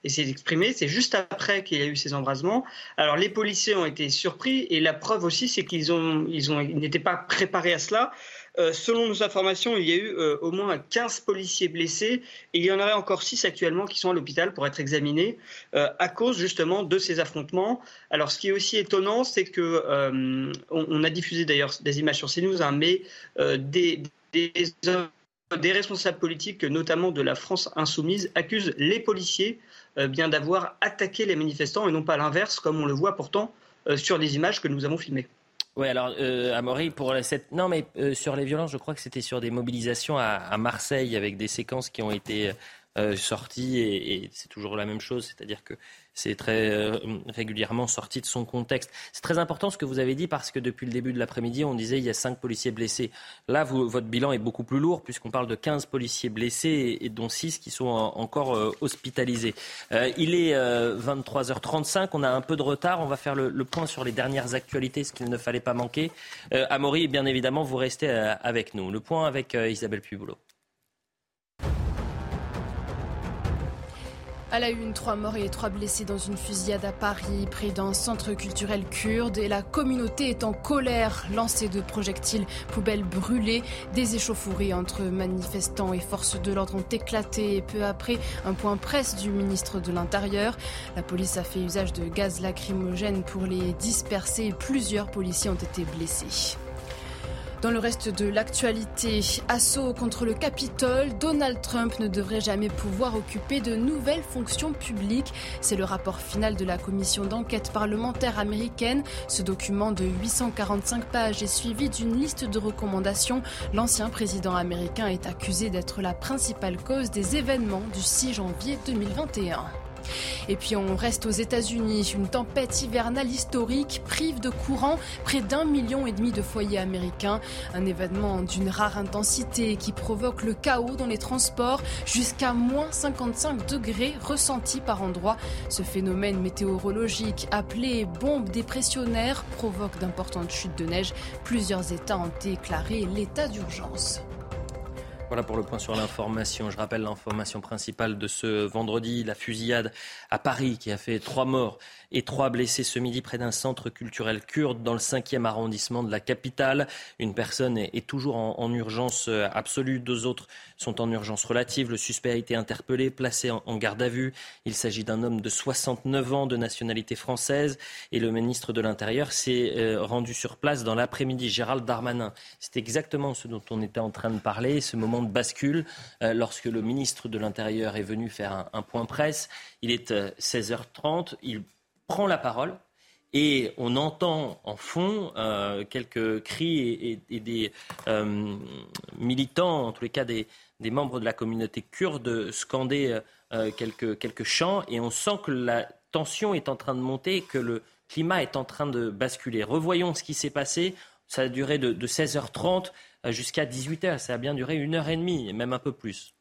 et s'est exprimé. C'est juste après qu'il y a eu ces embrasements. Alors les policiers ont été surpris et la preuve aussi, c'est qu'ils ont, ils ont, ils n'étaient pas préparés à cela. Euh, selon nos informations, il y a eu euh, au moins 15 policiers blessés et il y en aurait encore 6 actuellement qui sont à l'hôpital pour être examinés euh, à cause justement de ces affrontements. Alors ce qui est aussi étonnant, c'est que on, a diffusé d'ailleurs des images sur CNews, hein, mais des, des responsables politiques, notamment de la France insoumise, accusent les policiers bien d'avoir attaqué les manifestants et non pas l'inverse, comme on le voit pourtant sur les images que nous avons filmées. Oui, alors, euh, Amaury, pour cette... Non, mais euh, sur les violences, je crois que c'était sur des mobilisations à, Marseille avec des séquences qui ont été euh, sorties et, et c'est toujours la même chose, c'est-à-dire que c'est très euh, régulièrement sorti de son contexte. C'est très important ce que vous avez dit parce que depuis le début de l'après-midi, on disait il y a cinq policiers blessés. Là, votre bilan est beaucoup plus lourd puisqu'on parle de 15 policiers blessés et, dont 6 qui sont encore euh, hospitalisés. Euh, il est 23h35, on a un peu de retard. On va faire le, point sur les dernières actualités, ce qu'il ne fallait pas manquer. Amaury, bien évidemment, vous restez avec nous. Le point avec Isabelle Puboulot. À la une, trois morts et trois blessés dans une fusillade à Paris, près d'un centre culturel kurde. Et la communauté est en colère. Lancée de projectiles, poubelles brûlées. Des échauffourées entre manifestants et forces de l'ordre ont éclaté. Et peu après, un point presse du ministre de l'Intérieur. La police a fait usage de gaz lacrymogène pour les disperser. Plusieurs policiers ont été blessés. Dans le reste de l'actualité, assaut contre le Capitole, Donald Trump ne devrait jamais pouvoir occuper de nouvelles fonctions publiques. C'est le rapport final de la commission d'enquête parlementaire américaine. Ce document de 845 pages est suivi d'une liste de recommandations. L'ancien président américain est accusé d'être la principale cause des événements du 6 janvier 2021. Et puis on reste aux États-Unis. Une tempête hivernale historique prive de courant près d'un million et demi de foyers américains. Un événement d'une rare intensité qui provoque le chaos dans les transports jusqu'à moins 55 degrés ressentis par endroit. Ce phénomène météorologique appelé bombe dépressionnaire provoque d'importantes chutes de neige. Plusieurs États ont déclaré l'état d'urgence. Voilà pour le point sur l'information. Je rappelle l'information principale de ce vendredi, la fusillade à Paris qui a fait trois morts et trois blessés ce midi près d'un centre culturel kurde dans le 5e arrondissement de la capitale. Une personne est, toujours en, urgence euh, absolue, deux autres sont en urgence relative. Le suspect a été interpellé, placé en, garde à vue. Il s'agit d'un homme de 69 ans de nationalité française et le ministre de l'Intérieur s'est euh, rendu sur place dans l'après-midi. Gérald Darmanin, c'est exactement ce dont on était en train de parler, ce moment de bascule euh, lorsque le ministre de l'Intérieur est venu faire un, point presse. Il est 16h30, il prend la parole et on entend en fond euh, quelques cris et, des euh, militants, en tous les cas des, membres de la communauté kurde, scander euh, quelques, quelques chants et on sent que la tension est en train de monter et que le climat est en train de basculer. Revoyons ce qui s'est passé. Ça a duré de, de 16h30 jusqu'à 18h. Ça a bien duré une heure et demie, même un peu plus.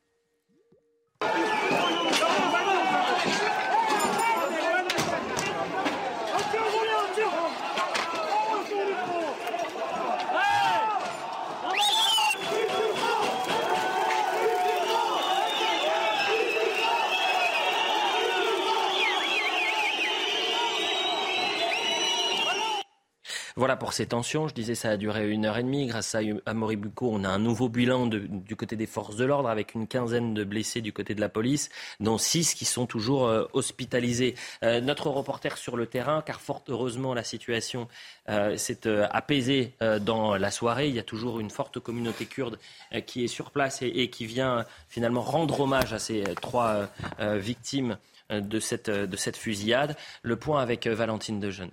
Voilà pour ces tensions. Je disais, ça a duré une heure et demie. Grâce à, à Moribuco, on a un nouveau bilan du côté des forces de l'ordre avec une quinzaine de blessés du côté de la police, dont six qui sont toujours euh, hospitalisés. Euh, notre reporter sur le terrain, car fort heureusement, la situation euh, s'est apaisée dans la soirée. Il y a toujours une forte communauté kurde qui est sur place et, qui vient finalement rendre hommage à ces trois victimes de cette, de cette fusillade. Le point avec Valentine Dejeune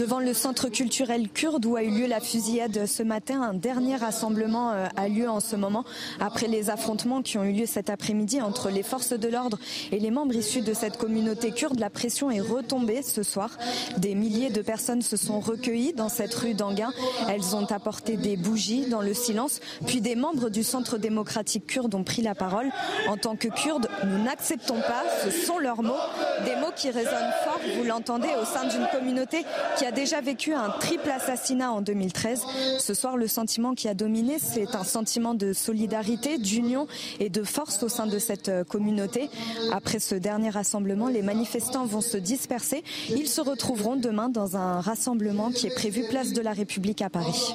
devant le centre culturel kurde où a eu lieu la fusillade ce matin. Un dernier rassemblement euh, a lieu en ce moment après les affrontements qui ont eu lieu cet après-midi entre les forces de l'ordre et les membres issus de cette communauté kurde. La pression est retombée ce soir. Des milliers de personnes se sont recueillies dans cette rue d'Anguin. Elles ont apporté des bougies dans le silence. Puis des membres du centre démocratique kurde ont pris la parole. En tant que Kurdes, nous n'acceptons pas, ce sont leurs mots, des mots qui résonnent fort, vous l'entendez, au sein d'une communauté qui a déjà vécu un triple assassinat en 2013. Ce soir, le sentiment qui a dominé, c'est un sentiment de solidarité, d'union et de force au sein de cette euh, communauté. Après ce dernier rassemblement, les manifestants vont se disperser. Ils se retrouveront demain dans un rassemblement qui est prévu place de la République à Paris.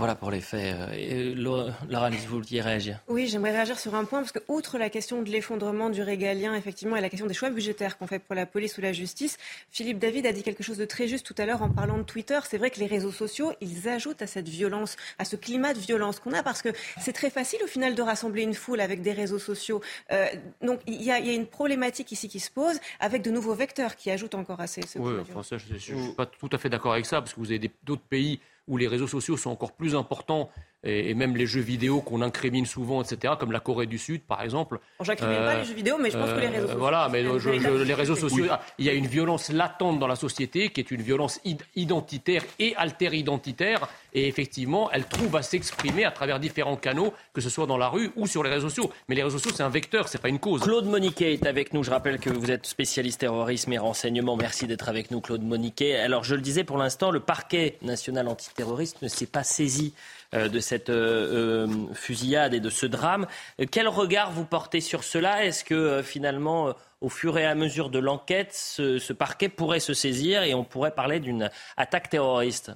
Voilà pour les faits. Euh, Laura, vous vouliez réagir Oui, j'aimerais réagir sur un point, parce que outre la question de l'effondrement du régalien, effectivement, et la question des choix budgétaires qu'on fait pour la police ou la justice, Philippe David a dit quelque chose de très juste tout à l'heure en parlant de Twitter. C'est vrai que les réseaux sociaux, ils ajoutent à cette violence, à ce climat de violence qu'on a, parce que c'est très facile au final de rassembler une foule avec des réseaux sociaux. Euh, donc il y, a une problématique ici qui se pose, avec de nouveaux vecteurs qui ajoutent encore à ces... oui, enfin, ça, je ne suis pas tout à fait d'accord avec ça, parce que vous avez d'autres pays où les réseaux sociaux sont encore plus importants et, même les jeux vidéo qu'on incrimine souvent, etc., comme la Corée du Sud, par exemple. J'incrimine pas les jeux vidéo, mais je pense que les réseaux sociaux. Voilà, mais les réseaux sociaux, il y a une violence latente dans la société qui est une violence identitaire et alter-identitaire. Et effectivement, elle trouve à s'exprimer à travers différents canaux, que ce soit dans la rue ou sur les réseaux sociaux. Mais les réseaux sociaux, c'est un vecteur, c'est pas une cause. Claude Moniquet est avec nous. Je rappelle que vous êtes spécialiste terrorisme et renseignement. Merci d'être avec nous, Claude Moniquet. Alors, je le disais pour l'instant, le parquet national antiterroriste ne s'est pas saisi euh, de cette fusillade et de ce drame. Quel regard vous portez sur cela? Est-ce que finalement, au fur et à mesure de l'enquête, ce, parquet pourrait se saisir et on pourrait parler d'une attaque terroriste?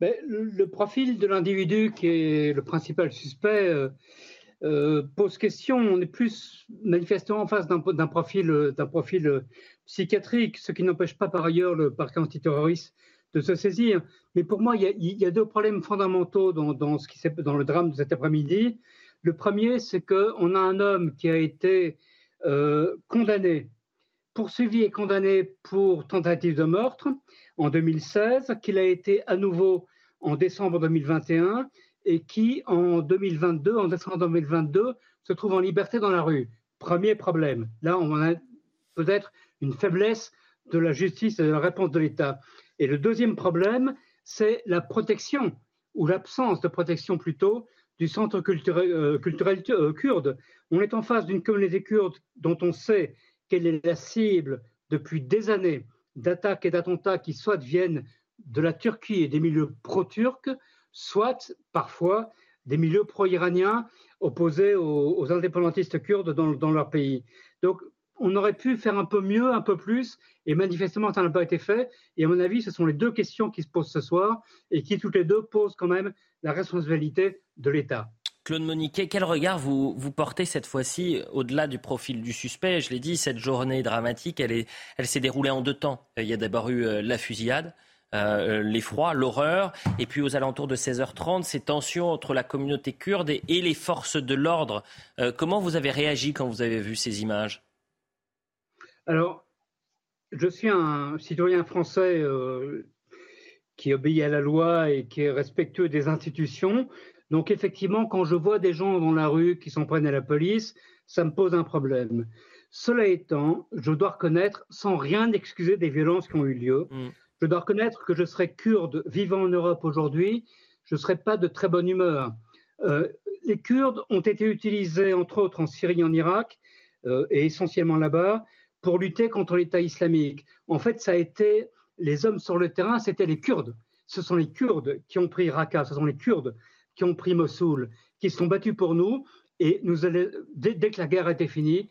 Ben, le, profil de l'individu qui est le principal suspect euh, pose question. On est plus manifestement en face d'un profil, profil psychiatrique, ce qui n'empêche pas par ailleurs le parquet antiterroriste de se saisir. Mais pour moi, il y a, deux problèmes fondamentaux dans, ce qui, dans le drame de cet après-midi. Le premier, c'est qu'on a un homme qui a été euh, condamné, poursuivi et condamné pour tentative de meurtre en 2016, qu'il a été à nouveau en décembre 2021 et qui, en 2022, en décembre 2022, se trouve en liberté dans la rue. Premier problème. Là, on a peut-être une faiblesse de la justice et de la réponse de l'État. Et le deuxième problème, c'est la protection, ou l'absence de protection plutôt, du centre culturel, euh, euh, kurde. On est en face d'une communauté kurde dont on sait qu'elle est la cible depuis des années d'attaques et d'attentats qui soit viennent de la Turquie et des milieux pro-turcs, soit parfois des milieux pro-iraniens opposés aux, indépendantistes kurdes dans, leur pays. Donc, on aurait pu faire un peu mieux, un peu plus, et manifestement, ça n'a pas été fait. Et à mon avis, ce sont les deux questions qui se posent ce soir et qui, toutes les deux, posent quand même la responsabilité de l'État. Claude Moniquet, quel regard vous, portez cette fois-ci au-delà du profil du suspect? Je l'ai dit, cette journée dramatique, elle, s'est déroulée en deux temps. Il y a d'abord eu euh, la fusillade, euh, l'effroi, l'horreur. Et puis aux alentours de 16h30, ces tensions entre la communauté kurde et, les forces de l'ordre. Euh, comment vous avez réagi quand vous avez vu ces images? Alors, je suis un citoyen français euh, qui obéit à la loi et qui est respectueux des institutions. Donc effectivement, quand je vois des gens dans la rue qui s'en prennent à la police, ça me pose un problème. Cela étant, je dois reconnaître, sans rien excuser des violences qui ont eu lieu, mm. Je dois reconnaître que je serais kurde vivant en Europe aujourd'hui, je ne serais pas de très bonne humeur. Euh, les Kurdes ont été utilisés, entre autres, en Syrie en Irak, euh, et essentiellement là-bas, pour lutter contre l'État islamique. En fait, ça a été les hommes sur le terrain, c'était les Kurdes. Ce sont les Kurdes qui ont pris Raqqa, ce sont les Kurdes qui ont pris Mossoul, qui se sont battus pour nous. Et dès, que la guerre était finie,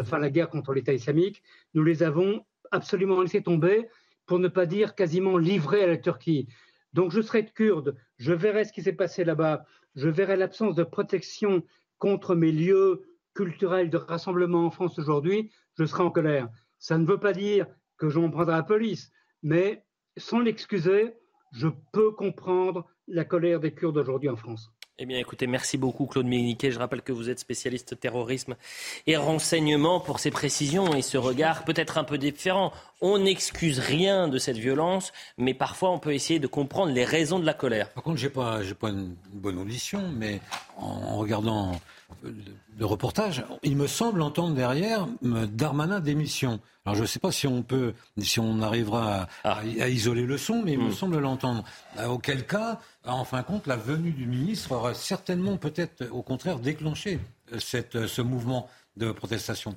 enfin la guerre contre l'État islamique, nous les avons absolument laissés tomber pour ne pas dire quasiment livré à la Turquie. Donc je serai kurde, je verrai ce qui s'est passé là-bas, je verrai l'absence de protection contre mes lieux culturels de rassemblement en France aujourd'hui, je serai en colère. Ça ne veut pas dire que je m'en prendrai à la police, mais sans l'excuser, je peux comprendre la colère des Kurdes aujourd'hui en France. Eh bien, écoutez, merci beaucoup, Claude Méniquet. Je rappelle que vous êtes spécialiste terrorisme et renseignement pour ces précisions et ce regard peut-être un peu différent. On n'excuse rien de cette violence, mais parfois on peut essayer de comprendre les raisons de la colère. Par contre, j'ai pas, j'ai pas une bonne audition, mais en regardant le reportage, il me semble entendre derrière Darmanin démission. Alors je ne sais pas si on peut, si on arrivera à, ah. isoler le son, mais il me hmm. semble l'entendre. Euh, auquel cas, en fin de compte, la venue du ministre aurait certainement peut-être, au contraire, déclenché euh, cette, euh, ce mouvement de protestation.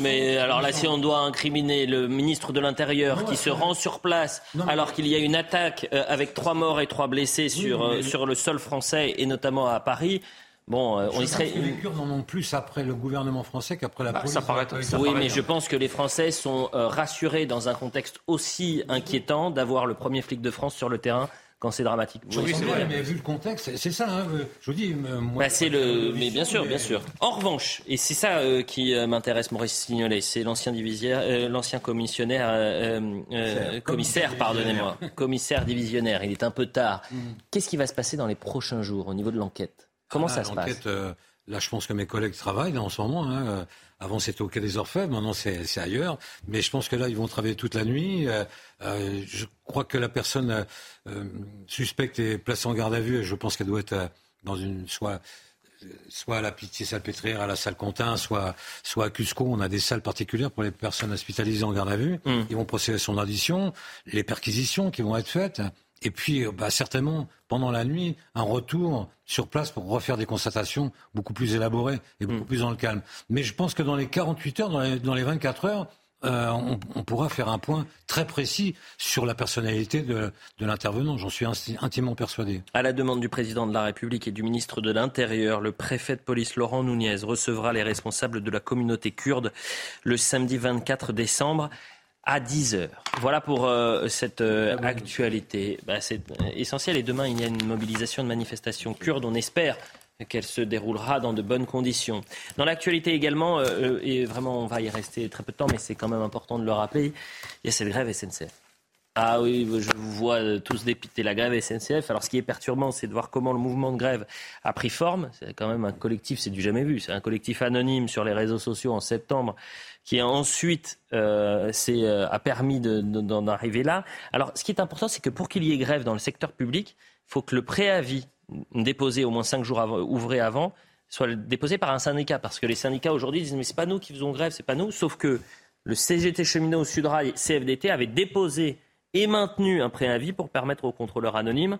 mais alors là, si on doit incriminer le ministre de l'Intérieur qui se rend sur place alors qu'il y a une attaque avec trois morts et trois blessés sur, sur le sol français et notamment à Paris, Bon, euh, on y serait. Les Kurdes en ont plus après le gouvernement français qu'après la bah, police. Ça paraît, oui, mais je pense que les Français sont euh, rassurés dans un contexte aussi inquiétant d'avoir le premier flic de France sur le terrain quand c'est dramatique. Oui, c'est vrai. Mais vu le contexte, c'est ça. Hein, je vous dis. Moi, bah, c'est le. Mais bien sûr, bien sûr. En revanche, et c'est ça euh, qui m'intéresse, Maurice Signolet, c'est l'ancien divisionnaire, l'ancien commissionnaire, commissaire, pardonnez-moi, commissaire divisionnaire. Il est un peu tard. Mm. Qu'est-ce qui va se passer dans les prochains jours au niveau de l'enquête? Comment ah, ça se passe? euh, Là, je pense que mes collègues travaillent en ce moment. Hein. Euh, avant, c'était au Quai des Orfèvres, maintenant, c'est ailleurs. Mais je pense que là, ils vont travailler toute la nuit. Euh, je crois que la personne suspecte est placée en garde à vue et je pense qu'elle doit être dans une soit soit à la Pitié-Salpêtrière, à la salle Contin, soit, soit à Cusco. On a des salles particulières pour les personnes hospitalisées en garde à vue. Mmh. Ils vont procéder à son audition, les perquisitions qui vont être faites. Et puis, euh, bah, certainement, pendant la nuit, un retour sur place pour refaire des constatations beaucoup plus élaborées et beaucoup mm. plus dans le calme. Mais je pense que dans les 48 heures, dans les, dans les 24 heures, euh, on, pourra faire un point très précis sur la personnalité de, l'intervenant. J'en suis intimement persuadé. À la demande du président de la République et du ministre de l'Intérieur, le préfet de police Laurent Nunez recevra les responsables de la communauté kurde le samedi 24 décembre à 10h. Voilà pour euh, cette euh, actualité. Bah, c'est essentiel. Et demain, il y a une mobilisation de manifestation kurde. On espère qu'elle se déroulera dans de bonnes conditions. Dans l'actualité également, euh, et vraiment on va y rester très peu de temps, mais c'est quand même important de le rappeler, il y a cette grève SNCF. Ah oui, je vous vois tous dépiter la grève SNCF. Alors ce qui est perturbant, c'est de voir comment le mouvement de grève a pris forme. C'est quand même un collectif, c'est du jamais vu. C'est un collectif anonyme sur les réseaux sociaux en septembre qui ensuite euh, a permis d'en arriver là. Alors ce qui est important, c'est que pour qu'il y ait grève dans le secteur public, il faut que le préavis déposé au moins cinq jours ouvrés avant soit déposé par un syndicat. Parce que les syndicats aujourd'hui disent mais c'est pas nous qui faisons grève, c'est pas nous. Sauf que le CGT cheminot Sudrail CFDT avait déposé et maintenu un préavis pour permettre aux contrôleurs anonymes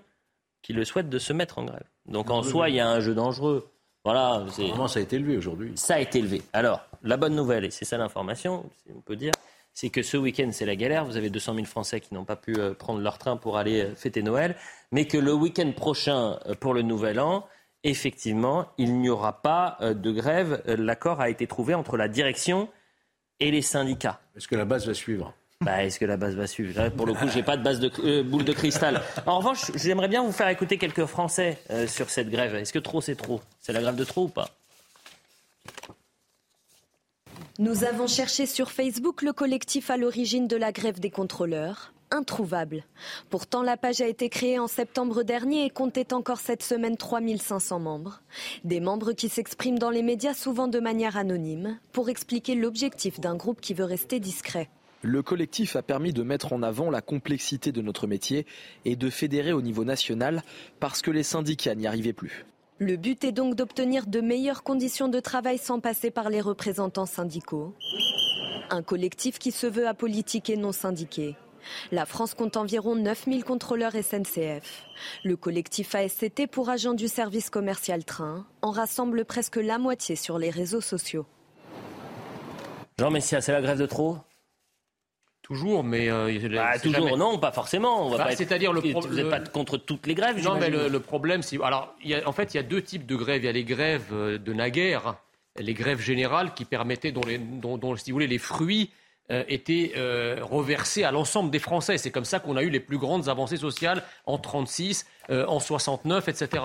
qui le souhaitent de se mettre en grève. Donc en soi, il y a un jeu dangereux. Voilà. Comment ça a été élevé aujourd'hui? Ça a été élevé. Alors, la bonne nouvelle, et c'est ça l'information, on peut dire, c'est que ce week-end, c'est la galère. Vous avez 200 000 Français qui n'ont pas pu euh, prendre leur train pour aller euh, fêter Noël. Mais que le week-end prochain, euh, pour le Nouvel An, effectivement, il n'y aura pas de grève. L'accord a été trouvé entre la direction et les syndicats. Est-ce que la base va suivre? Bah, Est-ce que la base va suivre? Pour le coup, j'ai pas de base de boule de cristal. En revanche, j'aimerais bien vous faire écouter quelques Français sur cette grève. Est-ce que trop, c'est trop? C'est la grève de trop ou pas? Nous avons cherché sur Facebook le collectif à l'origine de la grève des contrôleurs. Introuvable. Pourtant, la page a été créée en septembre dernier et comptait encore cette semaine 3500 membres. Des membres qui s'expriment dans les médias souvent de manière anonyme pour expliquer l'objectif d'un groupe qui veut rester discret. Le collectif a permis de mettre en avant la complexité de notre métier et de fédérer au niveau national parce que les syndicats n'y arrivaient plus. Le but est donc d'obtenir de meilleures conditions de travail sans passer par les représentants syndicaux. Un collectif qui se veut apolitique et non syndiqué. La France compte environ 9000 contrôleurs SNCF. Le collectif ASCT pour agents du service commercial train en rassemble presque la moitié sur les réseaux sociaux. Jean Messia, c'est la grève de trop? Toujours, mais euh, bah, toujours, non, pas forcément. On va bah, C'est-à-dire le Vous n'êtes pas contre toutes les grèves. Non, mais le, problème, c'est alors, en fait, il y a deux types de grèves. Il y a les grèves euh, de naguère, les grèves générales qui permettaient, dont, les, dont, si vous voulez, les fruits euh, étaient reversés à l'ensemble des Français. C'est comme ça qu'on a eu les plus grandes avancées sociales en 36, en 69, etc.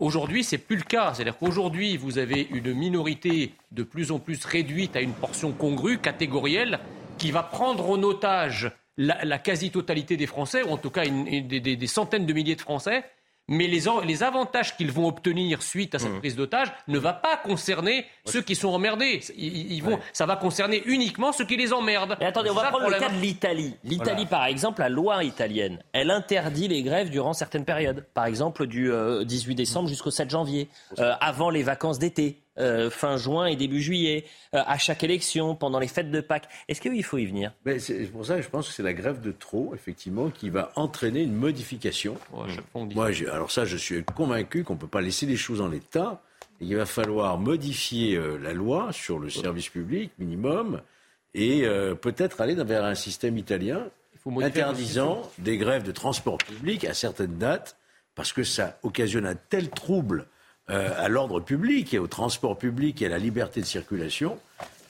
Aujourd'hui, c'est plus le cas. C'est-à-dire qu'aujourd'hui, vous avez une minorité de plus en plus réduite à une portion congrue, catégorielle, qui va prendre en otage la, quasi-totalité des Français, ou en tout cas des, centaines de milliers de Français, mais les, avantages qu'ils vont obtenir suite à cette mmh. prise d'otage ne va pas concerner ceux qui sont emmerdés. Ils, vont, Ça va concerner uniquement ceux qui les emmerdent. Mais attendez, on va prendre le cas de l'Italie. L'Italie, par exemple, la loi italienne, elle interdit les grèves durant certaines périodes. Par exemple, du 18 euh, décembre jusqu'au 7 janvier, euh, avant les vacances d'été. Euh, fin juin et début juillet, euh, à chaque élection, pendant les fêtes de Pâques. Est-ce qu'il faut y venir? C'est pour ça que je pense que c'est la grève de trop, effectivement, qui va entraîner une modification. Moi, alors ça, je suis convaincu qu'on ne peut pas laisser les choses en l'état. Il va falloir modifier euh, la loi sur le service public minimum et peut-être aller vers un système italien interdisant des grèves de transport public à certaines dates parce que ça occasionne un tel trouble euh, à l'ordre public et au transport public et à la liberté de circulation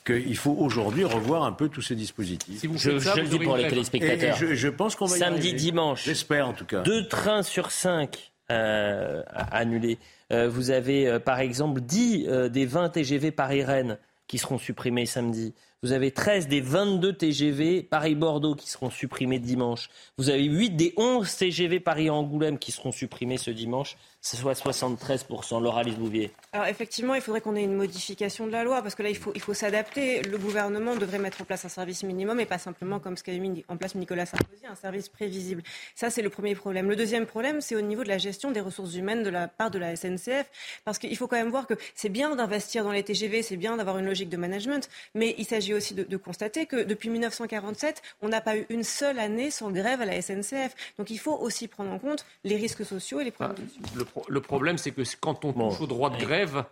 qu'il faut aujourd'hui revoir un peu tous ces dispositifs. je, le dis pour les téléspectateurs. je, pense qu'on va Samedi, dimanche. J'espère en tout cas. Deux trains sur cinq euh, annulés. Euh, vous avez par exemple 10 des 20 TGV Paris-Rennes qui seront supprimés samedi. Vous avez 13 des 22 TGV Paris-Bordeaux qui seront supprimés dimanche. Vous avez 8 des 11 TGV Paris-Angoulême qui seront supprimés ce dimanche soit 73%. Laura Bouvier. Alors effectivement, il faudrait qu'on ait une modification de la loi, parce que là, il faut, il faut s'adapter. Le gouvernement devrait mettre en place un service minimum et pas simplement, comme ce qu'a mis en place Nicolas Sarkozy, un service prévisible. Ça, c'est le premier problème. Le deuxième problème, c'est au niveau de la gestion des ressources humaines de la part de la SNCF, parce qu'il faut quand même voir que c'est bien d'investir dans les TGV, c'est bien d'avoir une logique de management, mais il s'agit aussi de, constater que depuis 1947, on n'a pas eu une seule année sans grève à la SNCF. Donc il faut aussi prendre en compte les risques sociaux et les problèmes le problème, c'est que quand on touche au droit de grève,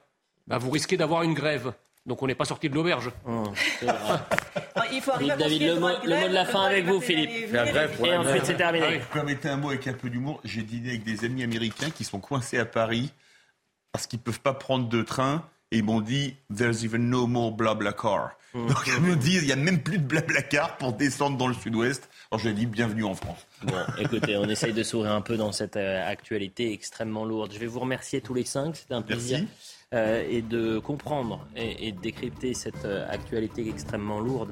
bah, vous risquez d'avoir une grève. Donc on n'est pas sorti de l'auberge. Oh, il faut arriver David, le mot, le mot de la fin avec vous, Philippe. Et ensuite, c'est terminé. Je mettre un mot avec un peu d'humour. J'ai dîné avec des amis américains qui sont coincés à Paris parce qu'ils ne peuvent pas prendre de train. Et ils m'ont dit, there's even no more blabla car. Mm. Donc ils me disent, il n'y a même plus de blabla car pour descendre dans le sud-ouest. Alors j'ai dit, bienvenue en France. Bon, écoutez, on essaye de sourire un peu dans cette euh, actualité extrêmement lourde. Je vais vous remercier tous les cinq. C'était un plaisir. Merci. Euh, et de comprendre et, et de décrypter cette euh, actualité extrêmement lourde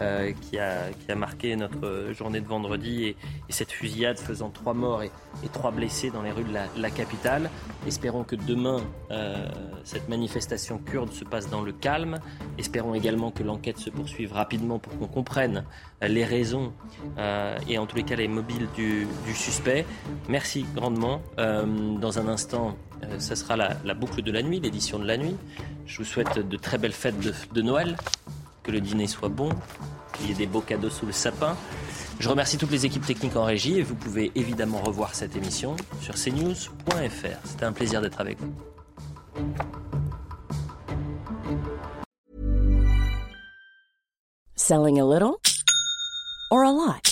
euh, qui, a, qui a marqué notre journée de vendredi et, et cette fusillade faisant trois morts et, trois blessés dans les rues de la, capitale. Espérons que demain, euh, cette manifestation kurde se passe dans le calme. Espérons également que l'enquête se poursuive rapidement pour qu'on comprenne euh, les raisons et en tous les cas les mobiles du, suspect. Merci grandement. Dans un instant, ça sera la, boucle de la nuit, l'édition de la nuit. Je vous souhaite de très belles fêtes de Noël, que le dîner soit bon, qu'il y ait des beaux cadeaux sous le sapin. Je remercie toutes les équipes techniques en régie et vous pouvez évidemment revoir cette émission sur cnews.fr. C'était un plaisir d'être avec vous. Selling a little or a lot?